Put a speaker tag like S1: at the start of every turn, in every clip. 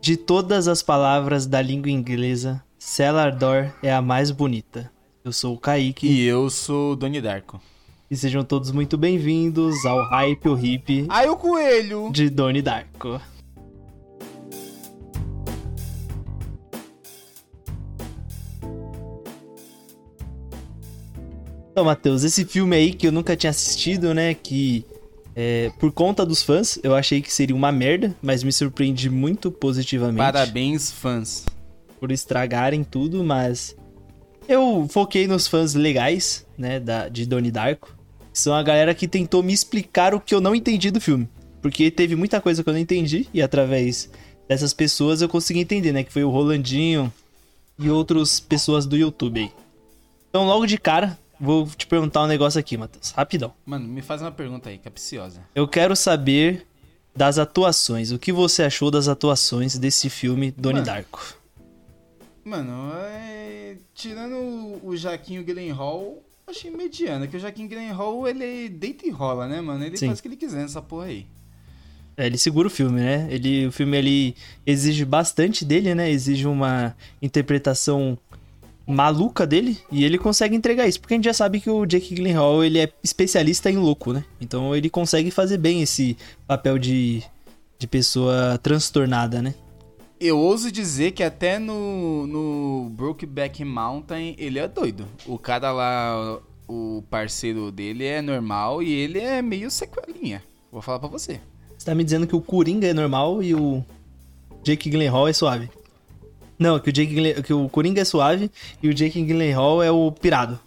S1: De todas as palavras da língua inglesa, Celador é a mais bonita. Eu sou o Kaique.
S2: E eu sou o Doni Darko.
S1: E sejam todos muito bem-vindos ao Hype o Hip.
S2: Ai, o coelho!
S1: De Doni Darko. Então, Matheus, esse filme aí que eu nunca tinha assistido, né? Que é, por conta dos fãs, eu achei que seria uma merda, mas me surpreendi muito positivamente.
S2: Parabéns, fãs.
S1: Por estragarem tudo, mas eu foquei nos fãs legais, né, da, de Donnie Darko. São a galera que tentou me explicar o que eu não entendi do filme. Porque teve muita coisa que eu não entendi, e através dessas pessoas eu consegui entender, né? Que foi o Rolandinho e outras pessoas do YouTube aí. Então, logo de cara, Vou te perguntar um negócio aqui, Matheus. Rapidão.
S2: Mano, me faz uma pergunta aí, capciosa.
S1: Eu quero saber das atuações. O que você achou das atuações desse filme, Donnie Darko?
S2: Mano, é... tirando o Jaquinho Gyllenhaal, achei mediana. Que o Jaquinho Gyllenhaal, ele deita e rola, né, mano? Ele Sim. faz o que ele quiser nessa porra aí.
S1: É, ele segura o filme, né? Ele, o filme ele exige bastante dele, né? Exige uma interpretação maluca dele e ele consegue entregar isso, porque a gente já sabe que o Jake Gyllenhaal ele é especialista em louco, né? Então ele consegue fazer bem esse papel de, de pessoa transtornada, né?
S2: Eu ouso dizer que até no, no Brokeback Mountain ele é doido. O cara lá, o parceiro dele é normal e ele é meio sequelinha. Vou falar pra você.
S1: Você tá me dizendo que o Coringa é normal e o Jake Gyllenhaal é suave? Não, que o Jake que o Coringa é suave e o Jake Gyllenhaal é o pirado.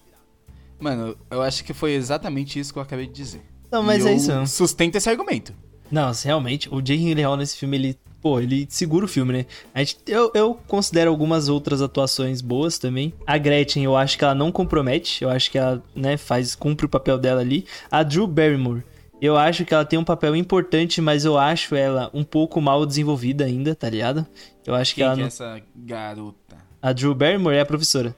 S2: Mano, eu acho que foi exatamente isso que eu acabei de dizer.
S1: Não, mas e é isso.
S2: Sustenta esse argumento.
S1: Não, realmente, o Jake Gyllenhaal nesse filme, ele, pô, ele segura o filme, né? A gente, eu, eu considero algumas outras atuações boas também. A Gretchen, eu acho que ela não compromete, eu acho que ela, né, faz, cumpre o papel dela ali. A Drew Barrymore, eu acho que ela tem um papel importante, mas eu acho ela um pouco mal desenvolvida ainda, tá ligado? Eu acho
S2: Quem
S1: que ela.
S2: Quem
S1: é
S2: não... essa garota?
S1: A Drew Barrymore é a professora.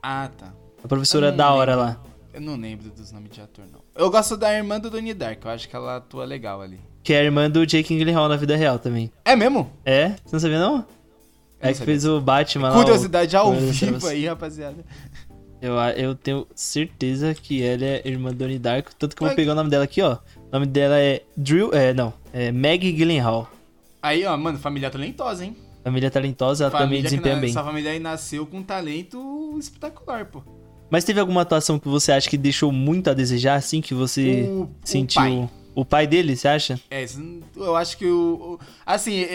S2: Ah, tá.
S1: A professora da
S2: lembro.
S1: hora lá.
S2: Eu não lembro dos nomes de ator, não. Eu gosto da irmã do Donnie Dark, eu acho que ela atua legal ali.
S1: Que é a irmã do Jake Gyllenhaal na vida real também.
S2: É mesmo?
S1: É? Você não sabia, não? Eu é que sabia. fez o Batman
S2: Curiosidade
S1: lá.
S2: Curiosidade ao vivo aí, rapaziada.
S1: Eu, eu tenho certeza que ela é irmã do Donnie Darko, tanto que eu vou pegar o nome dela aqui, ó. O nome dela é Drew. É, não. É Maggie Gyllenhaal.
S2: Aí, ó, mano, família talentosa, hein?
S1: Família talentosa, ela família também desempenha bem.
S2: Essa família aí nasceu com um talento espetacular, pô.
S1: Mas teve alguma atuação que você acha que deixou muito a desejar, assim, que você o, sentiu? O pai. o pai dele, você acha?
S2: É, eu acho que o. Assim,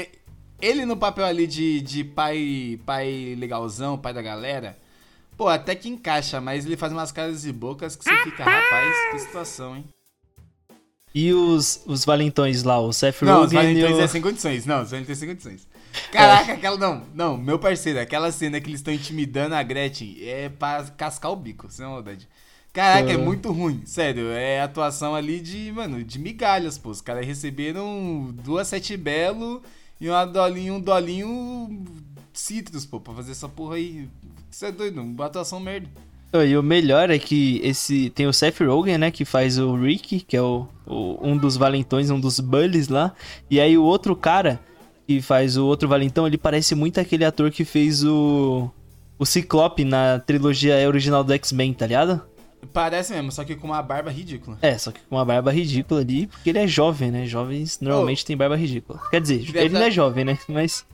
S2: ele no papel ali de, de pai, pai legalzão, pai da galera. Pô, até que encaixa, mas ele faz umas caras e bocas que você fica, rapaz, que situação, hein?
S1: E os, os valentões lá, o Seth
S2: Não,
S1: Rogen
S2: os valentões
S1: o...
S2: é sem condições. Não, os valentões é sem condições. Caraca, é. aquela. Não, não, meu parceiro, aquela cena que eles estão intimidando a Gretchen é pra cascar o bico, sem maldade. Caraca, é muito ruim, sério. É atuação ali de, mano, de migalhas, pô. Os caras receberam duas sete belo e uma dolinho, um dolinho citros, pô, pra fazer essa porra aí. Isso é doido, uma atuação merda.
S1: E o melhor é que esse tem o Seth Rogen, né, que faz o Rick, que é o, o, um dos valentões, um dos bullies lá. E aí o outro cara que faz o outro valentão, ele parece muito aquele ator que fez o o Ciclope na trilogia original do X-Men, tá ligado?
S2: Parece mesmo, só que com uma barba ridícula.
S1: É, só que com uma barba ridícula ali, porque ele é jovem, né? Jovens normalmente oh, têm barba ridícula. Quer dizer, ele não é jovem, né? Mas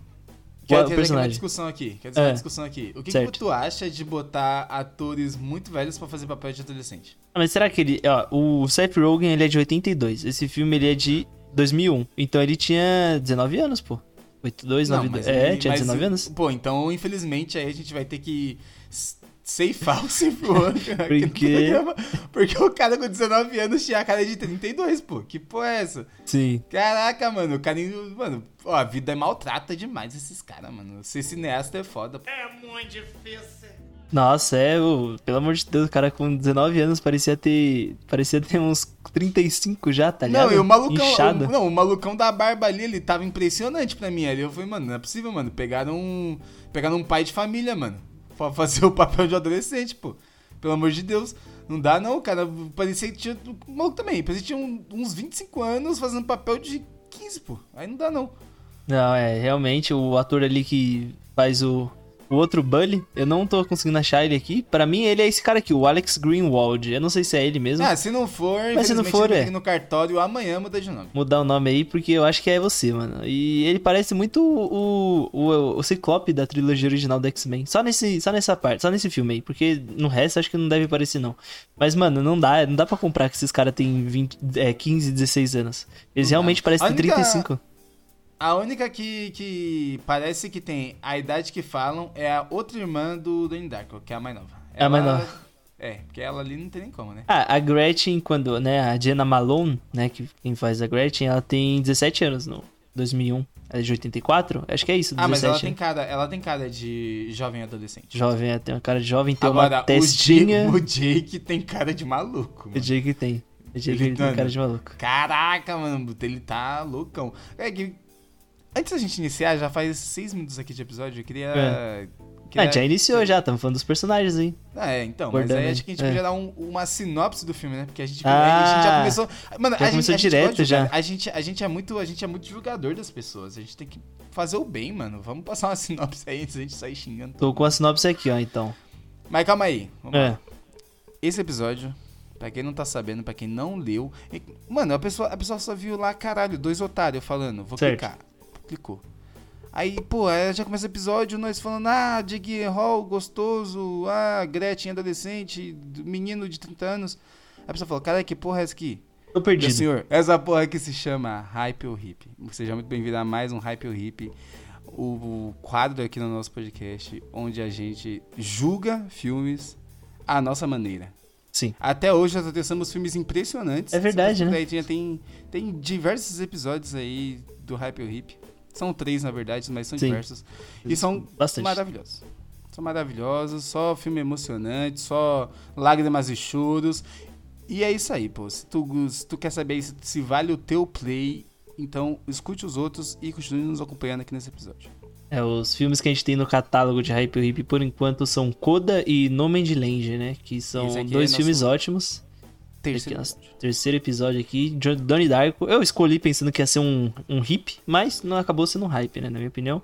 S2: Quer dizer uma discussão aqui. Quer dizer é. uma discussão aqui. O que, que, tu acha de botar atores muito velhos para fazer papel de adolescente?
S1: Ah, mas será que ele. Ó, o Seth Rogen ele é de 82. Esse filme ele é de 2001. Então ele tinha 19 anos, pô. 82, 92. É, ele, tinha 19 anos.
S2: Pô, então infelizmente aí a gente vai ter que ceifar o Cifrone
S1: Porque...
S2: Porque o cara com 19 anos tinha a cara de 32, pô. Que porra é essa?
S1: Sim.
S2: Caraca, mano, o cara. Mano, ó, a vida maltrata demais esses caras, mano. Ser cineasta é foda. Pô.
S3: É muito difícil.
S1: Nossa, é, o, pelo amor de Deus, o cara com 19 anos parecia ter. Parecia ter uns 35 já, tá ligado?
S2: Não, e o malucão. O, não, o malucão da barba ali, ele tava impressionante pra mim ali. Eu falei, mano, não é possível, mano. Pegaram um. Pegaram um pai de família, mano pra fazer o papel de adolescente, pô. Pelo amor de Deus. Não dá não, cara. Parecia que tinha. Maluco também. Parecia que tinha uns 25 anos fazendo papel de 15, pô. Aí não dá não.
S1: Não, é, realmente, o ator ali que faz o, o outro Bully, eu não tô conseguindo achar ele aqui. Pra mim, ele é esse cara aqui, o Alex Greenwald. Eu não sei se é ele mesmo.
S2: Ah, se não for,
S1: Mas se não for, é.
S2: no cartório amanhã muda de nome.
S1: Mudar o nome aí, porque eu acho que é você, mano. E ele parece muito o, o, o Ciclope da trilogia original do X-Men. Só, nesse, só nessa parte, só nesse filme aí. Porque no resto acho que não deve parecer, não. Mas, mano, não dá, não dá pra comprar que esses caras têm 20, é, 15, 16 anos. Eles
S2: Não dá.
S1: realmente parecem ter
S2: única-
S1: 35.
S2: A única que, que parece que tem a idade que falam é a outra irmã do Donnie Darko, que é a mais nova.
S1: É a mais
S2: Ela-
S1: nova.
S2: É, porque ela ali não tem nem como, né?
S1: Ah, a Gretchen, quando, né, a Jenna Malone, né, que quem faz a Gretchen, ela tem 17 anos no 2001. Ela é de 84? Acho que é isso, 17.
S2: Ah, mas ela tem
S1: né?
S2: cara, ela tem cara de jovem adolescente.
S1: Jovem, ela tem uma cara de jovem, tem
S2: Agora,
S1: uma testinha.
S2: O, Jake, o Jake tem cara de maluco.
S1: O
S2: Mano.
S1: Jake tem. O Jake
S2: Ele
S1: tem
S2: tá-
S1: cara de maluco.
S2: Caraca, mano, ele tá loucão. É que, antes da gente iniciar, já faz seis minutos aqui de episódio, eu queria...
S1: É.
S2: queria-
S1: Ah, já iniciou já, estamos falando dos personagens aí.
S2: Ah, é, então, mas
S1: Abordando
S2: aí acho que a gente
S1: É.
S2: podia dar um- uma sinopse do filme, né? Porque a gente,
S1: Ah,
S2: a gente já começou. Mano,
S1: já
S2: a
S1: começou
S2: gente, a gente
S1: direto
S2: de julgar.
S1: já.
S2: A gente, a, gente é muito, a gente é muito julgador das pessoas. A gente tem que fazer o bem, mano. Vamos passar uma sinopse aí antes da gente sair xingando.
S1: Tô com a sinopse aqui, ó, então.
S2: Mas calma aí. Lá.
S1: É.
S2: Esse episódio, pra quem não tá sabendo, pra quem não leu. Mano, a pessoa, a pessoa só viu lá, caralho, dois otários falando, vou
S1: Certo.
S2: clicar. Clicou. Aí, pô, aí já começa o episódio, nós falando, ah, Jake Hall, gostoso, ah, Gretchen, adolescente, menino de 30 anos. Aí a pessoa fala, cara, que porra é essa aqui?
S1: Tô
S2: Meu
S1: perdido.
S2: senhor, essa porra aqui se chama Hype ou Hip. Seja muito bem-vindo a mais um Hype ou Hip, o, o quadro aqui no nosso podcast, onde a gente julga filmes à nossa maneira.
S1: Sim.
S2: Até hoje nós testamos filmes impressionantes.
S1: É verdade, né?
S2: Tem, tem diversos episódios aí do Hype ou Hip. São três, na verdade, mas são
S1: Sim.
S2: diversos. E são
S1: Bastante.
S2: maravilhosos. São maravilhosos, só filme emocionante, só lágrimas e choros. E é isso aí, pô. Se tu, se tu quer saber se, se vale o teu play, então escute os outros e continue nos acompanhando aqui nesse episódio.
S1: É, os filmes que a gente tem no catálogo de Hype Hip, por enquanto, são Coda e Nomadland, né? Que são
S2: aqui
S1: dois
S2: é
S1: filmes
S2: nosso
S1: ótimos.
S2: Terceiro.
S1: Aqui, nosso terceiro episódio aqui, Donnie Darko. Eu escolhi pensando que ia ser um, um hip, mas não acabou sendo um hype, né? Na minha opinião.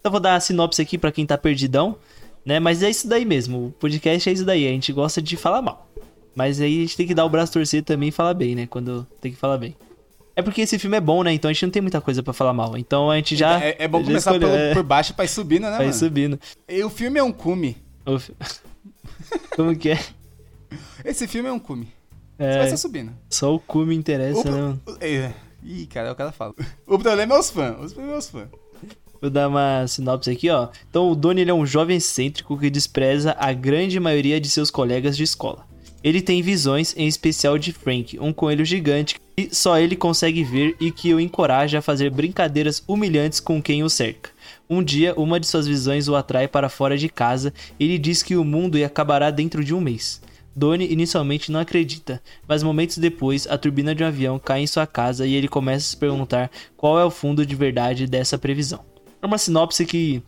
S1: Então vou dar a sinopse aqui pra quem tá perdidão, né? Mas é isso daí mesmo. O podcast é isso daí. A gente gosta de falar mal. Mas aí a gente tem que dar o braço torcer também e falar bem, né? Quando tem que falar bem. É porque esse filme é bom, né? Então a gente não tem muita coisa pra falar mal. Então a gente já.
S2: é, é bom
S1: já
S2: começar
S1: escolheu,
S2: pelo-
S1: é,
S2: por baixo pra ir subindo, né,
S1: Vai
S2: mano?
S1: subindo.
S2: E o filme é um cume.
S1: O Como que é?
S2: Esse filme é um cume. Você vai
S1: É,
S2: só subindo.
S1: só o cu me interessa,
S2: O-
S1: né, mano?
S2: É. Ih, cara, é o cara fala. O problema é os fãs. Os problemas é os fãs.
S1: Vou dar uma sinopse aqui, ó. Então, o Donnie ele é um jovem excêntrico que despreza a grande maioria de seus colegas de escola. Ele tem visões, em especial de Frank, um coelho gigante que só ele consegue ver e que o encoraja a fazer brincadeiras humilhantes com quem o cerca. Um dia, uma de suas visões o atrai para fora de casa e ele diz que o mundo acabará dentro de um mês. Donnie inicialmente não acredita, mas momentos depois, a turbina de um avião cai em sua casa e ele começa a se perguntar qual é o fundo de verdade dessa previsão. É uma sinopse que,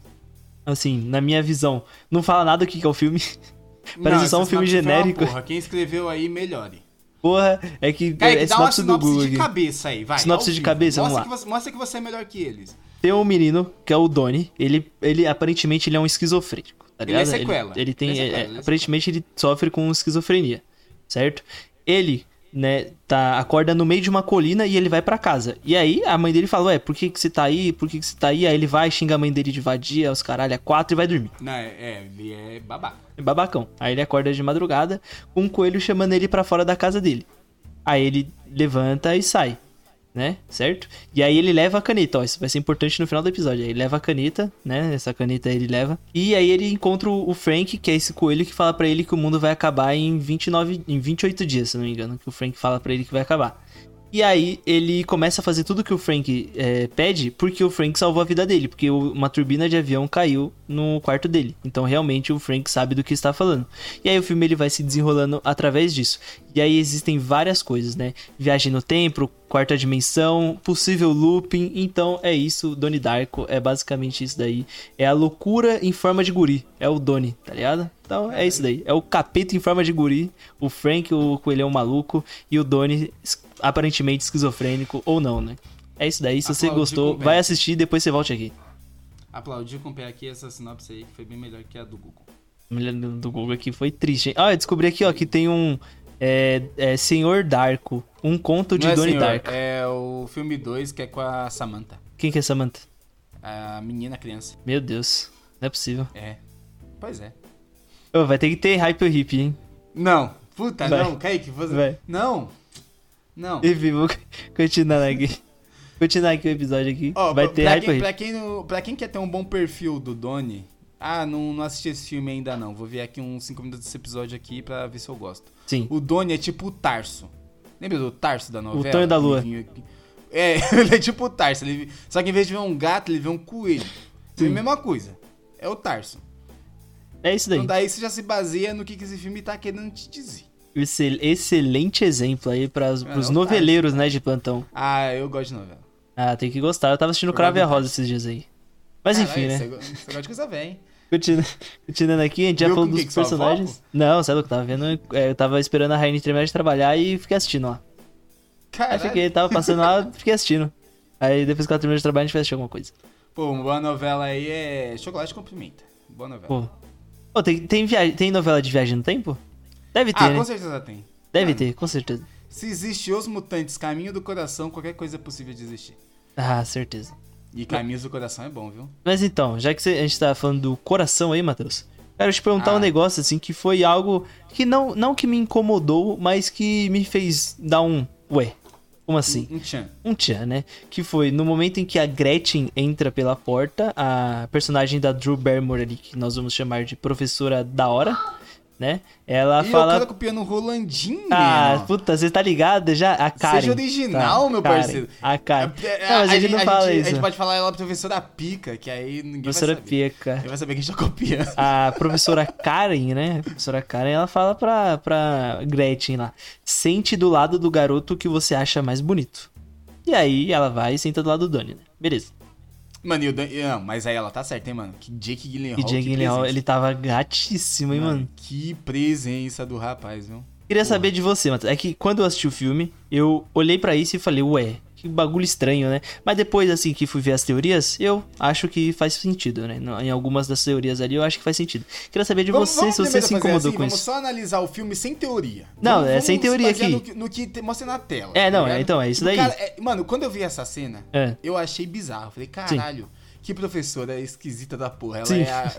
S1: assim, na minha visão, não fala nada do que é o filme. Parece
S2: Não,
S1: só um filme
S2: sinopse
S1: genérico.
S2: Porra, quem escreveu aí, melhore.
S1: Porra, é que
S2: Kaique,
S1: é
S2: dá uma
S1: sinopse do
S2: sinopse
S1: Google
S2: de cabeça aí, vai.
S1: Sinopse
S2: ao
S1: de cabeça, vamos
S2: mostra
S1: lá.
S2: Que você, mostra que você é melhor que eles.
S1: Tem um menino, que é o Donnie, ele, ele aparentemente ele é um esquizofrênico, tá
S2: Ele é sequela.
S1: Ele, tem,
S2: Ele é
S1: é,
S2: sequela, ele é
S1: aparentemente ele sofre com esquizofrenia, certo? Ele, né, tá, acorda no meio de uma colina e ele vai pra casa. E aí a mãe dele fala, ué, por que que você tá aí? Por que que você tá aí? Aí ele vai, xinga a mãe dele de vadia, os caralho, a quatro e vai dormir.
S2: Não, é, é, ele é babaca.
S1: Babacão. Aí ele acorda de madrugada com um coelho chamando ele pra fora da casa dele. Aí ele levanta e sai, né? Certo? E aí ele leva a caneta, ó, isso vai ser importante no final do episódio. Aí ele leva a caneta, né? Essa caneta ele leva. E aí ele encontra o Frank, que é esse coelho que fala pra ele que o mundo vai acabar em 29, em 28 dias, se não me engano, que o Frank fala pra ele que vai acabar. E aí ele começa a fazer tudo que o Frank é, pede, porque o Frank salvou a vida dele, porque uma turbina de avião caiu no quarto dele. Então realmente o Frank sabe do que está falando. E aí o filme ele vai se desenrolando através disso. E aí existem várias coisas, né? Viagem no tempo, quarta dimensão, possível looping. Então é isso, Donnie Darko é basicamente isso daí. É a loucura em forma de guri. É o Donnie, tá ligado? Então é isso daí. É o capeta em forma de guri, o Frank, o coelhão maluco e o Donnie aparentemente esquizofrênico ou não, né? É isso daí. Se você
S2: Aplaudir
S1: gostou, vai assistir e depois você volte aqui.
S2: Aplaudir com o pé aqui essa sinopse aí, que foi bem melhor que a do Google.
S1: A mulher do Google aqui foi triste, hein? Ah, eu descobri aqui, ó, que tem um. É, é Senhor Darko. Um conto de
S2: Não é,
S1: Donnie
S2: senhor,
S1: Darko.
S2: É o filme 2, que é com a Samantha.
S1: Quem que é Samantha?
S2: A menina criança.
S1: Meu Deus. Não é possível.
S2: É. Pois é.
S1: Ô, vai ter que ter hype or hip, hein?
S2: Não. Puta,
S1: Vai.
S2: não, Kaique, você...
S1: Vai.
S2: Não. Não.
S1: Enfim, vou continuar aqui. Continuar aqui o episódio aqui.
S2: Ó,
S1: vai
S2: pra-
S1: ter
S2: pra
S1: hype
S2: quem, pra, quem não- pra quem quer ter um bom perfil do Doni, ah, não, não assisti esse filme ainda não. Vou ver aqui uns 5 minutos desse episódio aqui pra ver se eu gosto.
S1: Sim.
S2: O Doni é tipo o Tarso. Lembra do Tarso da novela?
S1: Tonho da Lua.
S2: É, ele é tipo o Tarso. Ele... Só que em vez de ver um gato, ele vê um coelho. É a mesma coisa. É o Tarso.
S1: É isso daí.
S2: Então daí você já se baseia no que, que esse filme tá querendo te dizer.
S1: Excel- excelente exemplo aí pras,
S2: É,
S1: pros
S2: não,
S1: noveleiros, né, de plantão.
S2: Ah, eu gosto de novela.
S1: Ah, tem que gostar. Eu tava assistindo
S2: Eu
S1: Crave e a Rosa esses dias aí. Mas enfim,
S2: Caralho,
S1: né?
S2: Você, go- você gosta de coisa velha, hein?
S1: Continu- Continuando aqui, a gente já falou dos
S2: que
S1: personagens.
S2: foco?
S1: Não, sabe o que eu tava vendo? É, Eu tava esperando a Rainha terminar de trabalhar e fiquei assistindo lá. Aí
S2: Caralho.
S1: fiquei, tava passando lá, fiquei assistindo. Aí depois que ela terminou de trabalhar, a gente vai assistir alguma coisa.
S2: Pô, uma boa novela aí é Chocolate com Pimenta. Boa novela.
S1: Pô. Pô, tem, tem, tem novela de viagem no tempo? Deve ter,
S2: ah,
S1: né?
S2: com certeza tem.
S1: Deve
S2: Mano,
S1: ter, com certeza.
S2: Se existe Os Mutantes, Caminho do Coração, qualquer coisa é possível de existir.
S1: Ah, certeza.
S2: E Caminhos do Coração é bom, viu?
S1: Mas então, já que a gente tá falando do coração aí, Matheus, quero te perguntar
S2: Ah.
S1: um negócio, assim, que foi algo que não, não que me incomodou, mas que me fez dar um. Ué, como assim?
S2: Um tchan.
S1: Um tchan, né? Que foi no momento em que a Gretchen entra pela porta, a personagem da Drew Barrymore ali, que nós vamos chamar de professora da hora, né? Ela
S2: e o
S1: fala.
S2: cara copiando o Rolandinho,
S1: Ah,
S2: menino.
S1: puta, você tá ligado já? A Karen.
S2: Seja original,
S1: Tá,
S2: meu
S1: Karen,
S2: parceiro.
S1: A Karen.
S2: É,
S1: Não, mas a gente não fala
S2: gente,
S1: isso.
S2: A gente pode falar ela professora Pica, que aí ninguém
S1: Professora
S2: vai saber.
S1: Pica.
S2: Ninguém vai saber que a gente copiando.
S1: A professora Karen, né? A professora Karen, ela fala pra, pra Gretchen lá: sente do lado do garoto que você acha mais bonito. E aí ela vai e senta do lado do Donnie, né? Beleza.
S2: Mano, e o Dan... Não, mas aí ela tá certa, hein, mano? Que Jake Gyllenhaal,
S1: E Jake
S2: que
S1: Gyllenhaal, ele tava gatíssimo, hein, mano?
S2: Que presença do rapaz, viu?
S1: Queria
S2: Porra.
S1: saber de você, Matheus. É que quando eu assisti o filme, eu olhei pra isso e falei, ué, que bagulho estranho, né? Mas depois, assim, que fui ver as teorias, eu acho que faz sentido, né? Em algumas das teorias ali, eu acho que faz sentido. Queria saber de
S2: Vamos-
S1: você,
S2: vamos
S1: se você se incomodou
S2: assim,
S1: com
S2: vamos
S1: isso.
S2: só analisar o filme sem teoria.
S1: Não,
S2: Vamos-
S1: é sem
S2: vamos
S1: teoria aqui.
S2: No, que- no que te- mostra na tela.
S1: É,
S2: tá
S1: não, é, então, é isso daí.
S2: cara, é- mano, quando eu vi essa cena,
S1: É.
S2: eu achei bizarro. Falei, caralho. Que professora esquisita da porra. Ela
S1: Sim.
S2: é a-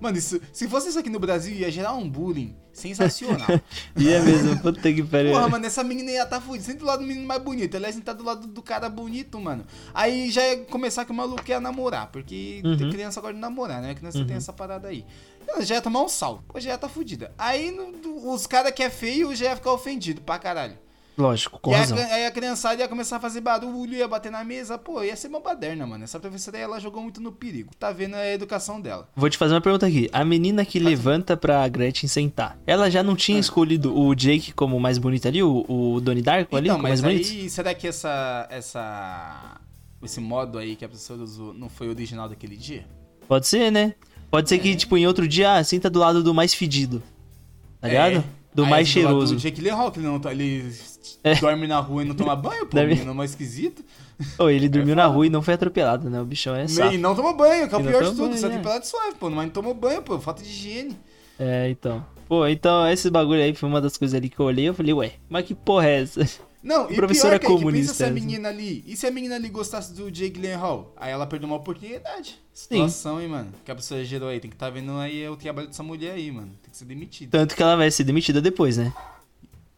S2: Mano, isso, se fosse isso aqui no Brasil, ia gerar um bullying sensacional.
S1: E é mesmo, puta que pariu.
S2: Porra, mano, essa menina ia tá fudida. Sempre do lado do menino mais bonito. Aliás, tá do lado do cara bonito, mano. Aí já ia começar que o maluco ia namorar. Porque
S1: Uhum.
S2: tem criança gosta de namorar, né? Criança tem essa parada aí. Ela já ia tomar um sal. Pô, já ia tá fudida. Aí no- os caras que é feio já ia ficar ofendido pra caralho.
S1: Lógico, com
S2: e aí a,
S1: razão.
S2: cri- aí a criançada ia começar a fazer barulho, ia bater na mesa. Pô, ia ser uma baderna, mano. Essa professora aí, ela jogou muito no perigo. Tá vendo a educação dela.
S1: Vou te fazer uma pergunta aqui. A menina que levanta pra Gretchen sentar, ela já não tinha
S2: Ah.
S1: escolhido o Jake como mais bonito ali? O, o Donnie Darko ali
S2: Então,
S1: como mais
S2: mas
S1: bonito?
S2: aí, será que essa, essa, esse modo aí que a professora usou não foi original daquele dia?
S1: Pode ser, né? Pode ser
S2: É.
S1: que, tipo, em outro dia, ah, senta do lado do mais fedido. Tá ligado?
S2: É.
S1: Do
S2: Aí,
S1: mais cheiroso.
S2: Do Jake que ele, não, tá- ele
S1: É.
S2: dorme na rua e não toma banho, pô,
S1: Deve-
S2: menino mais esquisito.
S1: Ô, ele dormiu na rua e não foi atropelado, né? O bichão é
S2: E
S1: safo.
S2: não toma banho, que é o
S1: E
S2: pior de tudo.
S1: banho,
S2: Só
S1: é.
S2: tem pelado suave, pô. Mas não tomou banho, pô. Falta de higiene.
S1: É, então. Pô, então esse bagulho aí foi uma das coisas ali que eu olhei eu falei, ué, mas que porra é essa?
S2: Não, e
S1: Professora
S2: pior, Kaique,
S1: comunista
S2: pensa se a
S1: essa.
S2: menina ali... E se a menina ali gostasse do Jake Gyllenhaal? Aí ela perdeu uma oportunidade. Situação, hein, mano. Que a pessoa gerou aí. Tem que tá vendo aí o trabalho dessa mulher aí, mano. Tem que ser demitida.
S1: Tanto que ela vai ser demitida depois, né?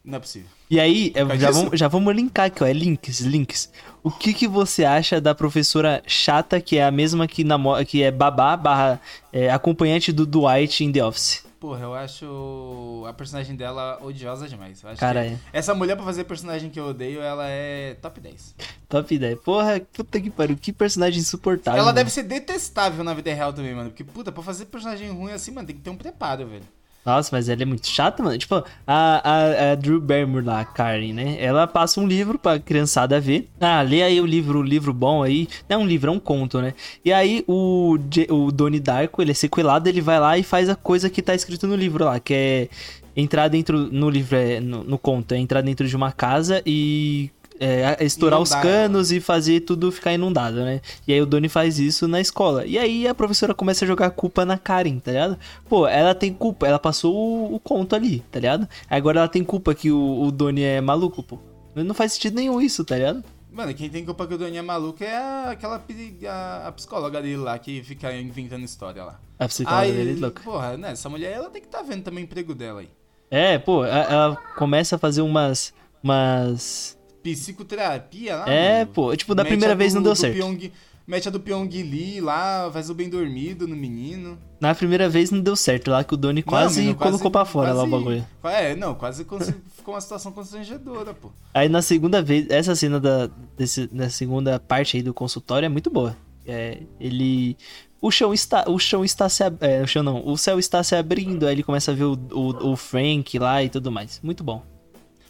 S2: Não é possível.
S1: E aí, é, já vamos, já vamos linkar aqui, ó. É links, links. O que que você acha da professora chata, que é a mesma que, namora, que é babá barra é, acompanhante do Dwight em The Office?
S2: Porra, eu acho a personagem dela odiosa demais.
S1: Cara,
S2: que
S1: é.
S2: Essa mulher pra fazer personagem que eu odeio, ela é top 10.
S1: Top ideia. Porra, puta que pariu. Que personagem insuportável.
S2: ela
S1: mano.
S2: deve ser detestável na vida real também, mano. Porque, puta, pra fazer personagem ruim assim, mano, tem que ter um preparo, velho.
S1: Nossa, mas ela é muito chata, mano. Tipo, a, a, a Drew Barrymore lá, a Karen, né? Ela passa um livro pra criançada ver. Ah, lê aí o livro, o livro bom aí. Não é um livro, é um conto, né? E aí o, o Donnie Darko, ele é sequelado, ele vai lá e faz a coisa que tá escrito no livro lá, que é entrar dentro, no livro, é, no, no conto, é entrar dentro de uma casa e é, estourar os canos e fazer tudo ficar inundado, né? E aí o Donnie faz isso na escola. E aí a professora começa a jogar culpa na Karen, tá ligado? Pô, ela tem culpa, ela passou o, o conto ali, tá ligado? Agora ela tem culpa que o, o Donnie é maluco, pô. Não faz sentido nenhum isso, tá ligado?
S2: Mano, quem tem culpa que o Doni é maluco é a- aquela a, a psicóloga dele lá que fica inventando história lá.
S1: A psicóloga dele é louca.
S2: porra, né? Essa mulher ela tem que tá vendo também o emprego dela aí.
S1: É, pô, ela começa a fazer umas. umas.
S2: Psicoterapia lá.
S1: É,
S2: mano.
S1: pô, tipo, da
S2: Mete
S1: primeira
S2: a
S1: vez
S2: do-
S1: não deu
S2: do
S1: certo.
S2: Pyong- mete a do Pyong Lee lá, faz o bem dormido no menino.
S1: Na primeira vez não deu certo, lá que o Donnie quase
S2: Não, menino,
S1: colocou pra fora lá o
S2: quase-
S1: bagulho.
S2: É, não, quase ficou uma situação constrangedora, pô.
S1: Aí na segunda vez, essa cena da desse, na segunda parte aí do consultório é muito boa. É, ele o chão está o chão está se ab- é, o chão não, o céu está se abrindo, aí ele começa a ver o, o, o Frank lá e tudo mais. Muito bom.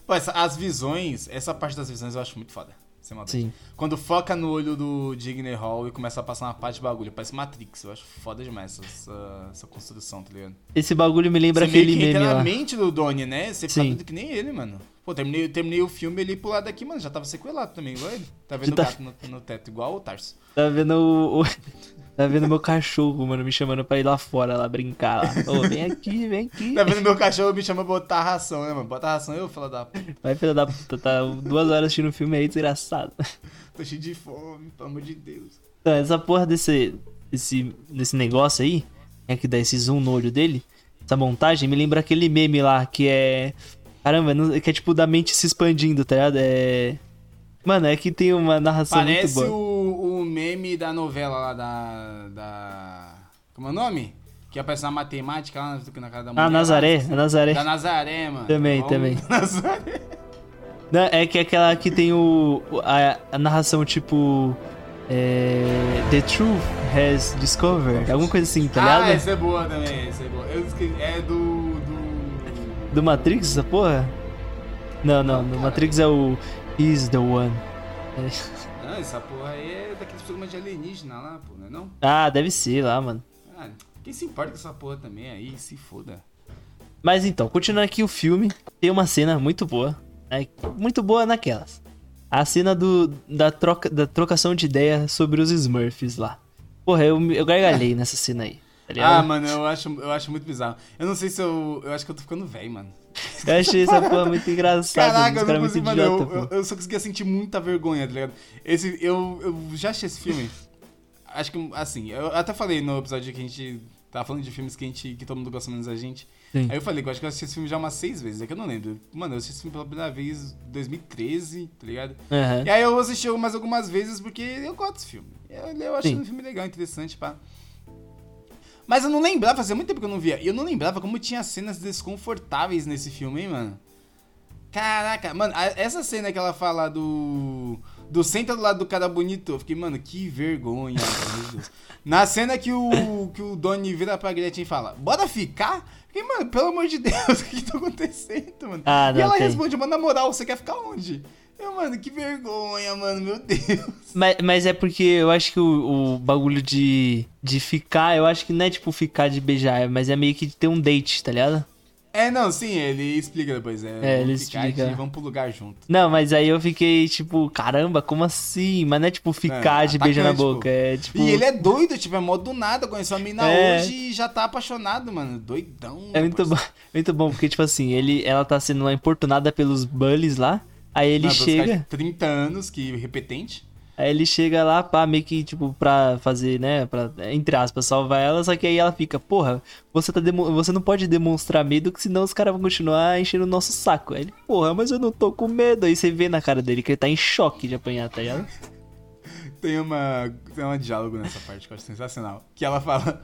S2: Pô, essa- as visões, essa parte das visões eu acho muito foda.
S1: Sim.
S2: Quando foca no olho do Digner Hall e começa a passar uma parte de bagulho, parece Matrix. Eu acho foda demais essa, essa construção, tá ligado?
S1: Esse bagulho me lembra
S2: Você meio
S1: aquele
S2: que
S1: meme
S2: na mente do Donnie, né? Você fica doido que nem ele, mano. Pô, terminei, terminei o filme ele pro lado daqui, mano. Já tava sequelado também, igual ele. Tá vendo o
S1: tá-
S2: gato no, no teto, igual o Tarso.
S1: Tá vendo o- tá vendo meu cachorro, mano, me chamando pra ir lá fora lá brincar lá. Ô, vem aqui, vem aqui.
S2: Tá vendo meu cachorro me chama pra botar ração, né, mano? Bota ração eu, fala da puta.
S1: Vai filha da puta, tá duas horas assistindo o filme aí, desgraçado.
S2: Tô cheio de fome, pelo amor de Deus.
S1: Então, essa porra desse, desse, desse negócio aí, é que dá esse zoom no olho dele, essa montagem, me lembra aquele meme lá que é. Caramba, que é tipo da mente se expandindo, tá ligado? É. Mano, é que tem uma narração
S2: Parece
S1: muito boa.
S2: o, o meme da novela lá da. da. Como é o nome? Que aparece na matemática lá na cara da mulher.
S1: Ah,
S2: lá.
S1: Nazaré, a Nazaré.
S2: Da Nazaré, mano.
S1: Também,
S2: Vamos-
S1: também.
S2: Nazaré.
S1: Não, é que é aquela que tem o. A, a narração tipo. É, The truth has discovered. Alguma coisa assim, tá
S2: ah,
S1: ligado?
S2: essa é boa também, essa é boa. Eu esqueci, é do. do...
S1: Do Matrix, essa porra? Não, não, no Matrix é o. He's the one. É.
S2: Não, essa porra aí é daqueles programas de alienígena lá, pô, não é não?
S1: Ah, deve ser lá, mano.
S2: Ah, quem se importa com essa porra também aí, se foda.
S1: Mas então, continuando aqui o filme, tem uma cena muito boa. né? Muito boa naquelas. A cena do, da, troca, da trocação de ideia sobre os Smurfs lá. Porra, eu, eu gargalhei nessa cena aí. Tá ligado?
S2: Ah, mano, eu acho, eu acho muito bizarro. Eu não sei se eu. Eu acho que eu tô ficando velho, mano.
S1: Eu achei essa porra muito engraçada.
S2: Caraca, eu não
S1: muito
S2: consigo, mano.
S1: idiota,
S2: Eu, eu, eu só conseguia sentir muita vergonha, tá ligado? Esse, eu, eu já achei esse filme. Acho que, assim, eu até falei no episódio que a gente tava falando de filmes que, a gente, que todo mundo gosta menos da gente.
S1: Sim.
S2: Aí eu falei que eu acho que eu assisti esse filme já umas seis vezes, é que eu não lembro. Mano, eu assisti esse filme pela primeira vez em 2013, tá ligado?
S1: Aham.
S2: E aí eu assisti mais algumas vezes porque eu gosto desse filme. Eu, eu achei
S1: Sim.
S2: um filme legal, interessante, pá. Mas eu não lembrava, fazia muito tempo que eu não via. E eu não lembrava como tinha cenas desconfortáveis nesse filme, hein, mano. Caraca, mano, essa cena que ela fala do. Do senta do lado do cara bonito, eu fiquei, mano, que vergonha, meu Deus. Na cena que o, que o Donnie vira pra Gretchen e fala, bora ficar? Fiquei, mano, pelo amor de Deus, o que, tá acontecendo, mano?
S1: Ah,
S2: e ela
S1: tem.
S2: responde, mano, na moral, você quer ficar onde? Mano, que vergonha, mano, meu Deus.
S1: Mas, mas é porque eu acho que o, o bagulho de, de ficar, eu acho que não é tipo ficar de beijar, mas é meio que ter um date, tá ligado?
S2: É, não, sim, ele explica depois. É,
S1: É, ele explica.
S2: E vamos pro lugar junto.
S1: Não, mas aí eu fiquei tipo, caramba, como assim? Mas não é tipo ficar
S2: É,
S1: de beijar na boca, é tipo.
S2: E ele é doido, tipo, é mó do nada, conheceu a mina
S1: É.
S2: hoje e já tá apaixonado, mano. Doidão.
S1: É muito bom, muito bom, porque, tipo assim, ele, ela tá sendo lá importunada pelos bullies lá. Aí ele
S2: caras
S1: chega.
S2: de 30 anos, que repetente.
S1: Aí ele chega lá, pá, meio que, tipo, pra fazer, né? Pra, entre aspas, salvar ela, só que aí ela fica, porra, você, tá demo- você não pode demonstrar medo, que senão os caras vão continuar enchendo o nosso saco. Aí ele, porra, mas eu não tô com medo. Aí você vê na cara dele que ele tá em choque de apanhar, tá ligado?
S2: Tem uma. Tem um diálogo nessa parte que eu acho sensacional. Que ela fala: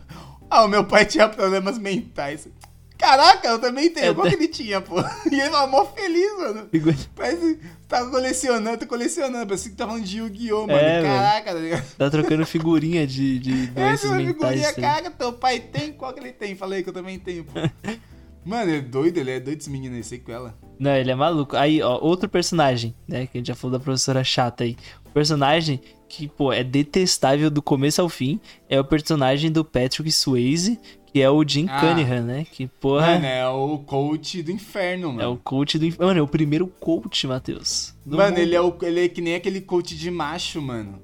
S2: Ah, o meu pai tinha problemas mentais. Caraca, eu também tenho. Qual que ele tinha, pô? E ele tava mó feliz, mano. Parece que tá colecionando, tá colecionando. Parece que tá falando de Yu-Gi-Oh, mano.
S1: É,
S2: Caraca, tá ligado?
S1: Tá trocando figurinha de, de doenças
S2: Essa
S1: mentais.
S2: figurinha,
S1: ligado?
S2: caraca, teu pai tem? Qual que ele tem? Falei que eu também tenho, pô. Mano, ele é doido, ele é doido esse menino aí, sei com ela.
S1: Não, ele é maluco. Aí, ó, outro personagem, né? Que a gente já falou da professora chata aí. O personagem que, pô, é detestável do começo ao fim é o personagem do Patrick Swayze, que é o Jim
S2: Ah.
S1: Cunningham, né? Que, porra,
S2: Mano, é o coach do inferno, mano.
S1: é o coach do... inf- Mano, é o primeiro coach, Matheus.
S2: Mano,
S1: mundo.
S2: ele é, o, ele é que nem aquele coach de macho, mano.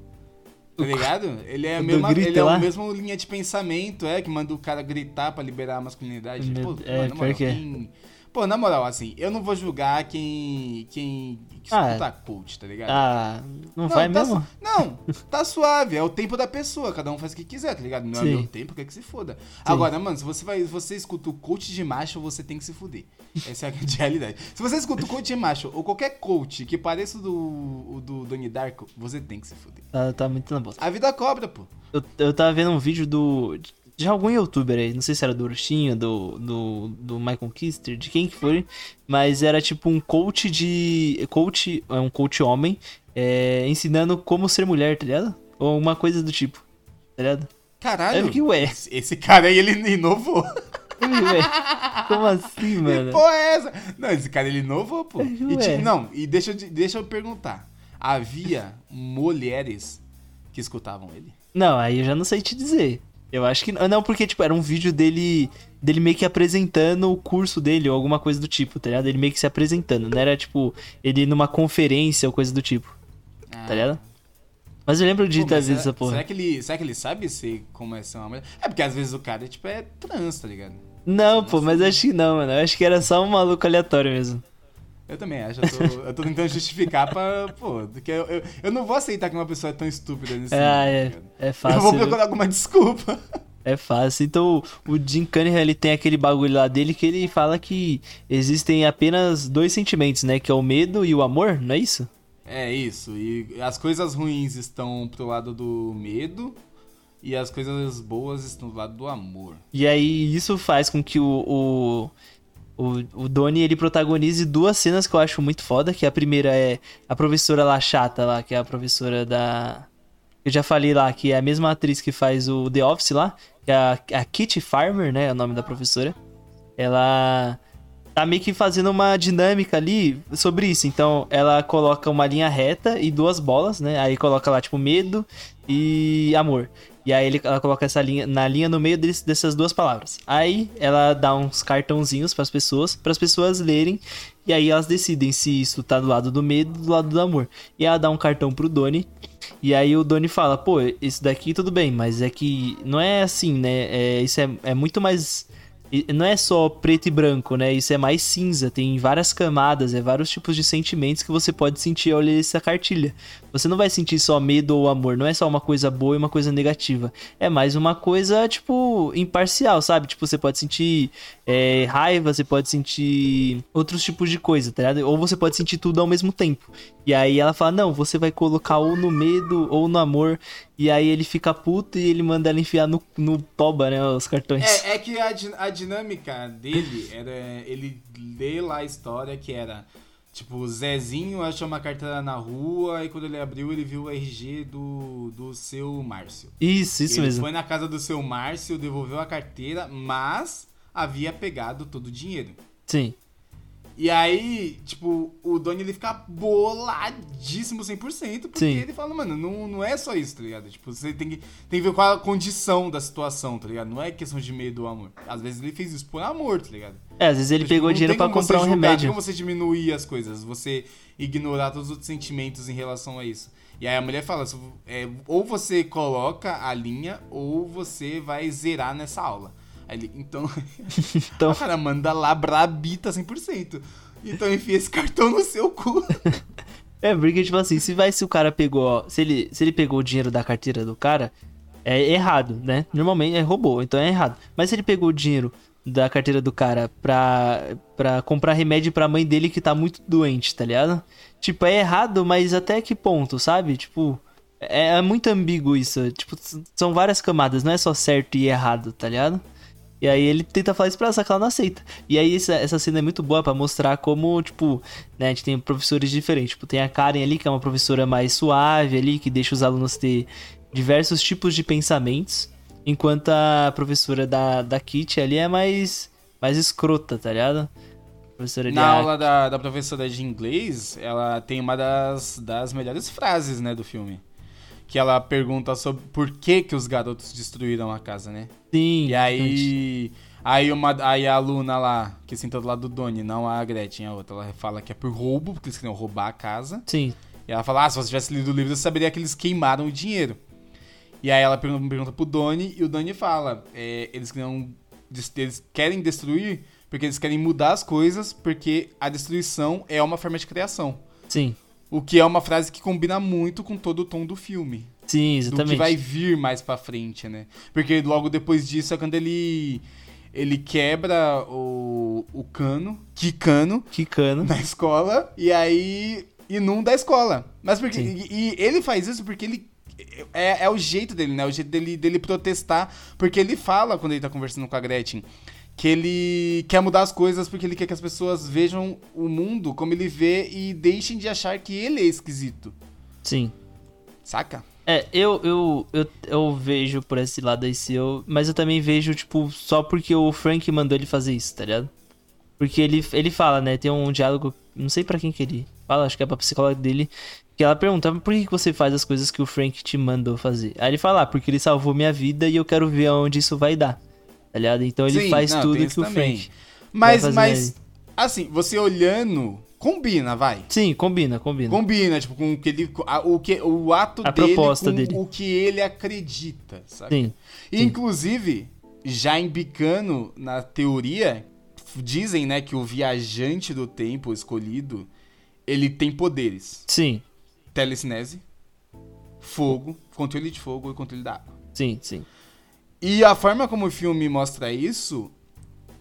S2: Tá ligado? Ele é mesma, ele é
S1: lá?
S2: a mesma linha de pensamento, é, que manda o cara gritar pra liberar a masculinidade.
S1: Meu-
S2: Pô,
S1: é,
S2: mano, moral,
S1: que é.
S2: quem- Pô, na moral, assim, eu não vou julgar quem. quem que
S1: Ah,
S2: escuta coach, tá ligado?
S1: Ah, não, vai
S2: tá
S1: mesmo?
S2: Não, tá suave, é o tempo da pessoa, cada um faz o que quiser, tá ligado? Não é
S1: Sim.
S2: meu tempo, quer que se foda. Agora, mano, se você vai, se você escuta o coach de macho, você tem que se fuder. Essa é a grande realidade. Se você escuta o coach de macho ou qualquer coach que pareça o do, do Donnie Darko, você tem que se fuder.
S1: Tá, tá muito na bosta.
S2: A vida cobra, pô.
S1: Eu, eu tava vendo um vídeo do. De algum youtuber aí, não sei se era do Urchinho, do, do, do Michael Kister, de quem que foi, mas era tipo um coach de. Coach, é um coach homem, é, ensinando como ser mulher, tá ligado? Ou uma coisa do tipo, tá ligado?
S2: Caralho.
S1: É que ué.
S2: Esse, cara aí, ele inovou.
S1: Ué, Como assim,
S2: Que
S1: mano?
S2: porra é essa? Não, esse cara, ele inovou, pô. E,
S1: Ué.
S2: ti- não, e deixa, deixa eu perguntar. Havia mulheres que escutavam ele?
S1: Não, aí eu já não sei te dizer. Eu acho que não, não, porque tipo, era um vídeo dele dele meio que apresentando o curso dele ou alguma coisa do tipo, tá ligado? Ele meio que se apresentando, não era tipo ele numa conferência ou coisa do tipo, tá ligado? Mas eu lembro de
S2: Pô, mas
S1: visto
S2: será,
S1: essa porra.
S2: será que ele, será que ele sabe ser como é ser uma mulher? É porque às vezes o cara, tipo, é trans, tá ligado?
S1: Não, pô, mas acho que não, mano. Eu acho que era só um maluco aleatório mesmo.
S2: Eu também acho, eu tô, eu tô tentando justificar pra, pô, porque eu, eu, eu não vou aceitar que uma pessoa é tão estúpida nesse
S1: Ah,
S2: nível,
S1: é.
S2: tá ligado?
S1: É
S2: Eu
S1: fácil.
S2: vou
S1: viu?
S2: procurar alguma desculpa.
S1: É fácil. Então, o Jim Cunningham, ele tem aquele bagulho lá dele que ele fala que existem apenas dois sentimentos, né? Que é o medo e o amor, não é isso?
S2: É isso, e as coisas ruins estão pro lado do medo e as coisas boas estão do lado do amor.
S1: E aí, isso faz com que o, o, o, o Donnie, ele protagonize duas cenas que eu acho muito foda, que a primeira é a professora lá chata lá, que é a professora da... Eu já falei lá, que é a mesma atriz que faz o The Office lá, que é a, a Kitty Farmer, né, é o nome da professora. Ela tá meio que fazendo uma dinâmica ali sobre isso. Então, ela coloca uma linha reta e duas bolas, né? Aí coloca lá, tipo, medo e amor. E aí ele, ela coloca essa linha na linha no meio desse- dessas duas palavras. Aí ela dá uns cartãozinhos pras pessoas, para as pessoas lerem. E aí elas decidem se isso tá do lado do medo do lado do amor. E ela dá um cartão pro Doni. E aí o Doni fala, pô, isso daqui tudo bem, mas é que não é assim, né? É, isso é, é muito mais. Não é só preto e branco, né? Isso é mais cinza, tem várias camadas, é vários tipos de sentimentos que você pode sentir ao ler essa cartilha. Você não vai sentir só medo ou amor, não é só uma coisa boa e uma coisa negativa. É mais uma coisa, tipo, imparcial, sabe? Tipo, você pode sentir é, raiva, você pode sentir outros tipos de coisa, tá ligado? Ou você pode sentir tudo ao mesmo tempo. E aí ela fala, não, você vai colocar ou no medo ou no amor. E aí ele fica puto e ele manda ela enfiar no, no toba, né, os cartões.
S2: É, é que a, a dinâmica dele era. Ele lê lá a história que era. Tipo, o Zezinho achou uma carteira na rua e quando ele abriu, ele viu o RG do, do seu Márcio.
S1: Isso, isso
S2: ele
S1: mesmo.
S2: foi na casa do seu Márcio, devolveu a carteira, mas havia pegado todo o dinheiro.
S1: Sim.
S2: E aí, tipo, o Doni ele fica boladíssimo 100%, porque
S1: Sim.
S2: ele fala, mano, não, não é só isso, tá ligado? Tipo, você tem que, tem que ver qual a condição da situação, tá ligado? Não é questão de medo ou amor. Às vezes ele fez isso por amor, tá ligado?
S1: É, às vezes ele
S2: Tipo,
S1: pegou
S2: não
S1: dinheiro
S2: como
S1: comprar um remédio.
S2: Não tem como você diminuir as coisas, você ignorar todos os outros sentimentos em relação a isso. E aí a mulher fala, é, ou você coloca a linha, ou você vai zerar nessa aula. Aí ele, então,
S1: Então-
S2: o cara manda lá brabita 100%. Então enfia esse cartão no seu cu.
S1: É, porque, tipo assim, se vai se o cara pegou, se ele, se ele pegou o dinheiro da carteira do cara, é errado, né? Normalmente é roubou, então é errado. Mas se ele pegou o dinheiro da carteira do cara pra, pra comprar remédio pra mãe dele que tá muito doente, tá ligado? Tipo, é errado, mas até que ponto, sabe? Tipo, é, é muito ambíguo isso. Tipo, são várias camadas, não é só certo e errado, tá ligado? E aí ele tenta falar isso pra ela, só que ela não aceita. E aí essa, essa cena é muito boa pra mostrar como, tipo, né, a gente tem professores diferentes. Tipo, tem a Karen ali, que é uma professora mais suave ali, que deixa os alunos ter diversos tipos de pensamentos. Enquanto a professora da, da Kitty ali é mais, mais escrota, tá ligado? Professora
S2: Na
S1: a-
S2: aula da, da professora de inglês, ela tem uma das, das melhores frases, né, do filme. Que ela pergunta sobre por que que os garotos destruíram a casa, né?
S1: Sim.
S2: E aí, aí, uma, aí a aluna lá, que senta do lado do Doni, não a Gretchen, a outra, ela fala que é por roubo, porque eles queriam roubar a casa.
S1: Sim.
S2: E ela fala, ah, se você tivesse lido o livro, você saberia que eles queimaram o dinheiro. E aí ela pergunta, pergunta pro Doni, e o Doni fala, é, eles queriam, eles querem destruir porque eles querem mudar as coisas, porque a destruição é uma forma de criação.
S1: Sim.
S2: O que é uma frase que combina muito com todo o tom do filme.
S1: Sim,
S2: Do
S1: exatamente.
S2: que vai vir mais pra frente, né? Porque logo depois disso é quando ele ele quebra o, o cano, que cano,
S1: Que cano.
S2: na escola, e aí inunda a escola. Mas porque. E, e ele faz isso porque ele. É, é o jeito dele, né? O jeito dele, dele protestar. Porque ele fala, quando ele tá conversando com a Gretchen, que ele quer mudar as coisas porque ele quer que as pessoas vejam o mundo como ele vê e deixem de achar que ele é esquisito.
S1: Sim.
S2: Saca?
S1: É, eu, eu, eu, eu vejo por esse lado aí, se eu, mas eu também vejo, tipo, só porque o Frank mandou ele fazer isso, tá ligado? Porque ele, ele fala, né? Tem um diálogo, não sei pra quem que ele fala, acho que é pra psicóloga dele, que ela pergunta, por que que você faz as coisas que o Frank te mandou fazer? Aí ele fala, ah, porque ele salvou minha vida e eu quero ver aonde isso vai dar, tá ligado? Então ele
S2: Sim,
S1: faz
S2: não,
S1: tudo que o
S2: também.
S1: Frank.
S2: Mas, mas, assim, você olhando, combina, vai.
S1: Sim, combina, combina.
S2: Combina, tipo, com o que ele. a- o, que, o ato
S1: A
S2: dele
S1: proposta
S2: com
S1: dele.
S2: o que ele acredita, sabe?
S1: Sim.
S2: E, Inclusive, já embicando na teoria, dizem, né, que o viajante do tempo escolhido, ele tem poderes.
S1: Sim,
S2: Telecinese, fogo, controle de fogo e controle da água.
S1: sim, sim.
S2: E a forma como o filme mostra isso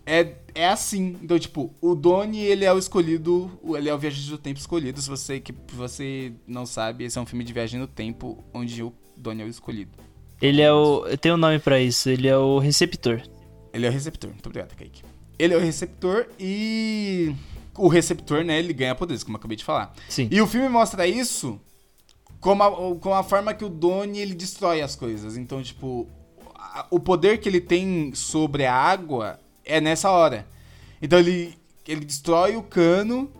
S2: é, é assim. Então, tipo, o Doni, ele é o escolhido, ele é o viajante do tempo escolhido. Se você, que você não sabe, esse é um filme de viagem no tempo, onde o Doni é o escolhido.
S1: Ele é o. Tem um nome pra isso, ele é o receptor.
S2: Ele é o receptor. Muito obrigado, Kaique. Ele é o receptor e o receptor, né, ele ganha poderes, como eu acabei de falar.
S1: Sim.
S2: E o filme mostra isso como a, como a forma que o Doni ele destrói as coisas. Então, tipo, o poder que ele tem sobre a água é nessa hora. Então ele, ele destrói o cano,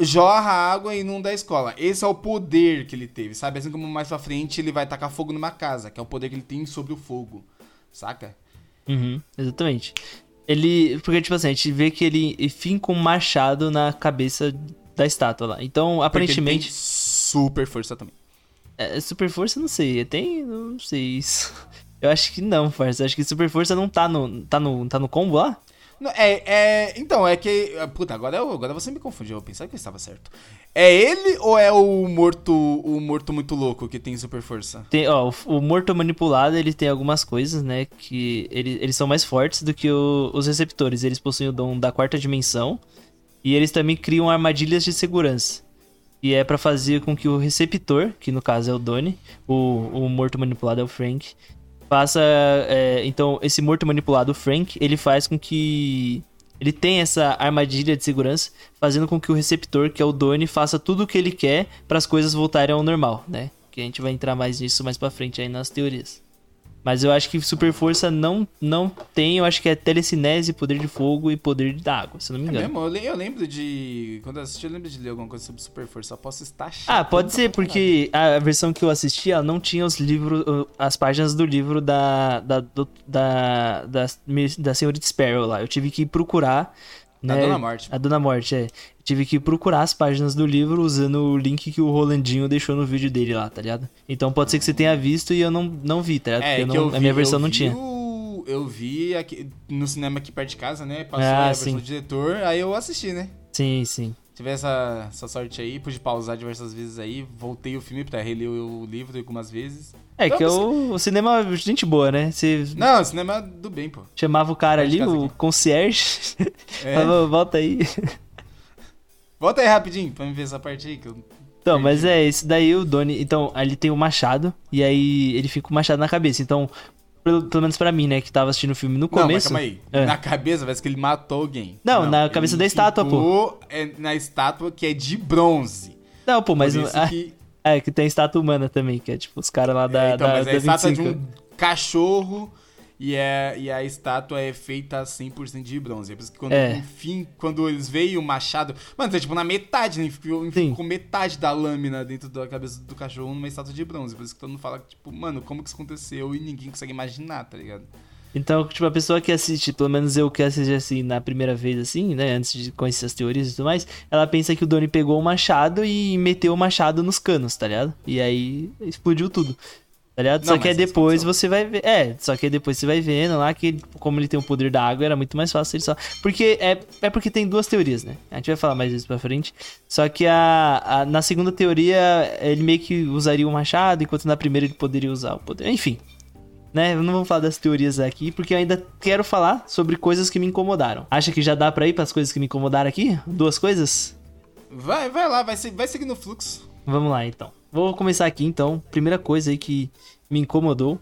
S2: jorra a água e inunda a escola. Esse é o poder que ele teve, sabe? Assim como mais pra frente ele vai tacar fogo numa casa, que é o poder que ele tem sobre o fogo. Saca?
S1: Uhum, exatamente. Ele. Porque, tipo assim, a gente vê que ele finca um machado na cabeça da estátua lá. Então,
S2: Porque ele
S1: aparentemente.
S2: tem super força também.
S1: É, super força, não sei. Tem. Não sei isso. Eu acho que não, parça. Eu acho que super força não tá no. Tá no, tá no combo lá?
S2: Não, é, é, então, é que. Puta, agora, eu- agora você me confundiu. Eu pensava que eu estava certo. É ele ou é o morto o morto muito louco que tem super força?
S1: Tem, ó, o, o morto manipulado, ele tem algumas coisas, né? Que ele- eles são mais fortes do que o- os receptores. Eles possuem o dom da quarta dimensão. E eles também criam armadilhas de segurança. E é pra fazer com que o receptor, que no caso é o Donnie, o, o morto manipulado é o Frank, faça. é, então, esse morto manipulado, Frank, ele faz com que. Ele tenha essa armadilha de segurança, fazendo com que o receptor, que é o Donnie, faça tudo o que ele quer para as coisas voltarem ao normal, né? Que a gente vai entrar mais nisso mais pra frente aí nas teorias. Mas eu acho que super força não, não tem, eu acho que é telecinese, poder de fogo e poder da água, se não me
S2: É
S1: engano.
S2: mesmo? Eu, eu lembro de. Quando eu assisti, eu lembro de ler alguma coisa sobre super força. Eu posso estar chato.
S1: Ah, pode ser, porque a versão que eu assisti, ela não tinha os livros, as páginas do livro da da, do- da, da, da senhorita Sparrow lá. Eu tive que procurar. Né,
S2: Dona Morte.
S1: A Dona Morte, é. Tive que procurar as páginas do livro usando o link que o Rolandinho deixou no vídeo dele lá, tá ligado? Então pode ser que você tenha visto e eu não, não vi, tá ligado?
S2: É,
S1: Porque
S2: que
S1: eu não-
S2: eu
S1: a minha
S2: vi-
S1: versão não
S2: vi
S1: tinha.
S2: o- Eu vi aqui, no cinema aqui perto de casa, né? Passou
S1: Ah,
S2: a versão
S1: sim.
S2: do diretor, aí eu assisti, né?
S1: Sim, sim.
S2: Tive essa, essa sorte aí, pude pausar diversas vezes aí, voltei o filme pra reler o livro algumas vezes.
S1: É que
S2: Não,
S1: o, o cinema é gente boa, né?
S2: Não, cinema do bem, pô.
S1: chamava o cara ali, o
S2: aqui.
S1: concierge,
S2: É.
S1: falava, volta aí.
S2: Volta aí rapidinho pra me ver essa parte aí que eu.
S1: Então, mas é, esse daí o Doni. Então, ali tem o machado, e aí ele fica com o machado na cabeça. Então, pelo, pelo menos pra mim, né, que tava assistindo o filme no
S2: Não, mas
S1: começo.
S2: calma aí.
S1: É.
S2: Na cabeça parece que ele matou alguém.
S1: Não, na cabeça da estátua, pô.
S2: É na estátua que é de bronze.
S1: Não, pô, mas.
S2: Por
S1: não- ah,
S2: que-
S1: É, que tem estátua humana também, que é tipo os caras lá da,
S2: É, então,
S1: da,
S2: mas
S1: da
S2: a estátua
S1: 25.
S2: de um cachorro e, é, e a estátua é feita 100% de bronze. É por isso que quando,
S1: É.
S2: enfim, quando eles veem o machado. Mano, tá tipo na metade, né? Ficou,
S1: Sim.
S2: ficou metade da lâmina dentro da cabeça do cachorro numa estátua de bronze. Por isso que todo mundo fala, tipo, mano, como que isso aconteceu e ninguém consegue imaginar, tá ligado?
S1: Então, tipo, a pessoa que assiste, pelo menos eu que assisti assim na primeira vez, assim, né? Antes de conhecer as teorias e tudo mais, ela pensa que o Donnie pegou o machado e meteu o machado nos canos, tá ligado? E aí explodiu tudo. Tá ligado?
S2: Não,
S1: só que aí depois você vai ver. É, só que aí depois você vai vendo lá que, como ele tem o poder da água, era muito mais fácil ele só. Porque é, é porque tem duas teorias, né? A gente vai falar mais disso pra frente. Só que a, a- na segunda teoria, ele meio que usaria o machado, enquanto na primeira ele poderia usar o poder. Enfim, né? Não vamos falar das teorias aqui, porque eu ainda quero falar sobre coisas que me incomodaram. Acha que já dá pra ir pras coisas que me incomodaram aqui? Duas coisas?
S2: Vai, vai lá, vai, vai seguir no fluxo.
S1: Vamos lá, então. Vou começar aqui, então. Primeira coisa aí que me incomodou.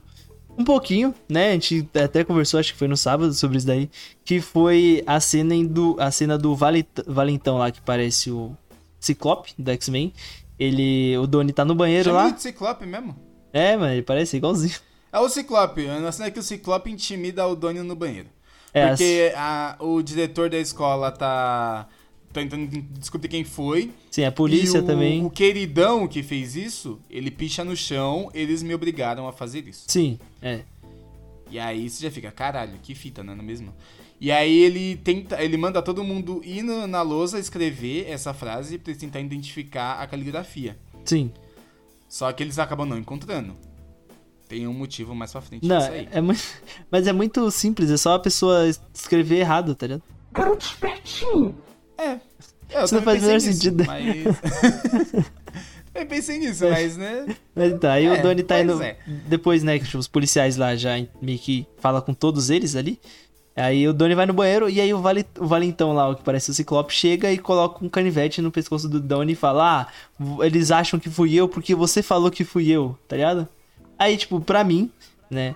S1: Um pouquinho, né? A gente até conversou, acho que foi no sábado, sobre isso daí. Que foi a cena, do, a cena do Valentão lá, que parece o Ciclope, do X-Men. Ele... O Donnie tá no banheiro
S2: Chama
S1: lá.
S2: ele de Ciclope mesmo.
S1: É, mano, ele parece igualzinho.
S2: É o Ciclope. A cena é que o Ciclope intimida o Donnie no banheiro.
S1: É,
S2: Porque a- o diretor da escola tá tentando descobrir quem foi.
S1: Sim, a polícia
S2: e o,
S1: também.
S2: O queridão que fez isso, ele picha no chão, eles me obrigaram a fazer isso.
S1: Sim, é.
S2: E aí você já fica, caralho, que fita, não é mesmo? E aí ele tenta, ele manda todo mundo ir no- na lousa escrever essa frase pra eles tentar identificar a caligrafia.
S1: Sim.
S2: Só que eles acabam não encontrando. Tem um motivo mais pra frente
S1: Não,
S2: disso aí.
S1: é muito. Mas é muito simples, é só a pessoa escrever errado, tá ligado?
S2: É. É, eu
S1: Isso não faz o menor sentido.
S2: Mas... eu pensei nisso, mas, né?
S1: Mas então, aí
S2: É,
S1: o Donnie tá indo.
S2: é.
S1: Depois, né, que os policiais lá já meio que fala com todos eles ali. Aí o Donnie vai no banheiro e aí o, vale, o Valentão lá, o que parece o Ciclope, chega e coloca um canivete no pescoço do Donnie e fala: Ah, eles acham que fui eu porque você falou que fui eu, tá ligado? Aí, tipo, pra mim, né?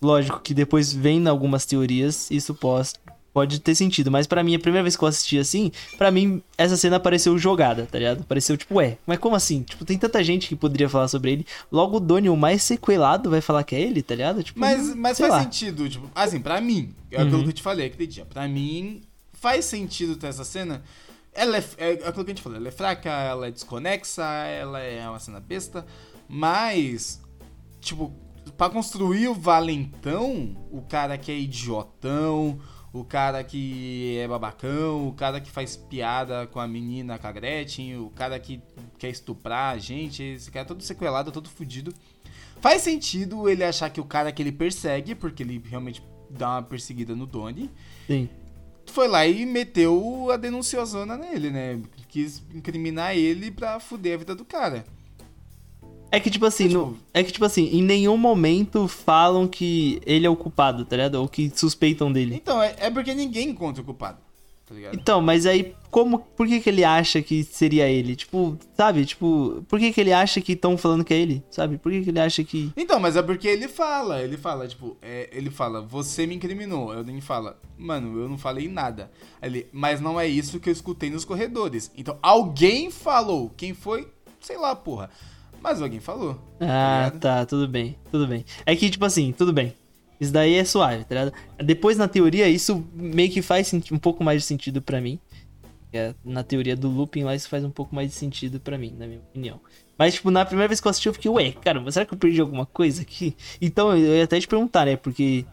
S1: Lógico que depois vem algumas teorias, isso pode, pode ter sentido, mas pra mim, a primeira vez que eu assisti assim, pra mim, essa cena pareceu jogada, tá ligado? Pareceu tipo, ué, mas como assim? Tipo, tem tanta gente que poderia falar sobre ele, logo o Donnie, o mais sequelado, vai falar que é ele, tá ligado? Tipo,
S2: Mas, mas faz
S1: lá.
S2: sentido, tipo, assim, pra mim, é
S1: Uhum.
S2: aquilo que eu te falei aquele dia. Pra mim, faz sentido ter essa cena. Ela é, é aquilo que a gente falou, ela é fraca, ela é desconexa, ela é uma cena besta, mas, tipo, pra construir o valentão, o cara que é idiotão, o cara que é babacão, o cara que faz piada com a menina, com a Gretchen, o cara que quer estuprar a gente, esse cara é todo sequelado, todo fudido. Faz sentido ele achar que o cara que ele persegue, porque ele realmente dá uma perseguida no Donnie,
S1: Sim.
S2: foi lá e meteu a denunciosona nele, né? Quis incriminar ele pra fuder a vida do cara.
S1: É que, tipo assim,
S2: É, tipo-
S1: no- é que, tipo assim, em nenhum momento falam que ele é o culpado, tá ligado? Ou que suspeitam dele.
S2: Então, é, é porque ninguém encontra o culpado, tá ligado?
S1: Então, mas aí, como, por que que ele acha que seria ele? Tipo, sabe? Tipo, por que que ele acha que estão falando que é ele? Sabe? Por que que ele acha que...
S2: Então, mas é porque ele fala, ele fala, tipo, é, ele fala, você me incriminou. Aí o Danny fala, mano, eu não falei nada. Ele, mas não é isso que eu escutei nos corredores. Então, alguém falou. Quem foi? Sei lá, porra. Mas alguém falou.
S1: Ah,
S2: ligado?
S1: tá, tudo bem, tudo bem. É que, tipo assim, tudo bem. Isso daí é suave, tá ligado? Depois, na teoria, isso meio que faz um pouco mais de sentido pra mim. É, na teoria do looping lá, isso faz um pouco mais de sentido pra mim, na minha opinião. Mas, tipo, na primeira vez que eu assisti, eu fiquei, ué, caramba, será que eu perdi alguma coisa aqui? Então, eu ia até te perguntar, né? Porque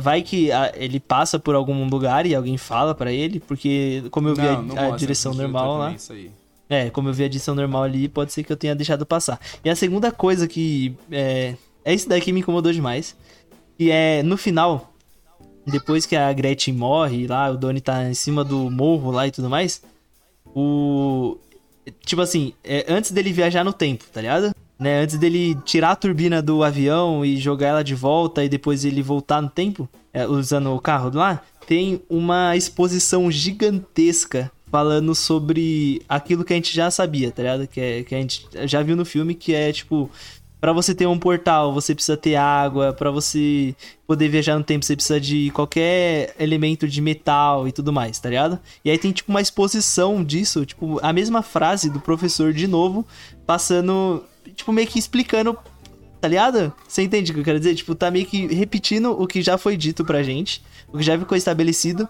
S1: vai que a- ele passa por algum lugar e alguém fala pra ele, porque como eu vi a-
S2: Não,
S1: a,
S2: mostra
S1: direção normal lá...
S2: Isso aí.
S1: É, como eu vi a edição normal ali, pode ser que eu tenha deixado passar. E a segunda coisa que. É, é isso daqui que me incomodou demais. Que é no final, depois que a Gretchen morre lá, o Donnie tá em cima do morro lá e tudo mais. O. Tipo assim, é, antes dele viajar no tempo, tá ligado? Né, antes dele tirar a turbina do avião e jogar ela de volta e depois ele voltar no tempo, é, usando o carro lá, tem uma exposição gigantesca falando sobre aquilo que a gente já sabia, tá ligado? Que, é, que a gente já viu no filme, que é tipo, Pra você ter um portal, você precisa ter água, Pra você poder viajar no tempo, você precisa de qualquer elemento de metal e tudo mais, tá ligado? E aí tem tipo uma exposição disso, tipo, a mesma frase do professor de novo, passando, tipo, meio que explicando Tá ligado? Você entende o que eu quero dizer? Tipo, tá meio que repetindo o que já foi dito pra gente, o que já ficou estabelecido,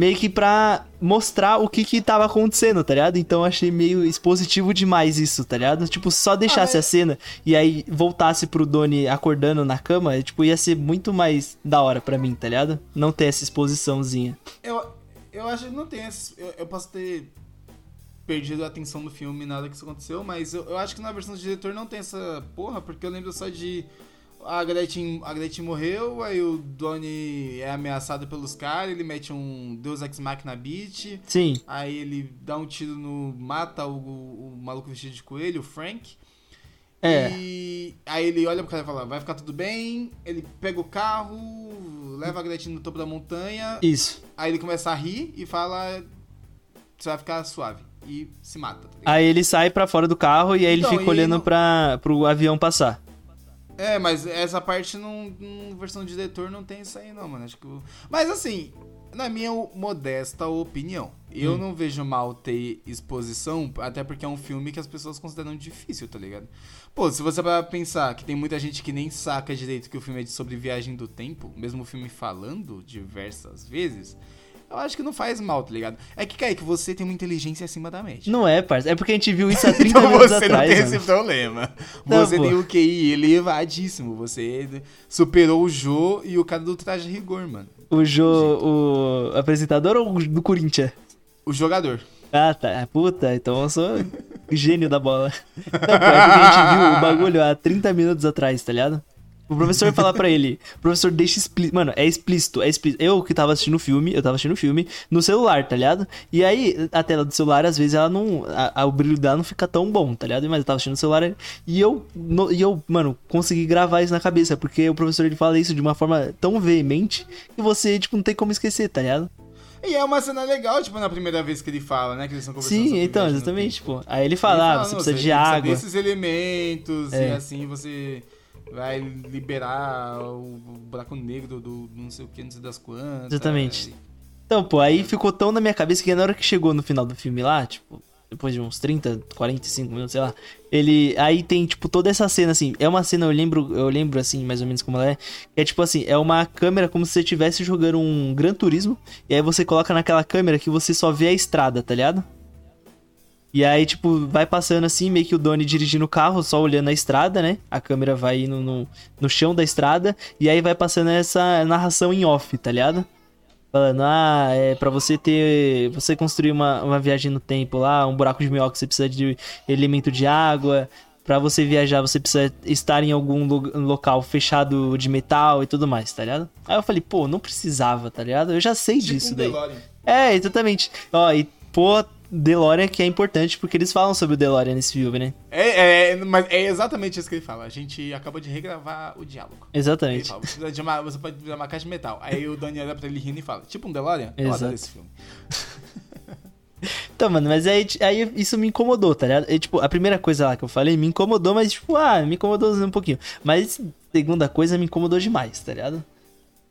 S1: meio que pra mostrar o que que tava acontecendo, tá ligado? Então eu achei meio expositivo demais isso, tá ligado? Tipo, só deixasse
S2: Ah,
S1: a cena e aí voltasse pro Donnie acordando na cama, tipo, ia ser muito mais da hora pra mim, tá ligado? Não ter essa exposiçãozinha.
S2: Eu, eu acho que não tem esse, eu, eu posso ter perdido a atenção do filme, nada que isso aconteceu, mas eu, eu acho que na versão do diretor não tem essa porra, porque eu lembro só de. A Gretchen, a Gretchen morreu, aí o Donnie é ameaçado pelos caras, ele mete um Deus Ex Machina Beat,
S1: Sim,
S2: aí ele dá um tiro no. mata o, o maluco vestido de coelho, o Frank.
S1: É.
S2: E aí ele olha pro cara e fala, vai ficar tudo bem. Ele pega o carro, leva a Gretchen no topo da montanha.
S1: isso.
S2: Aí ele começa a rir e fala, você vai ficar suave. E se mata. Tá?
S1: Aí ele sai pra fora do carro e aí ele
S2: Então,
S1: fica
S2: e
S1: olhando
S2: não-
S1: pra, pro avião passar.
S2: É, mas essa parte não, não- versão de diretor não tem isso aí não, mano. Acho que o- Mas assim, na minha modesta opinião, eu
S1: Hum.
S2: não vejo mal ter exposição, até porque é um filme que as pessoas consideram difícil, tá ligado? Pô, se você vai pensar que tem muita gente que nem saca direito que o filme é de sobre viagem do tempo, mesmo o filme falando diversas vezes, eu acho que não faz mal, tá ligado? É que, Kaique, você tem uma inteligência acima da média.
S1: Não é, parça. É porque a gente viu isso há 30
S2: Então
S1: minutos
S2: você não
S1: atrás.
S2: tem
S1: mano.
S2: esse problema.
S1: Não,
S2: você
S1: pô.
S2: tem o QI elevadíssimo. Você superou o Jô e o cara do traje rigor, mano.
S1: O Jô, o apresentador ou o do Corinthians?
S2: O jogador.
S1: Ah, tá. Puta, então eu sou gênio da bola. Não, pô, é porque a gente viu o bagulho há 30 minutos atrás, tá ligado? O professor falar pra ele, o professor deixa explícito. Mano, é explícito, é explícito. Eu que tava assistindo o filme, eu tava assistindo o filme no celular, tá ligado? E aí, a tela do celular, às vezes, ela não. a- a- o brilho dela não fica tão bom, tá ligado? Mas eu tava assistindo no celular e eu, no- e eu, mano, consegui gravar isso na cabeça, porque o professor ele fala isso de uma forma tão veemente que você, tipo, não tem como esquecer, tá ligado?
S2: E é uma cena legal, tipo, na primeira vez que ele fala, né? Que eles estão conversando
S1: Sim, então, exatamente, pô. Aí ele
S2: Ele
S1: fala, ah,
S2: fala,
S1: você
S2: "Não,
S1: precisa de
S2: precisa
S1: água.
S2: desses elementos
S1: É.
S2: e assim você vai liberar o buraco negro do não sei o que, não sei das quantas.
S1: Exatamente. Então, pô, aí ficou tão na minha cabeça que na hora que chegou no final do filme lá, tipo, depois de uns 30, 45 minutos, sei lá, ele. Aí tem, tipo, toda essa cena, assim. É uma cena, eu lembro, eu lembro, assim, mais ou menos como ela é. É tipo assim, é uma câmera como se você estivesse jogando um Gran Turismo. E aí você coloca naquela câmera que você só vê a estrada, tá ligado? E aí, tipo, vai passando assim, meio que o Donnie dirigindo o carro, só olhando a estrada, né? A câmera vai indo no, no chão da estrada. E aí vai passando essa narração em off, tá ligado? Falando, ah, é pra você ter. Você construir uma, uma viagem no tempo lá, um buraco de minhoca, você precisa de elemento de água. Pra você viajar, você precisa estar em algum lo- local fechado de metal e tudo mais, tá ligado? Aí eu falei, pô, não precisava, tá ligado? Eu já sei
S2: Tipo
S1: disso
S2: um
S1: daí.
S2: DeLorean.
S1: É, exatamente. Ó, e pô, DeLorean que é importante porque eles falam sobre o DeLorean nesse filme, né?
S2: É, é, mas é exatamente isso que ele fala. A gente acabou de regravar o diálogo.
S1: Exatamente.
S2: fala, você, precisa de uma, você pode de uma caixa de metal. Aí o Dani olha pra ele rindo e fala, tipo um DeLorean? Eu
S1: Exato.
S2: adoro esse filme.
S1: Então, mano, mas aí, aí isso me incomodou, tá ligado? E, tipo, a primeira coisa lá que eu falei me incomodou, mas, tipo, ah, me incomodou um pouquinho. Mas segunda coisa me incomodou demais, tá ligado?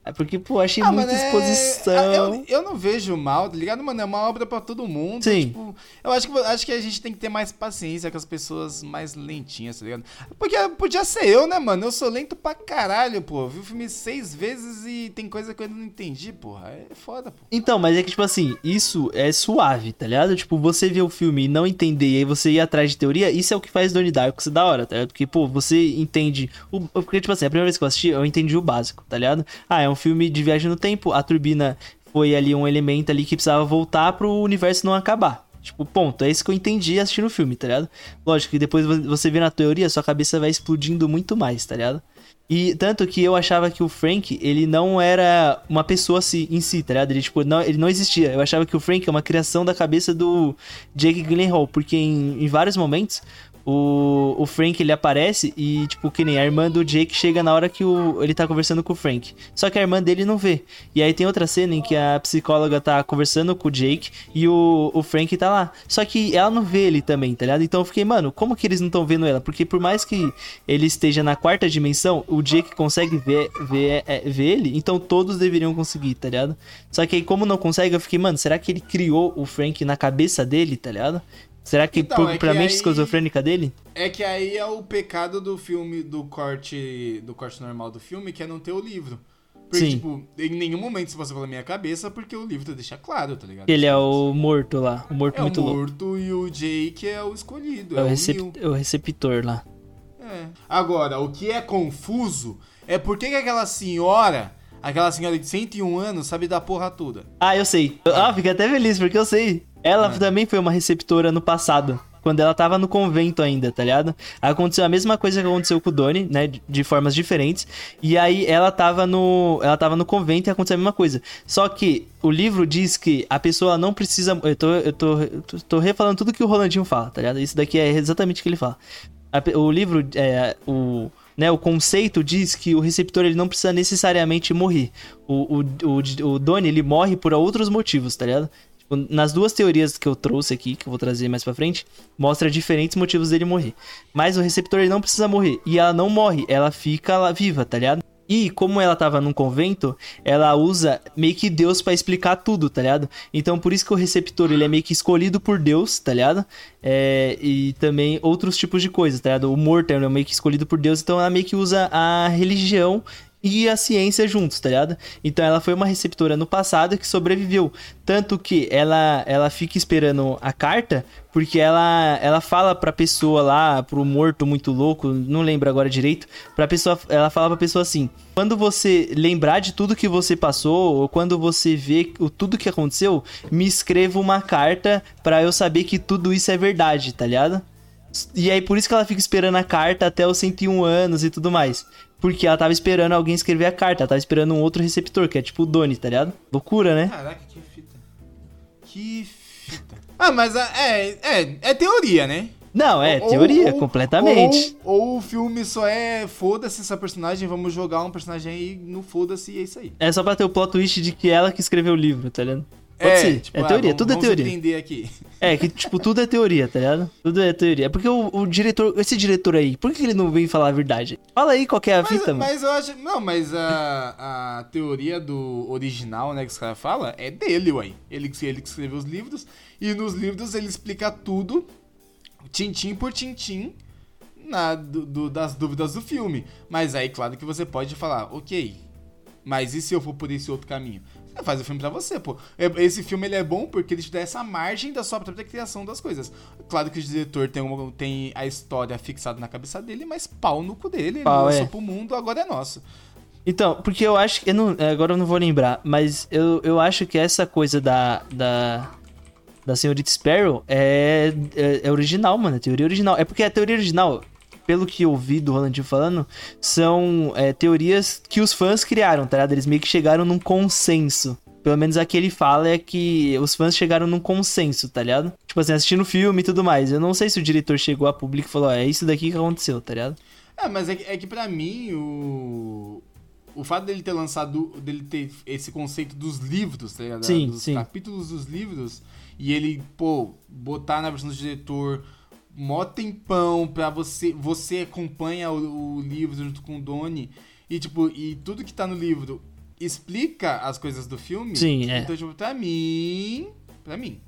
S1: É porque, pô, achei
S2: Ah,
S1: muita
S2: é-
S1: exposição.
S2: ah, Eu, eu não vejo mal, tá ligado? Mano, é uma obra pra todo mundo.
S1: Sim.
S2: Tipo, eu acho que, acho que a gente tem que ter mais paciência com as pessoas mais lentinhas, tá ligado? Porque podia ser eu, né, mano? Eu sou lento pra caralho, pô. Vi o filme seis vezes e tem coisa que eu ainda não entendi, porra. É foda, pô.
S1: Então, mas é que, tipo assim, isso é suave, tá ligado? Tipo, você ver o filme e não entender, e aí você ir atrás de teoria, isso é o que faz Donnie Darko ser da hora, tá ligado? Porque, pô, você entende. O... Porque, tipo assim, a primeira vez que eu assisti, eu entendi o básico, tá ligado? Ah, é um filme de viagem no tempo, a turbina foi ali um elemento ali que precisava voltar pro universo não acabar. Tipo, ponto. É isso que eu entendi assistindo o filme, tá ligado? Lógico que depois você vê na teoria, sua cabeça vai explodindo muito mais, tá ligado? E tanto que eu achava que o Frank, ele não era uma pessoa em si, tá ligado? Ele, tipo, não, ele não existia. Eu achava que o Frank é uma criação da cabeça do Jake Gyllenhaal, porque em, em vários momentos o, o Frank ele aparece e, tipo, que nem a irmã do Jake chega na hora que o, ele tá conversando com o Frank. Só que a irmã dele não vê. E aí tem outra cena em que a psicóloga tá conversando com o Jake e o, o Frank tá lá. Só que ela não vê ele também, tá ligado? Então eu fiquei, mano, como que eles não estão vendo ela? Porque por mais que ele esteja na quarta dimensão, o Jake consegue ver, ver, é, ver ele, então todos deveriam conseguir, tá ligado? Só que aí, como não consegue, eu fiquei, mano, será que ele criou o Frank na cabeça dele, tá ligado? Será que
S2: Então,
S1: por,
S2: é que
S1: pra mente
S2: aí-
S1: esquizofrênica dele?
S2: É que aí é o pecado do filme, do corte, do corte normal do filme, que é não ter o livro. Porque,
S1: Sim.
S2: tipo, em nenhum momento se você pela minha cabeça, porque o livro deixa claro, tá ligado?
S1: Ele é o morto lá, o morto
S2: É o
S1: muito louco.
S2: morto e o Jake é o escolhido,
S1: É
S2: é,
S1: o,
S2: o
S1: recep- é o receptor lá.
S2: É. Agora, o que é confuso é por que, que aquela senhora, aquela senhora de 101 anos, sabe da porra toda.
S1: Ah, eu sei. Ah, fiquei até feliz, porque eu sei. Ela
S2: Ah.
S1: também foi uma receptora no passado. Quando ela tava no convento ainda, tá ligado? Aconteceu a mesma coisa que aconteceu com o Donnie, né? de- De formas diferentes. E aí ela tava no. Ela tava no convento e aconteceu a mesma coisa. Só que o livro diz que a pessoa não precisa. Eu tô, eu tô, eu tô, tô refalando tudo que o Rolandinho fala, tá ligado? Isso daqui é exatamente o que ele fala. A o livro, é, o, né, o conceito diz que o receptor ele não precisa necessariamente morrer. O, o, o, o Donnie, ele morre por outros motivos, tá ligado? Nas duas teorias que eu trouxe aqui, que eu vou trazer mais pra frente, mostra diferentes motivos dele morrer. Mas o receptor ele não precisa morrer. E ela não morre, ela fica lá viva, tá ligado? E como ela tava num convento, ela usa meio que Deus pra explicar tudo, tá ligado? Então por isso que o receptor ele é meio que escolhido por Deus, tá ligado? É, e também outros tipos de coisas, tá ligado? O morto é meio que escolhido por Deus, então ela meio que usa a religião e a ciência juntos, tá ligado? Então ela foi uma receptora no passado que sobreviveu. Tanto que ela, ela fica esperando a carta, porque ela, ela fala pra pessoa lá, pro morto muito louco, não lembro agora direito, pra pessoa, ela fala pra pessoa assim: quando você lembrar de tudo que você passou, ou quando você vê o, tudo que aconteceu, me escreva uma carta pra eu saber que tudo isso é verdade, tá ligado? E aí por isso que ela fica esperando a carta até os 101 anos e tudo mais. Porque ela tava esperando alguém escrever a carta, ela tava esperando um outro receptor, que é tipo o Doni, tá ligado? Loucura, né?
S2: Caraca, que fita. Que fita. Ah, mas ah, é, é, é teoria, né?
S1: Não, é
S2: Ou-
S1: teoria,
S2: ou-
S1: completamente.
S2: Ou, ou o filme só é foda-se essa personagem, vamos jogar um personagem aí no foda-se e é isso aí.
S1: É só pra ter o plot twist de que ela que escreveu o livro, tá ligado? Pode ser,
S2: tipo,
S1: é
S2: ah,
S1: teoria,
S2: vamos-
S1: tudo é teoria.
S2: entender aqui.
S1: É, que tipo, tudo é teoria, tá ligado? Tudo é teoria. É porque o, o diretor, esse diretor aí, por que ele não vem falar a verdade? Fala aí qual é a
S2: Mas,
S1: fita, mano.
S2: mas eu acho. Não, mas a, a teoria do original, né, que os caras falam, é dele, uai. Ele, que- ele que escreveu os livros. E nos livros ele explica tudo, tintim por tintim, na, do- do- das dúvidas do filme. Mas aí, claro que você pode falar, ok. Mas e se eu for por esse outro caminho? Faz o filme pra você, pô. É- Esse filme ele é bom porque ele te dá essa margem da sua própria criação das coisas. Claro que o diretor tem, uma- tem a história fixada na cabeça dele, mas pau no cu dele.
S1: Pau,
S2: ele lançou
S1: é.
S2: pro mundo, agora é nosso.
S1: Então, porque eu acho que. Eu não, agora eu não vou lembrar, mas eu, eu acho que essa coisa da. da da senhorita Sparrow é, é, é original, mano. É teoria original. É porque a teoria original, pelo que eu vi do Rolandinho falando, são é, teorias que os fãs criaram, tá ligado? Eles meio que chegaram num consenso. Pelo menos a que ele fala é que os fãs chegaram num consenso, tá ligado? Tipo assim, assistindo o filme e tudo mais. Eu não sei se o diretor chegou a público e falou, é isso daqui que aconteceu, tá ligado?
S2: É, mas é que, é que pra mim, o. O fato dele ter lançado. dele ter esse conceito dos livros, tá ligado?
S1: Sim,
S2: dos
S1: sim.
S2: capítulos dos livros. E ele, pô, botar na versão do diretor mó tempão pra você. Você acompanha o, o livro junto com o Doni. E, tipo, e tudo que tá no livro explica as coisas do filme.
S1: Sim, é.
S2: Então, tipo, pra mim. Pra mim.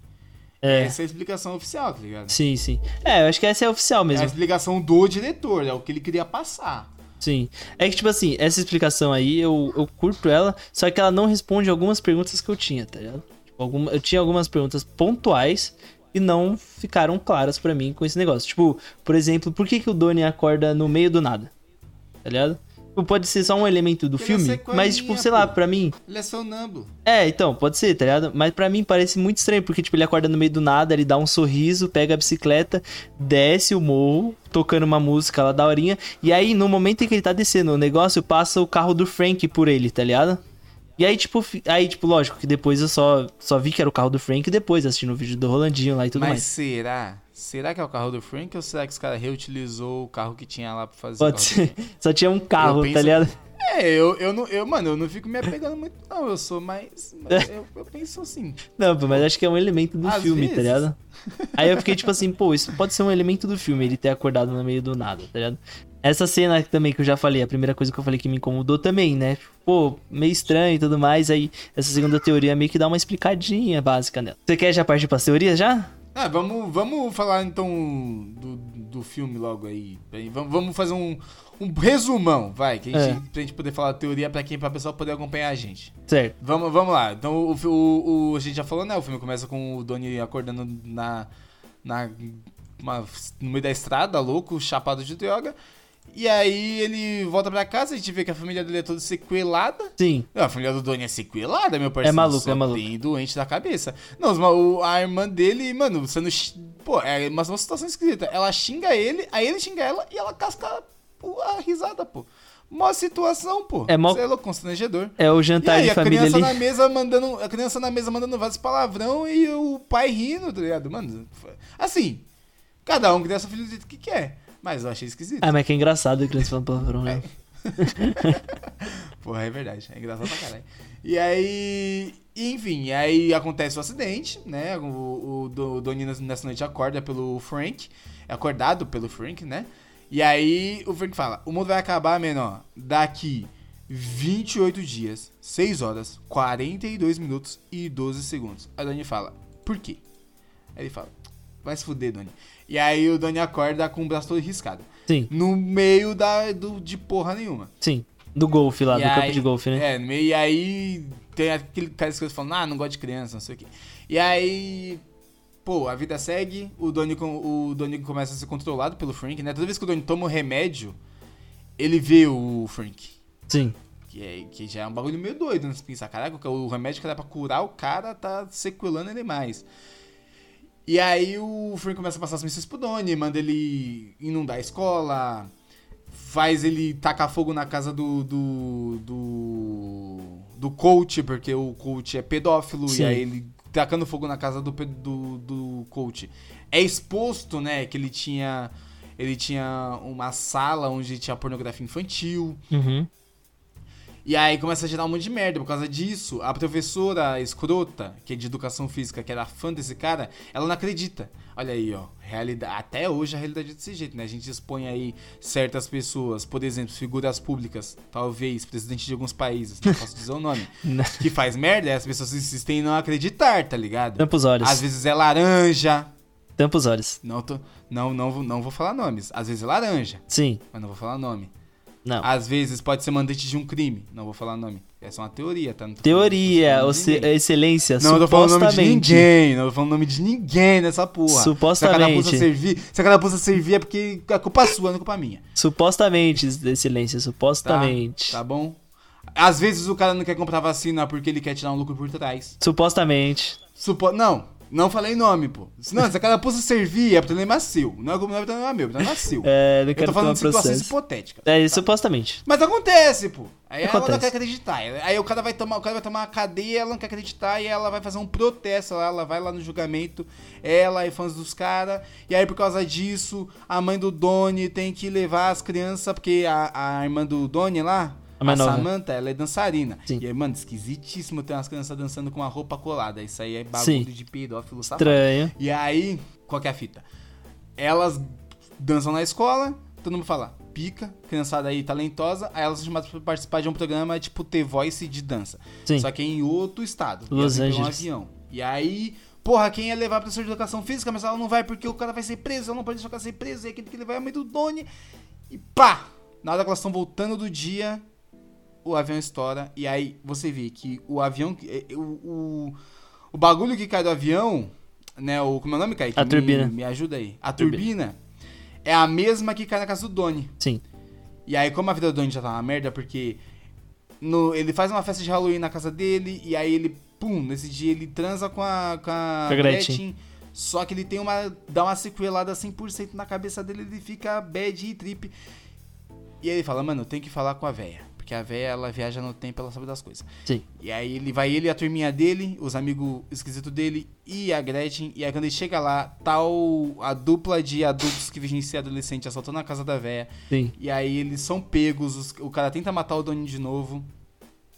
S1: É.
S2: Essa é a explicação oficial, tá ligado?
S1: Sim, sim. É, eu acho que essa é a oficial
S2: É a
S1: mesmo.
S2: explicação do diretor, é o que ele queria passar.
S1: Sim. É que, tipo assim, essa explicação aí, eu, eu curto ela, só que ela não responde algumas perguntas que eu tinha, tá ligado? Tipo, alguma, eu tinha algumas perguntas pontuais e não ficaram claras pra mim com esse negócio. Tipo, por exemplo, por que, que o Donnie acorda no meio do nada? Tá ligado? Tipo, Pode ser só um elemento do
S2: Porque é
S1: filme, mas, tipo, sei lá,
S2: pô.
S1: pra mim,
S2: Ele é sonâmbulo.
S1: é, então, pode ser, tá ligado? Mas pra mim parece muito estranho, porque, tipo, ele acorda no meio do nada, ele dá um sorriso, pega a bicicleta, desce o morro, tocando uma música lá da horinha, e aí, no momento em que ele tá descendo o negócio, passa o carro do Frank por ele, tá ligado? E aí, tipo, aí, tipo, lógico que depois eu só, só vi que era o carro do Frank depois, assistindo o vídeo do Rolandinho lá e tudo
S2: Mas
S1: mais.
S2: será? Será que é o carro do Frank ou será que os caras reutilizou o carro que tinha lá pra fazer?
S1: Pode ser. Só tinha um carro, tá
S2: penso-
S1: ligado?
S2: É, eu, eu não. Eu, mano, eu não fico me apegando muito, não. Eu sou mais. mas eu, eu penso assim.
S1: Não, mas acho que é um elemento do
S2: Às
S1: filme, tá
S2: vezes.
S1: ligado? Aí eu fiquei tipo assim, pô, isso pode ser um elemento do filme, ele ter acordado no meio do nada, tá ligado? Essa cena também que eu já falei, a primeira coisa que eu falei que me incomodou também, né? Pô, meio estranho e tudo mais, aí essa segunda teoria meio que dá uma explicadinha básica nela. Você quer já partir pras teorias já?
S2: Ah, vamos, vamos falar então do, do filme logo aí. Vamos, vamos fazer um, um resumão, vai, que a gente, é. pra gente poder falar a teoria pra quem pra pessoa poder acompanhar a gente.
S1: Certo.
S2: Vamos, vamos lá. Então o, o, o, a gente já falou, né? O filme começa com o Donnie acordando na. na uma, no meio da estrada, louco, chapado de droga. E aí ele volta pra casa, a gente vê que a família dele é toda sequelada.
S1: Sim.
S2: A família do Donnie é sequelada, meu parceiro.
S1: É maluco, é maluco.
S2: Tem doente da cabeça. Não, a irmã dele, mano, sendo. Pô, é uma, uma situação esquisita. Ela xinga ele, aí ele xinga ela e ela casca a risada, pô. Mó situação, pô.
S1: É mó...
S2: Você é louco, constrangedor.
S1: É o jantar
S2: aí,
S1: de família ali.
S2: A criança na mesa mandando, a criança na mesa mandando vários palavrão e o pai rindo, tá ligado? Mano, assim, cada um que dessa filha do jeito que quer. Mas eu achei esquisito.
S1: Ah, mas que é engraçado a criança falando palavrão, né?
S2: É. Porra, é verdade. É engraçado pra caralho. E aí. Enfim, aí acontece o acidente, né? O, o, o Doni nessa noite acorda pelo Frank. É acordado pelo Frank, né? E aí o Frank fala: o mundo vai acabar, menor, daqui 28 dias, 6 horas, 42 minutos e 12 segundos. A Doni fala: por quê? Aí ele fala: vai se fuder, Doni. E aí o Doni acorda com o braço todo riscado.
S1: Sim.
S2: No meio da, do, de porra nenhuma.
S1: Sim. Do golfe lá,
S2: e
S1: do
S2: aí,
S1: campo de golfe, né?
S2: É, no meio, e aí tem aquele cara que falando, ah, não gosto de criança, não sei o quê. E aí, pô, a vida segue, o Doni, o Doni começa a ser controlado pelo Frank, né? Toda vez que o Doni toma o um remédio, ele vê o Frank.
S1: Sim.
S2: Que, é, que já é um bagulho meio doido, né? Você pensar, caraca, o remédio que dá pra curar o cara tá sequelando ele mais. E aí o Frank começa a passar as missões pro Donnie, manda ele inundar a escola, faz ele tacar fogo na casa do. do. do, do coach, porque o coach é pedófilo, Sim. e aí ele tacando fogo na casa do, do, do coach. É exposto, né, que ele tinha. Ele tinha uma sala onde tinha pornografia infantil.
S1: Uhum.
S2: E aí começa a gerar um monte de merda. Por causa disso, a professora escrota, que é de educação física, que era fã desse cara, ela não acredita. Olha aí, ó. Realidade, até hoje a realidade é desse jeito, né? A gente expõe aí certas pessoas, por exemplo, figuras públicas, talvez, presidente de alguns países, não posso dizer o nome, que faz merda e as pessoas insistem em não acreditar, tá ligado?
S1: Tampa os olhos.
S2: Às vezes é laranja.
S1: Tampa os olhos.
S2: Não, tô, não, não, não vou falar nomes. Às vezes é laranja.
S1: Sim.
S2: Mas não vou falar nome.
S1: Não.
S2: Às vezes pode ser mandante de um crime. Não vou falar nome. Essa é uma teoria, tá?
S1: teoria, se, excelência,
S2: não, supostamente. Não, tô falando nome de ninguém. Não tô falando nome de ninguém nessa porra.
S1: Supostamente.
S2: Se a servir, se a carapuça servir é porque é culpa sua, não é culpa minha.
S1: Supostamente, excelência, supostamente.
S2: Tá, tá bom? Às vezes o cara não quer comprar vacina porque ele quer tirar um lucro por trás.
S1: Supostamente.
S2: Supo... Não, não falei nome, pô. Não, se a carapuça servir, é problema seu. Não é, não é problema meu, é problema seu.
S1: É, não
S2: quero
S1: Eu tô
S2: falando
S1: de situações
S2: hipotéticas.
S1: É, tá? supostamente.
S2: Mas acontece, pô. Aí
S1: acontece.
S2: ela não quer acreditar. Aí o cara vai tomar, o cara vai tomar uma cadeia, ela não quer acreditar e ela vai fazer um protesto lá, ela vai lá no julgamento, ela e fãs dos caras. E aí por causa disso, a mãe do Doni tem que levar as crianças, porque a, a irmã do Doni lá,
S1: a,
S2: a Samantha, ela é dançarina.
S1: Sim.
S2: E aí, mano, esquisitíssimo ter umas crianças dançando com uma roupa colada. Isso aí é bagulho
S1: Sim.
S2: de pedófilo safado.
S1: Estranho.
S2: E aí, qual que é a fita? Elas dançam na escola, todo mundo fala, pica, criançada aí talentosa, aí elas são chamadas pra participar de um programa tipo The Voice de dança.
S1: Sim.
S2: Só que é em outro estado.
S1: Los
S2: vêm
S1: Angeles.
S2: um avião. E aí, porra, quem ia levar a professora de educação física, mas ela não vai porque o cara vai ser preso, ela não pode deixar o cara ser preso, e aquele que levar é a mãe do Doni. E pá! Na hora que elas estão voltando do dia, o avião estoura. E aí você vê que o avião. O, o, o bagulho que cai do avião, né? O, como é o nome, Kaique?
S1: A
S2: Me-
S1: turbina.
S2: Me ajuda aí. A
S1: Turbina.
S2: turbina é a mesma que cai na casa do Doni.
S1: Sim.
S2: E aí, como a vida do Doni já tá uma merda, porque no, ele faz uma festa de Halloween na casa dele, e aí ele, pum, nesse dia ele transa com a, com a,
S1: Com a Gretchen.
S2: Só que ele tem uma. dá uma sequelada 100% na cabeça dele, ele fica bad e trip. E aí ele fala, mano, eu tenho que falar com a véia. Porque a véia, ela viaja no tempo, ela sabe das coisas.
S1: Sim.
S2: E aí ele vai ele e a turminha dele, os amigos esquisitos dele e a Gretchen. E aí quando ele chega lá, tá o- a dupla de adultos que vigiam adolescente assaltando a casa da véia.
S1: Sim.
S2: E aí eles são pegos, os- o cara tenta matar o Doni de novo.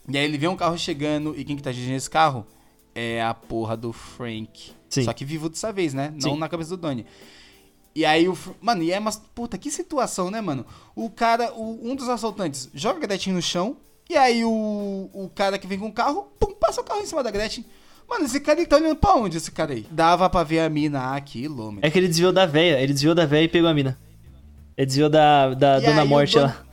S2: E aí ele vê um carro chegando e quem que tá dirigindo esse carro? É a porra do Frank.
S1: Sim.
S2: Só que vivo dessa vez, né? Não
S1: Sim.
S2: na cabeça do Doni. E aí o. Mano, e é mas Puta, que situação, né, mano? O cara, o- um dos assaltantes joga a Gretchen no chão. E aí o, o cara que vem com o carro, pum, passa o carro em cima da Gretchen. Mano, esse cara ele tá olhando pra onde, esse cara aí? Dava pra ver a mina a quilômetros.
S1: É que ele desviou da véia, ele desviou da véia e pegou a mina. Ele desviou da, da
S2: E
S1: Dona Morte lá.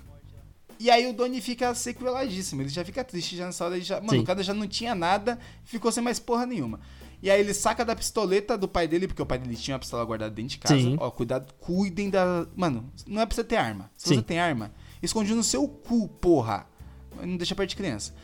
S2: E aí o Doni fica sequeladíssimo, ele já fica triste já nessa hora, ele já, mano,
S1: Sim.
S2: o cara já não tinha nada, ficou sem mais porra nenhuma. E aí ele saca da pistoleta do pai dele, porque o pai dele tinha uma pistola guardada dentro de casa.
S1: Sim.
S2: Ó, cuidado, cuidem da... Mano, não é pra você ter arma. Se
S1: Sim.
S2: você tem arma, esconde no seu cu, porra. Não deixa perto de criança.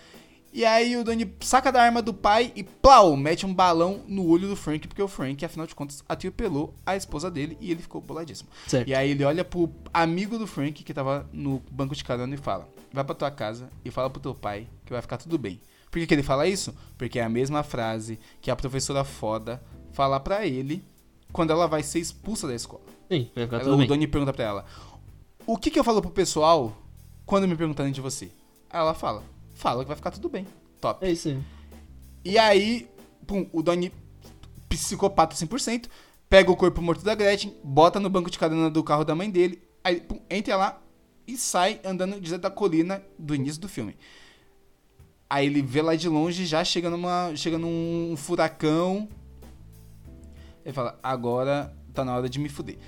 S2: E aí o Doni saca da arma do pai e plau, mete um balão no olho do Frank, porque o Frank, afinal de contas, atropelou a esposa dele e ele ficou boladíssimo.
S1: Certo.
S2: E aí ele olha pro amigo do Frank que tava no banco de carona e fala: Vai pra tua casa e fala pro teu pai que vai ficar tudo bem. Por que, que ele fala isso? Porque é a mesma frase que a professora foda fala pra ele quando ela vai ser expulsa da escola.
S1: Sim, vai ficar
S2: Ela- o. Doni pergunta pra ela: O que, que eu falo pro pessoal quando me perguntarem de você? Aí ela fala: Fala que vai ficar tudo bem. Top.
S1: É isso aí.
S2: E aí, pum, o Donnie, psicopata 100%, pega o corpo morto da Gretchen, bota no banco de carona do carro da mãe dele, aí pum, entra lá e sai andando direto da colina do início do filme. Aí ele vê lá de longe, já chega numa, chega num furacão. Ele fala: "Agora tá na hora de me fuder".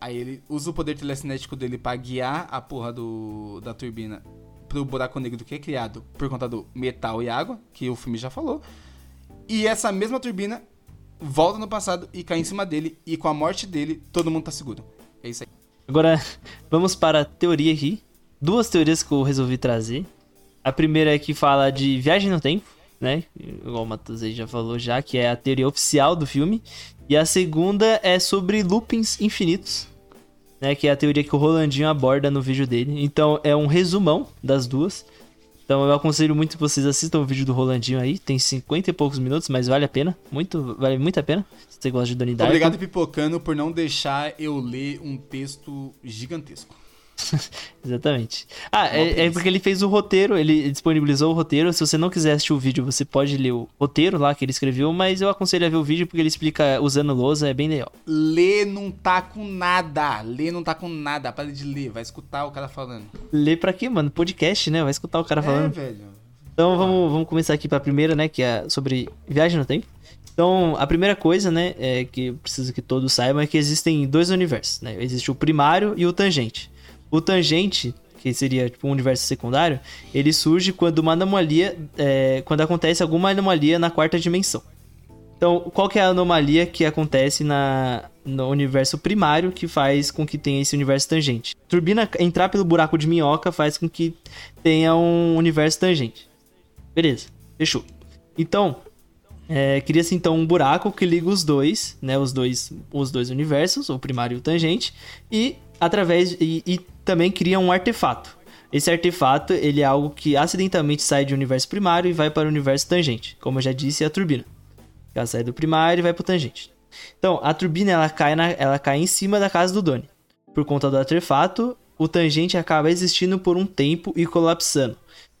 S2: Aí ele usa o poder telecinético dele pra guiar a porra do, da turbina pro buraco negro que é criado por conta do metal e água, que o filme já falou. E essa mesma turbina volta no passado e cai em cima dele. E com a morte dele, todo mundo tá seguro. É isso aí.
S1: Agora, vamos para a teoria aqui. Duas teorias que eu resolvi trazer. A primeira é que fala de viagem no tempo, né? Igual o Matheus já falou já, que é a teoria oficial do filme. E a segunda é sobre loopings infinitos, né? Que é a teoria que o Rolandinho aborda no vídeo dele. Então, é um resumão das duas. Então, eu aconselho muito que vocês assistam o vídeo do Rolandinho aí. Tem 50 e poucos minutos, mas vale a pena. Muito, vale muito a pena. Se você gosta de Donnie.
S2: Obrigado, Pipocano, por não deixar eu ler um texto gigantesco.
S1: Exatamente. Ah, é, é
S2: preguiça.
S1: porque ele fez o roteiro, ele disponibilizou o roteiro. Se você não quiser assistir o vídeo, você pode ler o roteiro lá que ele escreveu, mas eu aconselho a ver o vídeo porque ele explica usando lousa, é bem legal.
S2: Ler não tá com nada. Ler não tá com nada. Para de ler. Vai escutar o cara falando.
S1: Ler pra quê, mano? Podcast, né? Vai escutar o cara
S2: É,
S1: falando.
S2: velho.
S1: Então vamos, vamos começar aqui pra primeira, né? Que é sobre viagem no tempo. Então, a primeira coisa, né, é que eu preciso que todos saibam é que existem dois universos, né? Existe o primário e o tangente. O tangente, que seria tipo um universo secundário, ele surge quando uma anomalia, é, quando acontece alguma anomalia na quarta dimensão. Então, qual que é a anomalia que acontece na, no universo primário que faz com que tenha esse universo tangente? Turbina entrar pelo buraco de minhoca faz com que tenha um universo tangente. Beleza, fechou. Então, é, cria-se então um buraco que liga os dois, né? Os dois, os dois universos, o primário e o tangente, e através e, e também cria um artefato. Esse artefato ele é algo que acidentalmente sai do universo primário e vai para o universo tangente. Como eu já disse, é a turbina. Ela sai do primário e vai para o tangente. Então, a turbina ela cai, na, ela cai em cima da casa do Doni. Por conta do artefato, o tangente acaba existindo por um tempo e colapsando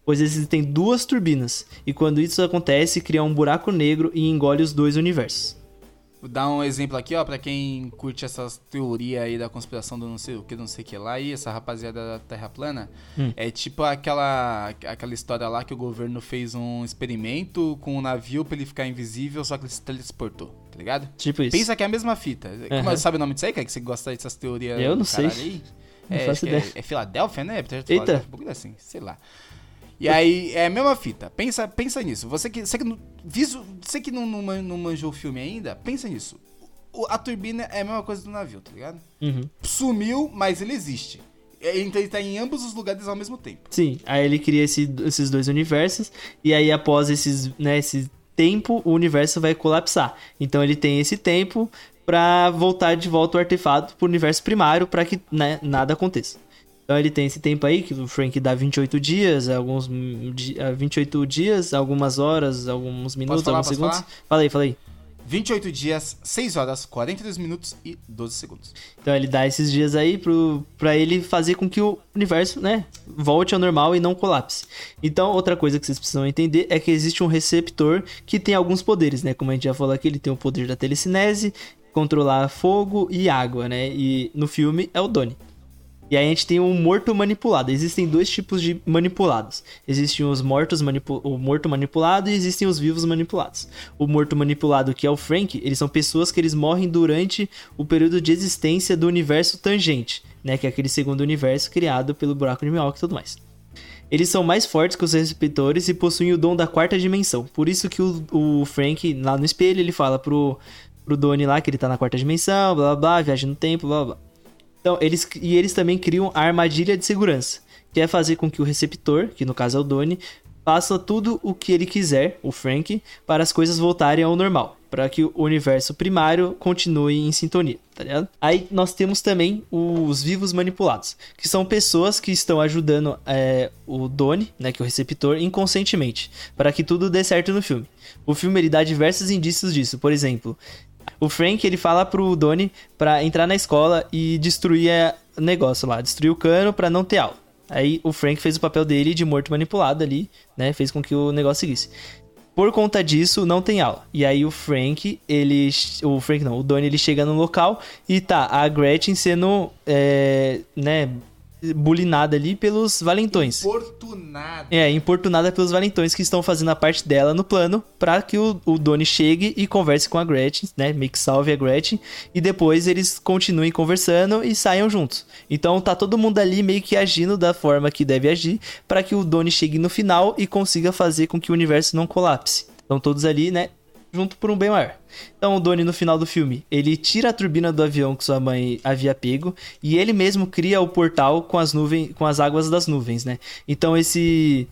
S1: pois existem duas turbinas, e quando isso acontece, cria um buraco negro e engole os dois universos.
S2: Vou dar um exemplo aqui, ó, pra quem curte essas teorias aí da conspiração do não sei o que, não sei o que lá, e essa rapaziada da Terra plana.
S1: Hum.
S2: É tipo aquela, aquela história lá que o governo fez um experimento com um navio pra ele ficar invisível, só que ele se teletransportou, tá ligado?
S1: Tipo isso.
S2: Pensa que é a mesma fita. Como
S1: Aham.
S2: sabe o nome disso aí, cara? Que você gosta dessas teorias
S1: Eu não sei.
S2: aí?
S1: Não
S2: é, é, é Filadélfia, né?
S1: Eita.
S2: Um bagulho assim, sei lá. E aí, é a mesma fita. Pensa, pensa nisso. Você que, você que, não, visu, você que não, não, não manjou o filme ainda, pensa nisso. O- a turbina é a mesma coisa do navio, tá ligado?
S1: Uhum.
S2: Sumiu, mas ele existe. É, Então ele tá em ambos os lugares ao mesmo tempo.
S1: Sim, aí ele cria esse- esses dois universos, e aí após esses, né, esse tempo, o universo vai colapsar. Então ele tem esse tempo pra voltar de volta o artefato pro universo primário pra que né, nada aconteça. Então ele tem esse tempo aí, que o Frank dá 28 dias, alguns hum, di- ah, 28 dias, algumas horas, alguns minutos,
S2: falar,
S1: alguns segundos.
S2: falar?
S1: Fala aí, fala aí.
S2: 28 dias, 6 horas, 42 minutos e 12 segundos.
S1: Então ele dá esses dias aí pro, pra ele fazer com que o universo, né, volte ao normal e não colapse. Então, outra coisa que vocês precisam entender é que existe um receptor que tem alguns poderes, né? Como a gente já falou aqui, ele tem o poder da telecinese, controlar fogo e água, né? E no filme é o Donnie. E aí a gente tem o morto manipulado. Existem dois tipos de manipulados. Existem os mortos manipu o morto manipulado e existem os vivos manipulados. O morto manipulado, que é o Frank, eles são pessoas que eles morrem durante o período de existência do universo tangente, né, que é aquele segundo universo criado pelo buraco de minhoca e tudo mais. Eles são mais fortes que os receptores e possuem o dom da quarta dimensão. Por isso que o, o Frank, lá no espelho, ele fala pro, pro Donnie lá que ele tá na quarta dimensão, blá blá blá, viaja no tempo, blá blá. Então, eles, e eles também criam a armadilha de segurança, que é fazer com que o receptor, que no caso é o Donnie, faça tudo o que ele quiser, o Frank, para as coisas voltarem ao normal, para que o universo primário continue em sintonia, tá ligado? Aí nós temos também os vivos manipulados, que são pessoas que estão ajudando é, o Donnie, né, que é o receptor, inconscientemente, para que tudo dê certo no filme. O filme ele dá diversos indícios disso, por exemplo, o Frank, ele fala pro Donnie pra entrar na escola e destruir o negócio lá, destruir o cano pra não ter aula. Aí o Frank fez o papel dele de morto manipulado ali, né? Fez com que o negócio seguisse. Por conta disso, não tem aula. E aí o Frank, ele. O Frank não, o Donnie ele chega no local e tá a Gretchen sendo. É, né? Bulinada ali pelos valentões.
S2: Importunada.
S1: É, importunada pelos valentões que estão fazendo a parte dela no plano para que o, o Donnie chegue e converse com a Gretchen, né? Meio que salve a Gretchen. E depois eles continuem conversando e saiam juntos. Então tá todo mundo ali meio que agindo da forma que deve agir para que o Donnie chegue no final e consiga fazer com que o universo não colapse. Estão todos ali, né? Junto por um bem maior. Então o Donnie no final do filme, ele tira a turbina do avião que sua mãe havia pego e ele mesmo cria o portal com as nuvens, com as águas das nuvens, né? Então esse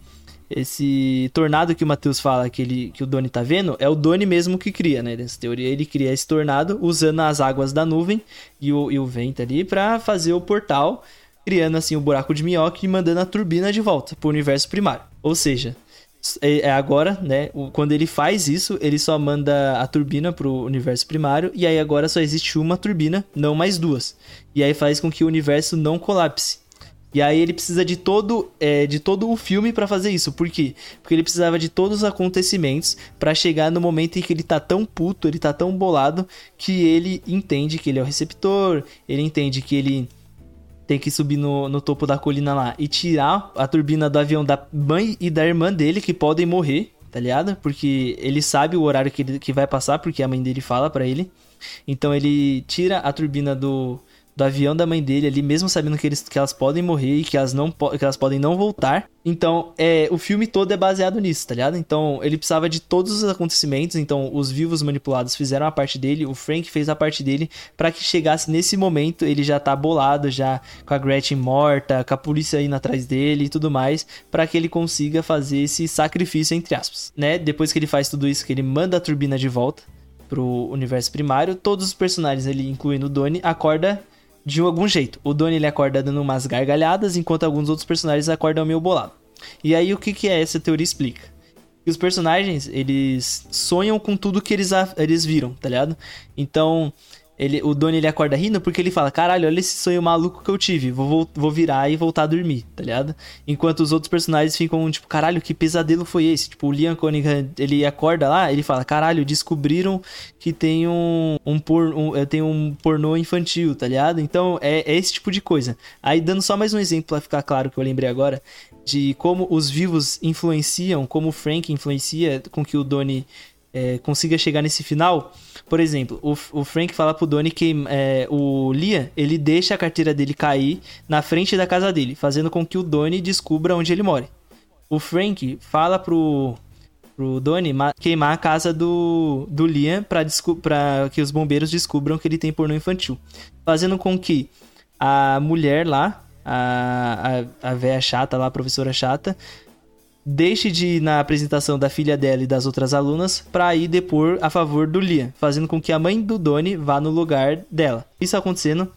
S1: esse tornado que o Matheus fala que, ele, que o Donnie tá vendo, é o Donnie mesmo que cria, né? Nessa teoria, ele cria esse tornado usando as águas da nuvem e o, e o vento ali para fazer o portal, criando assim o buraco de minhoca e mandando a turbina de volta pro universo primário. Ou seja, é, é agora, né? Quando ele faz isso, ele só manda a turbina pro universo primário e aí agora só existe uma turbina, não mais duas. E aí faz com que o universo não colapse. E aí ele precisa de todo, é, de todo o filme para fazer isso. Por quê? Porque ele precisava de todos os acontecimentos para chegar no momento em que ele tá tão puto, ele tá tão bolado que ele entende que ele é o receptor, ele entende que ele tem que subir no, no topo da colina lá e tirar a turbina do avião da mãe e da irmã dele, que podem morrer, tá ligado? Porque ele sabe o horário que, ele, que vai passar, porque a mãe dele fala para ele. Então ele tira a turbina do, do avião da mãe dele ali, mesmo sabendo que, eles, que elas podem morrer e que elas, não, que elas podem não voltar. Então, é, o filme todo é baseado nisso, tá ligado? Então, ele precisava de todos os acontecimentos. Então, os vivos manipulados fizeram a parte dele, o Frank fez a parte dele, para que chegasse nesse momento, ele já tá bolado, já com a Gretchen morta, com a polícia indo atrás dele e tudo mais, para que ele consiga fazer esse sacrifício, entre aspas, né? Depois que ele faz tudo isso, que ele manda a turbina de volta pro universo primário, todos os personagens, ele incluindo o Donnie, acorda de algum jeito. O Donnie ele acorda dando umas gargalhadas, enquanto alguns outros personagens acordam meio bolado. E aí o que, que é essa teoria explica? Que os personagens, eles sonham com tudo que eles, eles viram, tá ligado? Então, ele, o Donnie ele acorda rindo porque ele fala: Caralho, olha esse sonho maluco que eu tive. Vou, vou virar e voltar a dormir, tá ligado? Enquanto os outros personagens ficam tipo: Caralho, que pesadelo foi esse? Tipo, o Liam Cunningham ele acorda lá, ele fala: Caralho, descobriram que tem um, um, por, um, tem um pornô infantil, tá ligado? Então é, é esse tipo de coisa. Aí, dando só mais um exemplo pra ficar claro que eu lembrei agora: de como os vivos influenciam, como o Frank influencia com que o Donnie é, consiga chegar nesse final. Por exemplo, o, o Frank fala pro Donnie que é, o Liam, ele deixa a carteira dele cair na frente da casa dele, fazendo com que o Donnie descubra onde ele mora. O Frank fala pro, pro Donnie queimar a casa do, do Liam pra, pra que os bombeiros descubram que ele tem pornô infantil. Fazendo com que a mulher lá, a, a, a véia chata lá, a professora chata, deixe de ir na apresentação da filha dela e das outras alunas para ir depor a favor do Liam, fazendo com que a mãe do Doni vá no lugar dela. Isso acontecendo,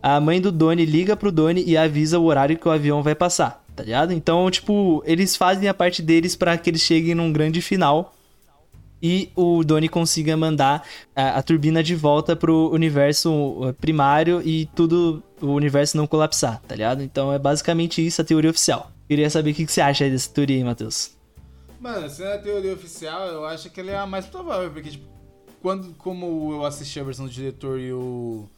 S1: a mãe do Doni liga pro Doni e avisa o horário que o avião vai passar, tá ligado? Então, tipo, eles fazem a parte deles para que eles cheguem num grande final e o Doni consiga mandar a, a, turbina de volta pro universo uh, primário e tudo o universo não colapsar, tá ligado? Então é basicamente isso a teoria oficial. Queria saber o que, você acha dessa teoria aí, Matheus.
S2: Mano, sendo a teoria oficial, eu acho que ela é a mais provável, porque, tipo, quando, como eu assisti a versão do diretor e o,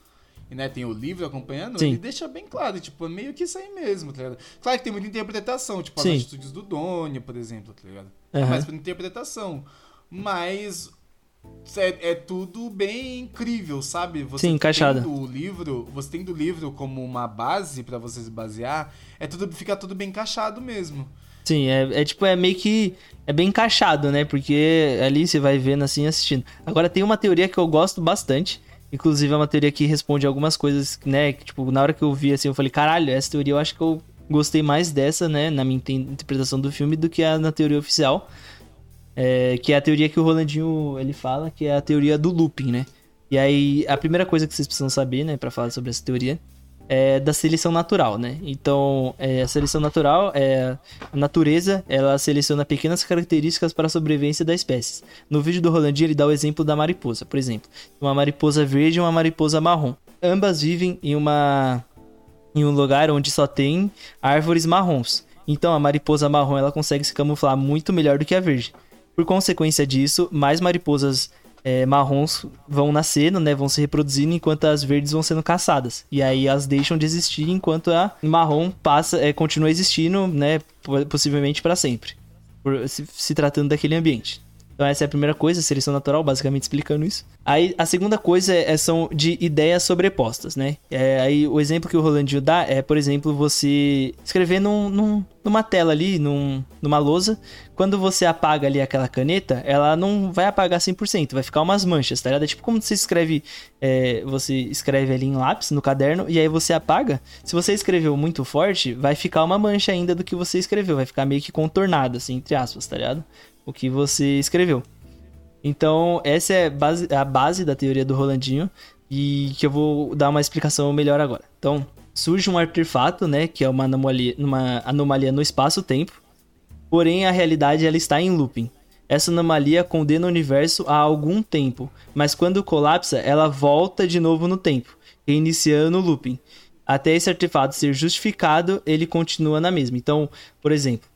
S2: e né, tem o livro acompanhando,
S1: Sim.
S2: ele deixa bem claro, tipo, é meio que isso aí mesmo, tá ligado? Claro que tem muita interpretação, tipo,
S1: Sim.
S2: as atitudes do Doni, por exemplo, tá ligado?
S1: Aham.
S2: Mais pra interpretação. Mas é, é tudo bem incrível, sabe? Você
S1: Sim, encaixado.
S2: tendo o livro, você tendo o livro como uma base pra você se basear, é tudo fica tudo bem encaixado mesmo.
S1: Sim, é, é tipo, é meio que. É bem encaixado, né? Porque ali você vai vendo assim, assistindo. Agora tem uma teoria que eu gosto bastante. Inclusive é uma teoria que responde algumas coisas, né? Que, tipo, na hora que eu vi assim, eu falei, caralho, essa teoria eu acho que eu gostei mais dessa, né? Na minha interpretação do filme, do que a na teoria oficial. É, que é a teoria que o Rolandinho ele fala, que é a teoria do looping, né? E aí, a primeira coisa que vocês precisam saber, né, pra falar sobre essa teoria, é da seleção natural, né? Então, é, a seleção natural é a natureza, ela seleciona pequenas características para a sobrevivência da espécie. No vídeo do Rolandinho, ele dá o exemplo da mariposa, por exemplo. Uma mariposa verde e uma mariposa marrom. Ambas vivem em uma em um lugar onde só tem árvores marrons. Então, a mariposa marrom ela consegue se camuflar muito melhor do que a verde. Por consequência disso, mais mariposas é, marrons vão nascendo, né? Vão se reproduzindo enquanto as verdes vão sendo caçadas. E aí elas deixam de existir enquanto a marrom passa, é, continua existindo, né? po- Possivelmente para sempre. Por, se, se tratando daquele ambiente. Então essa é a primeira coisa, seleção natural, basicamente explicando isso. Aí a segunda coisa é, é- são de ideias sobrepostas, né? É, aí o exemplo que o Rolandinho dá é, por exemplo, você escrever num, num- numa tela ali, num, numa lousa. Quando você apaga ali aquela caneta, ela não vai apagar 100%, vai ficar umas manchas, tá ligado? É tipo como você escreve, é, você escreve ali em lápis no caderno e aí você apaga. Se você escreveu muito forte, vai ficar uma mancha ainda do que você escreveu, vai ficar meio que contornado, assim, entre aspas, tá ligado? O que você escreveu. Então, essa é base- a base da teoria do Rolandinho e que eu vou dar uma explicação melhor agora. Então, surge um artefato, né, que é uma anomalia, uma anomalia no espaço-tempo, porém a realidade ela está em looping. Essa anomalia condena o universo há algum tempo, mas quando colapsa, ela volta de novo no tempo, reiniciando o looping. Até esse artefato ser justificado, ele continua na mesma. Então, por exemplo,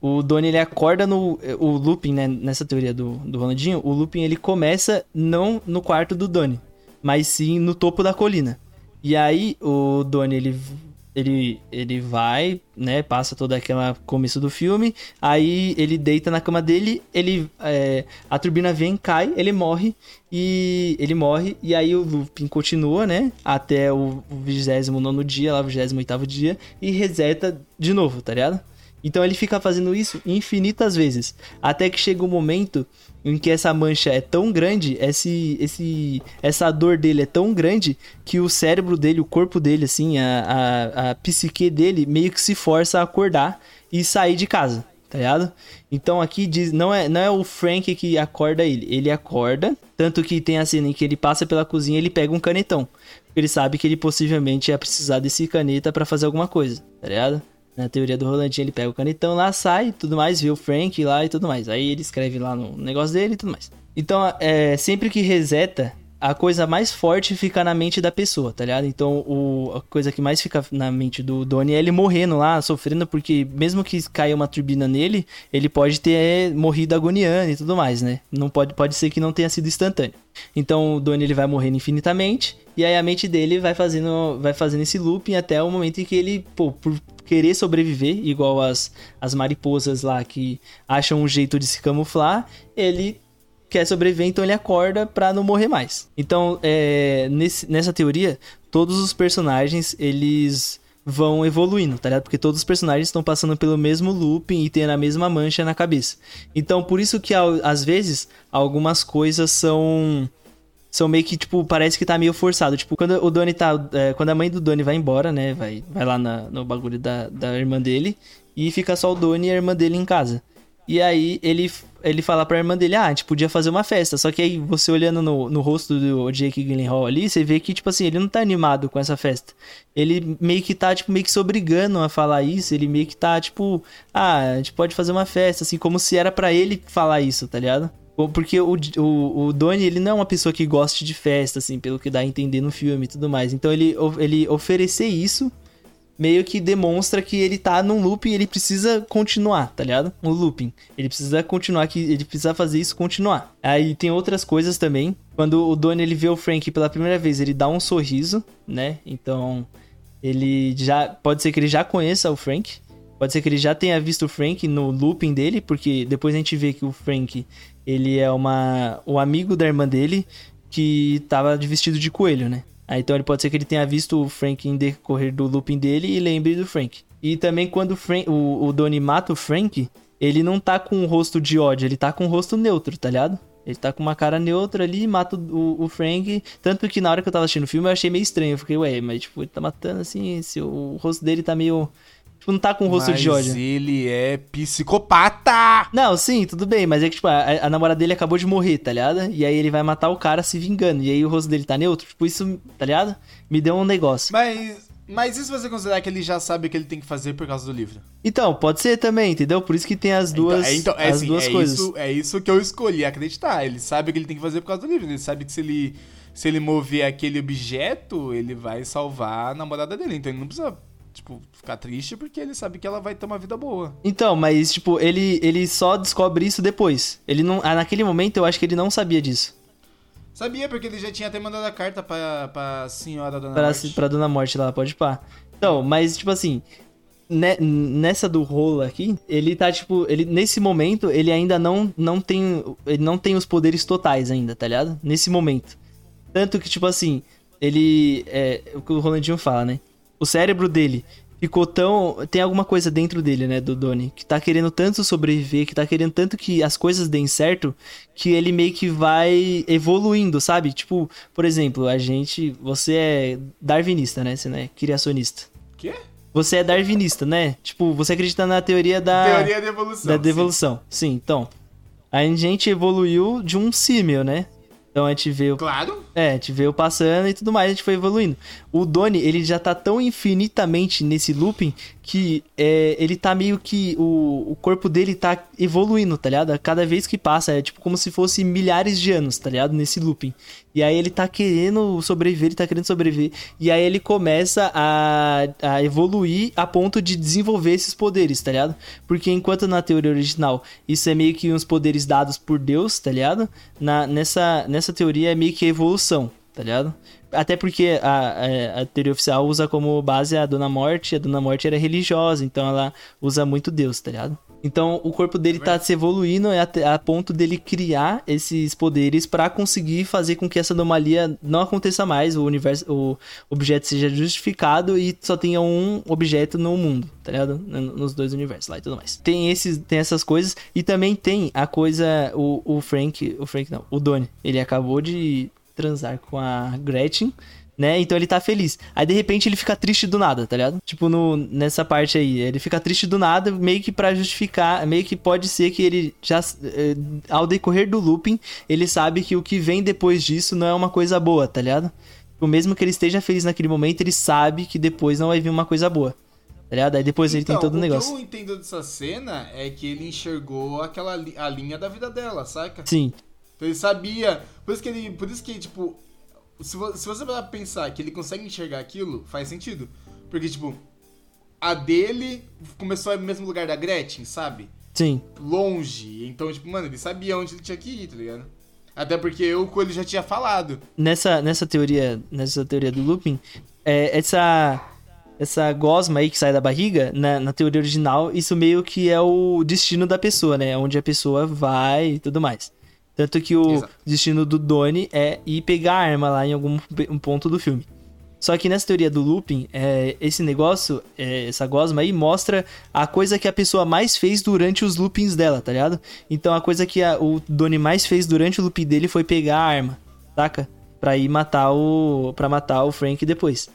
S1: o Donnie ele acorda no. O looping, né? Nessa teoria do, do Ronaldinho, o looping ele começa não no quarto do Donnie, mas sim no topo da colina. E aí o Donnie ele, ele, ele vai, né? Passa todo aquele começo do filme. Aí ele deita na cama dele, ele. é, a turbina vem, cai, ele morre. E ele morre. E aí o looping continua, né? Até o 29 dia, lá o 28 dia. E reseta de novo, tá ligado? Então ele fica fazendo isso infinitas vezes. Até que chega um momento em que essa mancha é tão grande, esse, esse, essa dor dele é tão grande, que o cérebro dele, o corpo dele, assim, a, a, a psique dele meio que se força a acordar e sair de casa, tá ligado? Então aqui diz, não é, não é o Frank que acorda ele, ele acorda, tanto que tem a cena em que ele passa pela cozinha e ele pega um canetão. Porque ele sabe que ele possivelmente ia precisar desse caneta pra fazer alguma coisa, tá ligado? Na teoria do Rolandinho, ele pega o canetão lá, sai tudo mais, vê o Frank lá e tudo mais. Aí ele escreve lá no negócio dele e tudo mais. Então, é, sempre que reseta, a coisa mais forte fica na mente da pessoa, tá ligado? Então, o, a coisa que mais fica na mente do Donnie é ele morrendo lá, sofrendo, porque mesmo que caia uma turbina nele, ele pode ter morrido agoniando e tudo mais, né? Não pode, pode ser que não tenha sido instantâneo. Então, o Donnie ele vai morrendo infinitamente, e aí a mente dele vai fazendo, vai fazendo esse looping até o momento em que ele, pô, por querer sobreviver, igual as, as mariposas lá que acham um jeito de se camuflar, ele quer sobreviver, então ele acorda pra não morrer mais. Então, é, nesse, nessa teoria, todos os personagens, eles vão evoluindo, tá ligado? Porque todos os personagens estão passando pelo mesmo looping e tendo a mesma mancha na cabeça. Então, por isso que às vezes algumas coisas são são meio que, tipo, parece que tá meio forçado. Tipo, quando o Donnie tá. é, quando a mãe do Donnie vai embora, né? Vai, vai lá na- no bagulho da, da irmã dele. E fica só o Donnie e a irmã dele em casa. E aí ele, ele fala pra irmã dele, ah, a gente podia fazer uma festa. Só que aí você olhando no, no rosto do Jake Gyllenhaal ali, você vê que, tipo assim, ele não tá animado com essa festa. Ele meio que tá, tipo, meio que se obrigando a falar isso. Ele meio que tá, tipo, ah, a gente pode fazer uma festa, assim, como se era pra ele falar isso, tá ligado? Porque o, o, o Donnie, ele não é uma pessoa que goste de festa, assim, pelo que dá a entender no filme e tudo mais. Então ele, ele oferecer isso meio que demonstra que ele tá num looping e ele precisa continuar, tá ligado? Um looping. Ele precisa continuar que ele precisa fazer isso continuar. Aí tem outras coisas também. Quando o Donnie ele vê o Frank pela primeira vez, ele dá um sorriso, né? Então, ele já pode ser que ele já conheça o Frank. Pode ser que ele já tenha visto o Frank no looping dele, porque depois a gente vê que o Frank, ele é uma o amigo da irmã dele que tava vestido de coelho, né? Então ele pode ser que ele tenha visto o Frank em decorrer do looping dele e lembre do Frank. E também quando o, Frank, o, o Donnie mata o Frank, ele não tá com um rosto de ódio, ele tá com um rosto neutro, tá ligado? Ele tá com uma cara neutra ali, mata o, o, Frank. Tanto que na hora que eu tava assistindo o filme eu achei meio estranho. Eu fiquei, ué, mas tipo, ele tá matando assim, se o rosto dele tá meio. Tipo, não tá com o rosto
S2: mas
S1: de ódio.
S2: Mas ele é psicopata!
S1: Não, sim, tudo bem, mas é que, tipo, a, a, namorada dele acabou de morrer, tá ligado? E aí ele vai matar o cara se vingando. E aí o rosto dele tá neutro. Tipo, isso, tá ligado? Me deu um negócio.
S2: Mas. Mas e se você considerar que ele já sabe o que ele tem que fazer por causa do livro?
S1: Então, pode ser também, entendeu? Por isso que tem as duas, então, é, então, é, as assim, duas
S2: é
S1: coisas.
S2: Isso, é isso que eu escolhi acreditar. Ele sabe o que ele tem que fazer por causa do livro. Ele sabe que se ele, se ele mover aquele objeto, ele vai salvar a namorada dele. Então ele não precisa tipo, ficar triste porque ele sabe que ela vai ter uma vida boa.
S1: Então, mas, tipo, ele, ele só descobre isso depois. Ele não. Ah, naquele momento eu acho que ele não sabia disso.
S2: Sabia, porque ele já tinha até mandado a carta pra, pra senhora Dona
S1: pra,
S2: Morte.
S1: Pra Dona Morte lá, pode pá. Então, mas, tipo assim. Nessa do rolo aqui, ele tá, tipo, ele, nesse momento, ele ainda não, não tem. Ele não tem os poderes totais ainda, tá ligado? Nesse momento. Tanto que, tipo assim, ele. É o que o Rolandinho fala, né? O cérebro dele ficou tão. Tem alguma coisa dentro dele, né, do Donnie, que tá querendo tanto sobreviver, que tá querendo tanto que as coisas deem certo, que ele meio que vai evoluindo, sabe? Tipo, por exemplo, a gente. Você é darwinista, né? Você não é criacionista.
S2: Quê?
S1: Você é darwinista, né? Tipo, você acredita na teoria da.
S2: Teoria da evolução.
S1: Da devolução. Sim. sim, então. A gente evoluiu de um símil, né? Então a gente veio.
S2: Claro.
S1: É, a gente veio passando e tudo mais, a gente foi evoluindo. O Doni, ele já tá tão infinitamente nesse looping que é, ele tá meio que. O, o corpo dele tá evoluindo, tá ligado? Cada vez que passa, é tipo como se fosse milhares de anos, tá ligado? Nesse looping. E aí ele tá querendo sobreviver, ele tá querendo sobreviver. E aí ele começa a, a evoluir a ponto de desenvolver esses poderes, tá ligado? Porque enquanto na teoria original isso é meio que uns poderes dados por Deus, tá ligado? Na, nessa, nessa teoria é meio que evolução, tá ligado? Até porque a, a, a, teoria oficial usa como base a Dona Morte, a Dona Morte era religiosa, então ela usa muito Deus, tá ligado? Então o corpo dele tá se evoluindo a, a ponto dele criar esses poderes para conseguir fazer com que essa anomalia não aconteça mais, o universo, o objeto seja justificado e só tenha um objeto no mundo, tá ligado? Nos dois universos lá e tudo mais. Tem esses, tem essas coisas e também tem a coisa o, o Frank, o Frank não, o Donnie, ele acabou de transar com a Gretchen né? Então ele tá feliz. Aí de repente ele fica triste do nada, tá ligado? Tipo, no, nessa parte aí. Ele fica triste do nada, meio que para justificar. Meio que pode ser que ele já. Eh, ao decorrer do looping, ele sabe que o que vem depois disso não é uma coisa boa, tá ligado? O tipo, mesmo que ele esteja feliz naquele momento, ele sabe que depois não vai vir uma coisa boa. Tá ligado? Aí depois então, ele tem então, todo o negócio.
S2: O que eu entendo dessa cena é que ele enxergou aquela li a linha da vida dela, saca?
S1: Sim.
S2: Então ele sabia. Por isso que ele. Por isso que, tipo, se, se você pensar que ele consegue enxergar aquilo, faz sentido. Porque, tipo, a dele começou no mesmo lugar da Gretchen, sabe?
S1: Sim.
S2: Longe. Então, tipo, mano, ele sabia onde ele tinha que ir, tá ligado? Até porque o Coelho já tinha falado.
S1: Nessa, nessa teoria, nessa teoria do looping, é, essa essa gosma aí que sai da barriga, na, na, teoria original, isso meio que é o destino da pessoa, né? Onde a pessoa vai e tudo mais. Tanto que o Exato. destino do Donnie é ir pegar a arma lá em algum um ponto do filme. Só que nessa teoria do looping, é, esse negócio, é, essa gosma aí, mostra a coisa que a pessoa mais fez durante os loopings dela, tá ligado? Então a coisa que a, o Donnie mais fez durante o looping dele foi pegar a arma, saca? Pra ir matar o. para matar o Frank depois.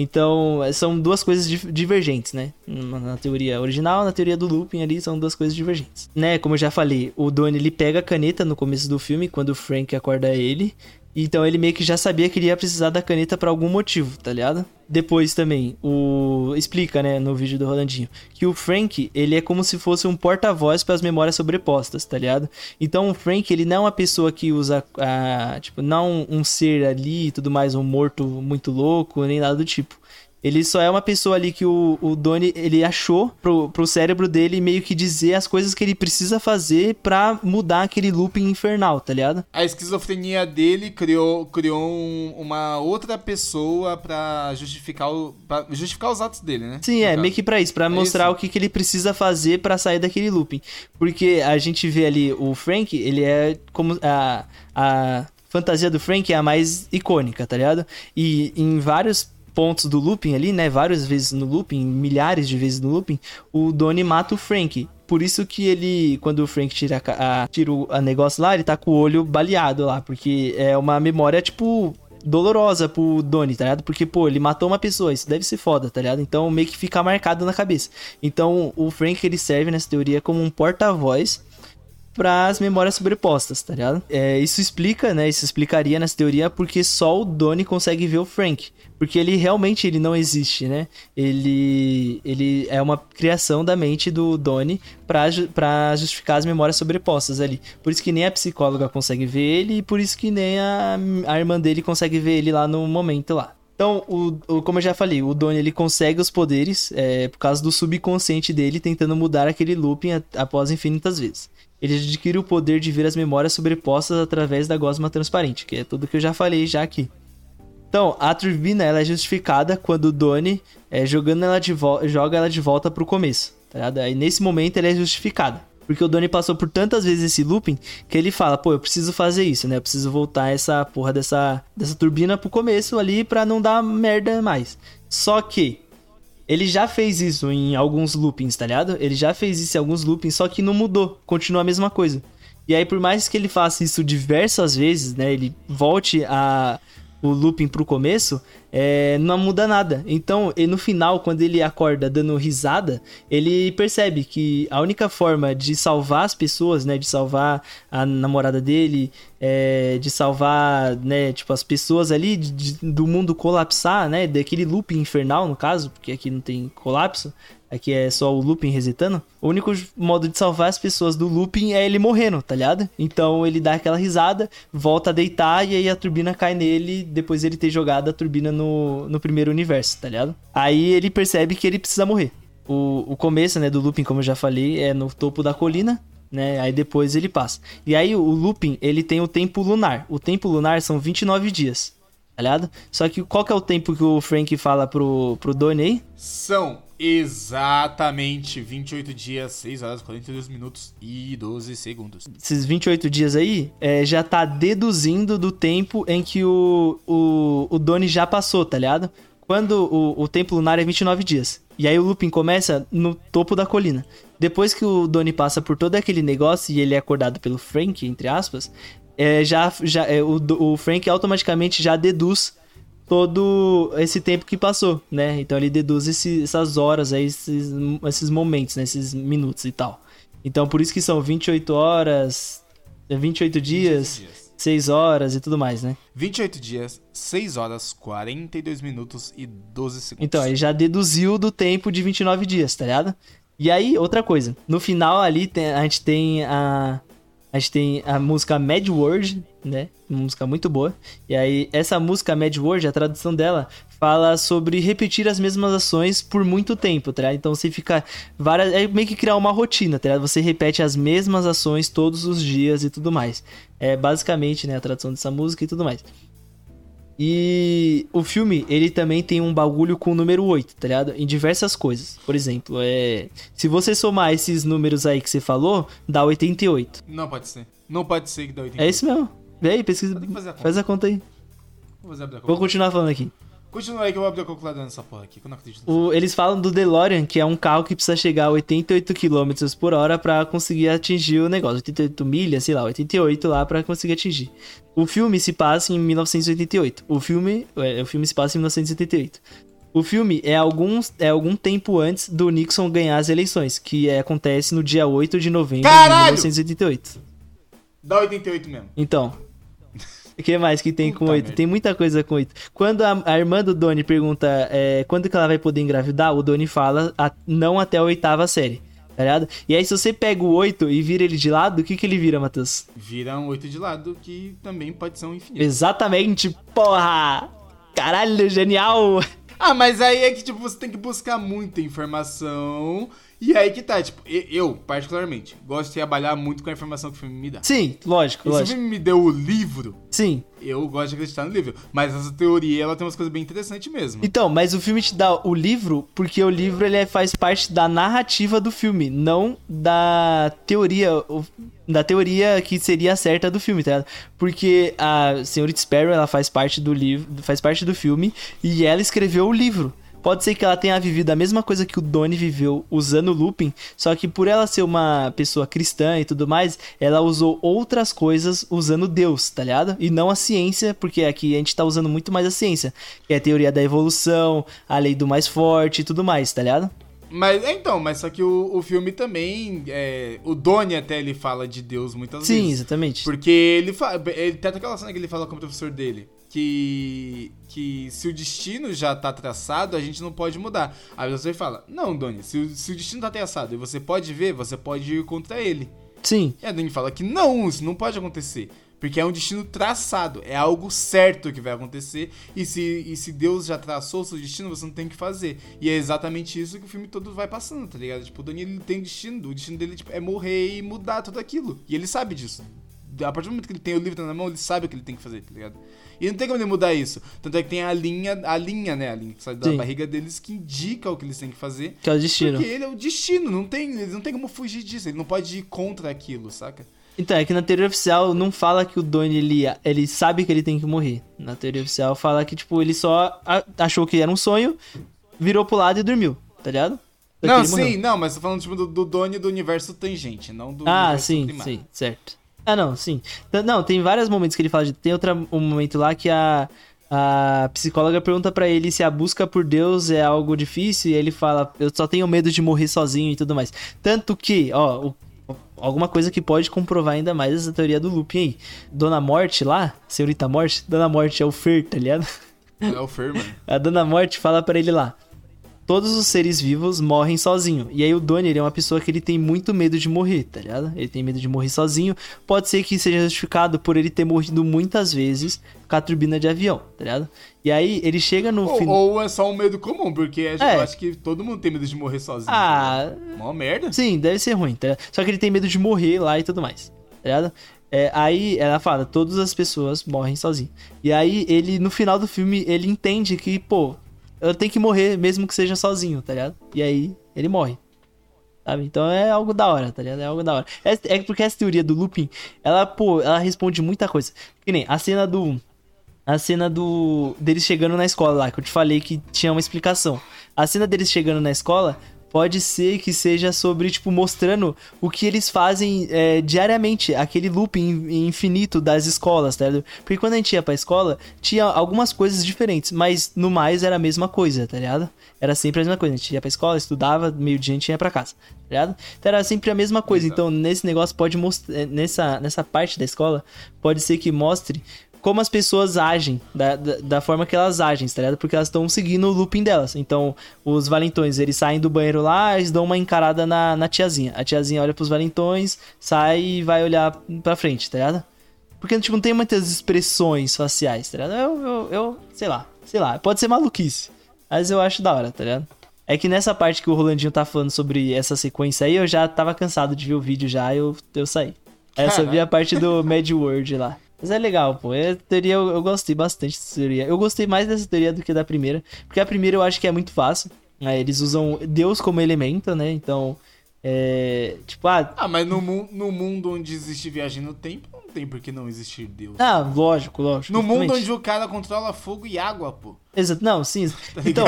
S1: Então, são duas coisas divergentes, né? Na teoria original, na teoria do looping ali, são duas coisas divergentes. Né, como eu já falei, o Donnie, ele pega a caneta no começo do filme, quando o Frank acorda ele. Então ele meio que já sabia que ele ia precisar da caneta para algum motivo, tá ligado? Depois também, o explica, né, no vídeo do Rolandinho, que o Frank, ele é como se fosse um porta-voz para as memórias sobrepostas, tá ligado? Então o Frank, ele não é uma pessoa que usa a, tipo, não um ser ali e tudo mais, um morto muito louco, nem nada do tipo. Ele só é uma pessoa ali que o, o Donnie, ele achou pro, pro cérebro dele meio que dizer as coisas que ele precisa fazer pra mudar aquele looping infernal, tá ligado?
S2: A esquizofrenia dele criou, criou um, uma outra pessoa pra justificar, o, pra justificar os atos dele, né?
S1: Sim, é, meio que pra isso, pra é mostrar isso. o que, que ele precisa fazer para sair daquele looping. Porque a gente vê ali o Frank, ele é como a, a fantasia do Frank é a mais icônica, tá ligado? E em vários pontos do looping ali, né? Várias vezes no looping, milhares de vezes no looping, o Donnie mata o Frank. Por isso que ele, quando o Frank tira a, tira o a negócio lá, ele tá com o olho baleado lá, porque é uma memória, tipo, dolorosa pro Donnie, tá ligado? Porque, pô, ele matou uma pessoa, isso deve ser foda, tá ligado? Então meio que fica marcado na cabeça. Então o Frank ele serve nessa teoria como um porta-voz para as memórias sobrepostas, tá ligado? É, isso explica, né? Isso explicaria nessa teoria porque só o Donnie consegue ver o Frank. Porque ele realmente ele não existe, né? Ele, ele é uma criação da mente do Donnie para justificar as memórias sobrepostas ali. Por isso que nem a psicóloga consegue ver ele e por isso que nem a, a irmã dele consegue ver ele lá no momento lá. Então, o, o, como eu já falei, o Donnie ele consegue os poderes é, por causa do subconsciente dele tentando mudar aquele looping a, após infinitas vezes. Ele adquire o poder de ver as memórias sobrepostas através da gosma transparente, que é tudo que eu já falei já aqui. Então, a turbina ela é justificada quando o Donnie é, jogando ela de joga ela de volta pro começo, tá ligado? Aí nesse momento ela é justificada. Porque o Donnie passou por tantas vezes esse looping que ele fala, pô, eu preciso fazer isso, né? Eu preciso voltar essa porra dessa, dessa turbina pro começo ali pra não dar merda mais. Só que ele já fez isso em alguns loopings, tá ligado? Ele já fez isso em alguns loopings, só que não mudou, continua a mesma coisa. E aí, por mais que ele faça isso diversas vezes, né? Ele volte a o looping pro começo, é, não muda nada. Então, no final, quando ele acorda dando risada, ele percebe que a única forma de salvar as pessoas, né, de salvar a namorada dele, é, de salvar, né, tipo, as pessoas ali de, de, do mundo colapsar, né, daquele looping infernal, no caso, porque aqui não tem colapso, aqui é só o looping resetando. O único modo de salvar as pessoas do looping é ele morrendo, tá ligado? Então ele dá aquela risada, volta a deitar e aí a turbina cai nele depois ele ter jogado a turbina no, no primeiro universo, tá ligado? Aí ele percebe que ele precisa morrer. O, o começo, né, do looping, como eu já falei, é no topo da colina, né? Aí depois ele passa. E aí o looping, ele tem o tempo lunar. O tempo lunar são 29 dias, tá ligado? Só que qual que é o tempo que o Frank fala pro, pro Donnie aí?
S2: São exatamente 28 dias, 6 horas, 42 minutos e 12 segundos.
S1: Esses 28 dias aí é, já tá deduzindo do tempo em que o, o, o Donnie já passou, tá ligado? Quando o, o tempo lunar é 29 dias. E aí o looping começa no topo da colina. Depois que o Donnie passa por todo aquele negócio e ele é acordado pelo Frank, entre aspas, é, já, já é, o, o Frank automaticamente já deduz todo esse tempo que passou, né? Então ele deduz esse, essas horas aí, esses, esses momentos, né? esses minutos e tal. Então por isso que são 28 horas, 28 dias, 28 dias. 6 horas e tudo mais, né?
S2: 28 dias, 6 horas, 42 minutos e 12 segundos.
S1: Então, ele já deduziu do tempo de 29 dias, tá ligado? E aí, outra coisa. No final ali, tem, a gente tem a, a gente tem a música Mad World, né? Uma música muito boa. E aí, essa música Mad World, a tradução dela, fala sobre repetir as mesmas ações por muito tempo, tá? Então você fica várias. É meio que criar uma rotina, tá? Você repete as mesmas ações todos os dias e tudo mais. É basicamente, né, a tradução dessa música e tudo mais. E o filme, ele também tem um bagulho com o número 8, tá ligado? Em diversas coisas. Por exemplo, é... se você somar esses números aí que você falou, dá 88.
S2: Não pode ser. Não pode ser que dá 88.
S1: É isso mesmo. Vê aí, pesquisa. A Faz a conta aí. Vou, Vou continuar falando aqui.
S2: Continua aí que eu vou abrir a calculadora nessa porra aqui, que eu não acredito.
S1: O, eles falam do DeLorean, que é um carro que precisa chegar a 88 km por hora para conseguir atingir o negócio. 88 milhas, sei lá, 88 lá para conseguir atingir. O filme se passa em 1988. O filme, é, o filme se passa em 1988. O filme é, alguns, é algum tempo antes do Nixon ganhar as eleições, que é, acontece no dia 8 de novembro
S2: Caralho!
S1: de 1988.
S2: Dá 88 mesmo.
S1: Então, o que mais que tem Puta com 8? Tem muita coisa com 8. Quando a, a irmã do Doni pergunta é, quando que ela vai poder engravidar, o Doni fala a, não até a oitava série. Tá ligado? E aí, se você pega o 8 e vira ele de lado, o que, que ele vira, Matheus?
S2: Vira um 8 de lado, que também pode ser um infinito.
S1: Exatamente, porra! Caralho, genial!
S2: Ah, mas aí é que, tipo, você tem que buscar muita informação. E aí que tá, tipo, eu, particularmente, gosto de trabalhar muito com a informação que o filme me dá.
S1: Sim, lógico,
S2: E se o
S1: lógico.
S2: filme me deu o livro,
S1: Sim.
S2: eu gosto de acreditar no livro. Mas essa teoria, ela tem umas coisas bem interessantes mesmo.
S1: Então, mas o filme te dá o livro porque o livro ele faz parte da narrativa do filme, não da teoria, da teoria que seria a certa do filme, tá ligado? Porque a senhorita Sparrow, ela faz parte do livro, faz parte do filme e ela escreveu o livro. Pode ser que ela tenha vivido a mesma coisa que o Donnie viveu usando o looping, só que por ela ser uma pessoa cristã e tudo mais, ela usou outras coisas usando Deus, tá ligado? E não a ciência, porque aqui a gente tá usando muito mais a ciência, que é a teoria da evolução, a lei do mais forte e tudo mais, tá ligado?
S2: Mas, então, mas só que o, o filme também, é, o Donnie até ele fala de Deus muitas
S1: Sim,
S2: vezes.
S1: exatamente.
S2: Porque ele fala. Ele tem até aquela cena que ele fala com o professor dele. Que. Que se o destino já tá traçado, a gente não pode mudar. Aí você fala: Não, Doni, se o, se o destino tá traçado e você pode ver, você pode ir contra ele.
S1: Sim,
S2: E a Dani fala que não, isso não pode acontecer. Porque é um destino traçado, é algo certo que vai acontecer. E se, e se Deus já traçou o seu destino, você não tem o que fazer. E é exatamente isso que o filme todo vai passando, tá ligado? Tipo, o Daniel ele tem um destino, o destino dele tipo, é morrer e mudar tudo aquilo. E ele sabe disso. A partir do momento que ele tem o livro na mão, ele sabe o que ele tem que fazer, tá ligado? E não tem como ele mudar isso. Tanto é que tem a linha, a linha, né? A linha que sai da
S1: Sim.
S2: barriga deles que indica o que eles têm que fazer.
S1: que é o destino.
S2: Porque ele é o destino, não tem, ele não tem como fugir disso, ele não pode ir contra aquilo, saca?
S1: Então, é que na teoria oficial não fala que o Donnie, ele, ele sabe que ele tem que morrer. Na teoria oficial fala que, tipo, ele só achou que era um sonho, virou pro lado e dormiu, tá ligado? Que
S2: Não, sim,
S1: morreu.
S2: não, mas tô falando tipo do, do Donnie do universo tangente, não do
S1: Ah, sim,
S2: primário.
S1: sim, certo. Ah, não, sim. T- Não, tem vários momentos que ele fala de. Tem outro um momento lá que a, a psicóloga pergunta pra ele se a busca por Deus é algo difícil e ele fala: Eu só tenho medo de morrer sozinho e tudo mais. Tanto que, ó, o- alguma coisa que pode comprovar ainda mais essa teoria do looping aí. Dona Morte lá, senhorita Morte, Dona Morte é o Fer, tá ligado?
S2: É o Fer, mano.
S1: A Dona Morte fala pra ele lá: Todos os seres vivos morrem sozinho. E aí o Donnie, ele é uma pessoa que ele tem muito medo de morrer, tá ligado? Ele tem medo de morrer sozinho. Pode ser que seja justificado por ele ter morrido muitas vezes com a turbina de avião, tá ligado? E aí ele chega no
S2: Ou,
S1: final.
S2: ou é só um medo comum, porque acho-
S1: É.
S2: eu acho que todo mundo tem medo de morrer sozinho.
S1: Ah,
S2: tá? Mó merda.
S1: Sim, deve ser ruim, tá ligado? Só que ele tem medo de morrer lá e tudo mais, tá ligado? É, aí ela fala, todas as pessoas morrem sozinho. E aí ele, no final do filme, ele entende que, pô, eu tenho que morrer mesmo que seja sozinho, tá ligado? E aí ele morre. Sabe? Então é algo da hora, tá ligado? É algo da hora. É, é porque essa teoria do looping, ela, pô, ela responde muita coisa. Que nem a cena do. A cena do. deles chegando na escola lá, que eu te falei que tinha uma explicação. A cena deles chegando na escola pode ser que seja sobre, tipo, mostrando o que eles fazem é, diariamente, aquele looping infinito das escolas, tá ligado? Porque quando a gente ia pra escola, tinha algumas coisas diferentes, mas no mais era a mesma coisa, tá ligado? Era sempre a mesma coisa. A gente ia pra escola, estudava, meio dia a gente ia pra casa, tá ligado? Então era sempre a mesma coisa.
S2: Exato.
S1: Então nesse negócio pode mostrar, nessa, nessa parte da escola, pode ser que mostre como as pessoas agem, da, da, da forma que elas agem, tá ligado? Porque elas estão seguindo o looping delas. Então, os valentões, eles saem do banheiro lá, eles dão uma encarada na, na tiazinha. A tiazinha olha pros valentões, sai e vai olhar pra frente, tá ligado? Porque, tipo, não tem muitas expressões faciais, tá ligado? Eu, eu, eu sei lá, sei lá, pode ser maluquice. Mas eu acho da hora, tá ligado? É que nessa parte que o Rolandinho tá falando sobre essa sequência aí, eu já tava cansado de ver o vídeo já, eu, eu saí. Aí eu vi a parte do Mad World lá. Mas é legal, pô. É teoria, eu, eu gostei bastante dessa teoria. Eu gostei mais dessa teoria do que da primeira. Porque a primeira eu acho que é muito fácil. né? Eles usam Deus como elemento, né? Então, é. Tipo, ah.
S2: Ah, mas no, mu- no mundo onde existe viagem no tempo, não tem por que não existir Deus.
S1: Ah, lógico, lógico.
S2: no mundo onde o cara controla fogo e água, pô.
S1: Exato, não, sim.
S2: Tá
S1: então,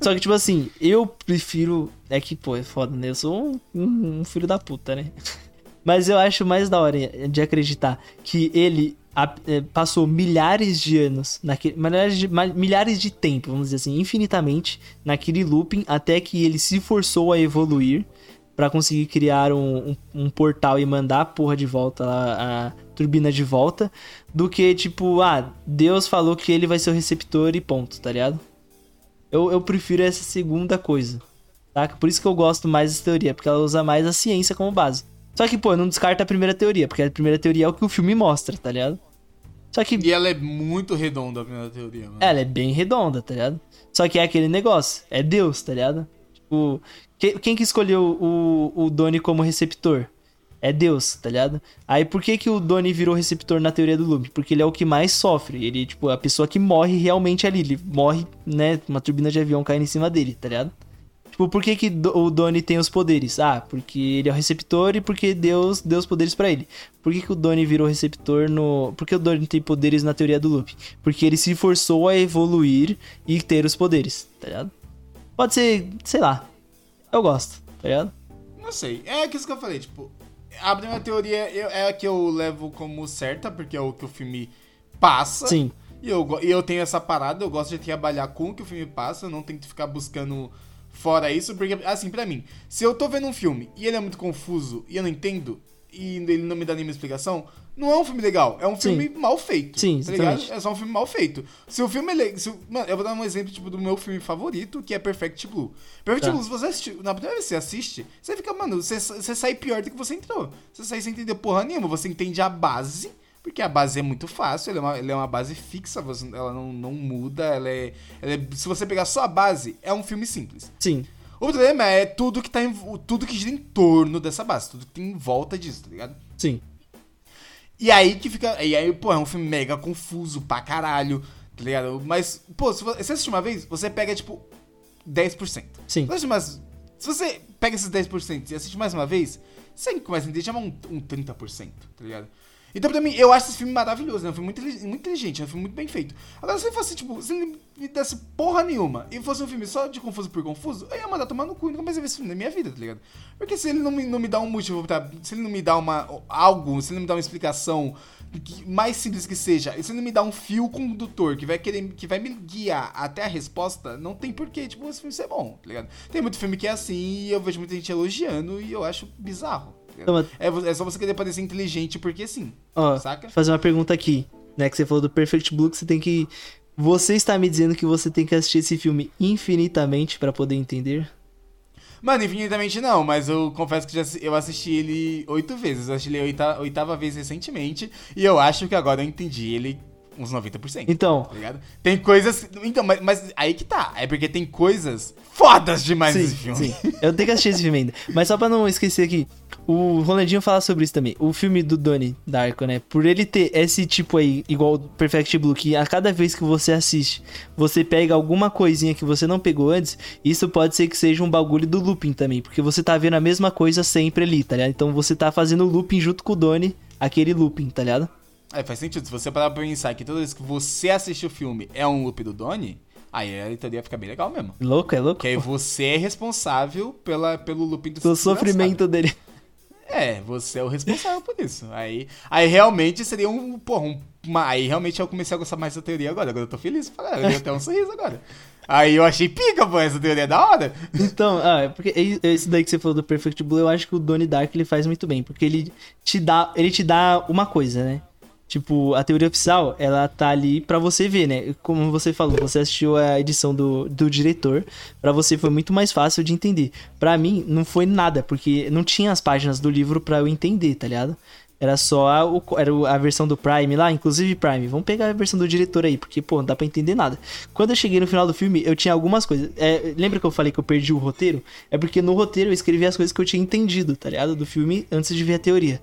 S1: só que, tipo assim, eu prefiro. É que, pô, é foda, né? Eu sou um- um filho da puta, né? Mas eu acho mais da hora de acreditar que ele a- é, passou milhares de anos, naquele, milhares, de, milhares de tempo, vamos dizer assim, infinitamente, naquele looping, até que ele se forçou a evoluir pra conseguir criar um, um- um portal e mandar a porra de volta, lá, a turbina de volta, do que tipo, ah, Deus falou que ele vai ser o receptor e ponto, tá ligado? Eu, eu prefiro essa segunda coisa, saca? Por isso que eu gosto mais dessa teoria, porque ela usa mais a ciência como base. Só que, pô, não descarta a primeira teoria, porque a primeira teoria é o que o filme mostra, tá ligado? Só que.
S2: E ela é muito redonda, a primeira teoria, mano.
S1: Ela é bem redonda, tá ligado? Só que é aquele negócio. É Deus, tá ligado? Tipo, que- quem que escolheu o, o Donnie como receptor? É Deus, tá ligado? Aí por que que o Donnie virou receptor na teoria do loop? Porque ele é o que mais sofre. Ele, tipo, é a pessoa que morre realmente ali. Ele morre, né? Uma turbina de avião caindo em cima dele, tá ligado? Tipo, por que, que o Donnie tem os poderes? Ah, porque ele é o receptor e porque Deus deu os poderes pra ele. Por que, que o Donnie virou receptor no. Por que o Donnie tem poderes na teoria do loop? Porque ele se forçou a evoluir e ter os poderes, tá ligado? Pode ser, sei lá. Eu gosto, tá ligado?
S2: Não sei. É aquilo que eu falei, tipo, a primeira teoria é a que eu levo como certa, porque é o que o filme passa.
S1: Sim.
S2: E eu, e eu tenho essa parada, eu gosto de trabalhar com o que o filme passa, eu não tenho que ficar buscando fora isso, porque, assim, pra mim, se eu tô vendo um filme e ele é muito confuso e eu não entendo, e ele não me dá nenhuma explicação, não é um filme legal, é um
S1: Sim.
S2: filme mal feito.
S1: Sim,
S2: tá ligado? É só um filme mal feito. Se o filme é se Mano, eu vou dar um exemplo, tipo, do meu filme favorito, que é Perfect Blue. Perfect
S1: Tá.
S2: Blue, se você assistir, na primeira vez que você assiste, você fica, mano, você, você sai pior do que você entrou. Você sai sem entender porra nenhuma, você entende a base, porque a base é muito fácil, ela é uma, ela é uma base fixa, você- ela não, não muda, ela é, ela é- Se você pegar só a base, é um filme simples.
S1: Sim.
S2: O problema é tudo que tá em, tudo que gira em torno dessa base, tudo que tem em volta disso, tá ligado?
S1: Sim.
S2: E aí que fica. E aí, pô, é um filme mega confuso pra caralho, tá ligado? Mas, pô, se você assistir uma vez, você pega, tipo, 10%.
S1: Sim.
S2: Mais- se você pega esses 10% e assiste mais uma vez, você começa a entender, chama um, um 30%, tá ligado? Então, pra mim, eu acho esse filme maravilhoso, né? Um filme muito, muito inteligente, é um filme muito bem feito. Agora, se fosse, tipo, se ele me desse porra nenhuma e fosse um filme só de confuso por confuso, eu ia mandar tomar no cu e nunca mais ia ver esse filme na minha vida, tá ligado? Porque se ele não me, não me dá um motivo pra. Se ele não me dá uma. algo, se ele não me dá uma explicação que- mais simples que seja, e se ele não me dá um fio condutor que vai querer. que vai me guiar até a resposta, não tem porquê, tipo, esse filme ser bom, tá ligado? Tem muito filme que é assim e eu vejo muita gente elogiando e eu acho bizarro. É, é só você querer parecer inteligente porque sim.
S1: Ó,
S2: Saca?
S1: fazer uma pergunta aqui, né? Que você falou do Perfect Blue, que você tem que. Você está me dizendo que você tem que assistir esse filme infinitamente pra poder entender?
S2: Mano, infinitamente não, mas eu confesso que já, eu assisti ele oito vezes. Eu assisti ele a oita- oitava vez recentemente. E eu acho que agora eu entendi ele uns 90%.
S1: Então,
S2: Tá ligado? Tem coisas. Então, mas, mas aí que tá. É porque tem coisas fodas demais
S1: sim,
S2: nesse filme.
S1: sim. Eu tenho que assistir esse filme ainda. Mas só pra não esquecer aqui, o Rolandinho fala sobre isso também. O filme do Donnie Darko, né? Por ele ter esse tipo aí, igual o Perfect Blue, que a cada vez que você assiste, você pega alguma coisinha que você não pegou antes, isso pode ser que seja um bagulho do looping também. Porque você tá vendo a mesma coisa sempre ali, tá ligado? Então você tá fazendo o looping junto com o Donnie, aquele looping, tá ligado?
S2: É, faz sentido. Se você parar pra pensar que toda vez que você assiste o filme é um loop do Donnie, aí a teoria fica bem legal mesmo.
S1: Louco, é louco?
S2: Porque aí você é responsável pela, pelo looping do
S1: Pelo sofrimento dele.
S2: É, você é o responsável por isso. Aí, aí realmente seria um. Porra, um, uma, aí realmente eu comecei a gostar mais dessa teoria agora. Agora eu tô feliz caralho. Eu dei até um sorriso agora. Aí eu achei pica, pô, essa teoria é da hora.
S1: Então, ah, é porque esse daí que você falou do Perfect Blue, eu acho que o Donnie Dark ele faz muito bem, porque ele te dá, ele te dá uma coisa, né? Tipo, a teoria oficial, ela tá ali pra você ver, né? Como você falou, você assistiu a edição do, do diretor, pra você foi muito mais fácil de entender. Pra mim, não foi nada, porque não tinha as páginas do livro pra eu entender, tá ligado? Era só a, era a versão do Prime lá, inclusive Prime. Vamos pegar a versão do diretor aí, porque, pô, não dá pra entender nada. Quando eu cheguei no final do filme, eu tinha algumas coisas. É, lembra que eu falei que eu perdi o roteiro? É porque no roteiro eu escrevi as coisas que eu tinha entendido, tá ligado? Do filme antes de ver a teoria.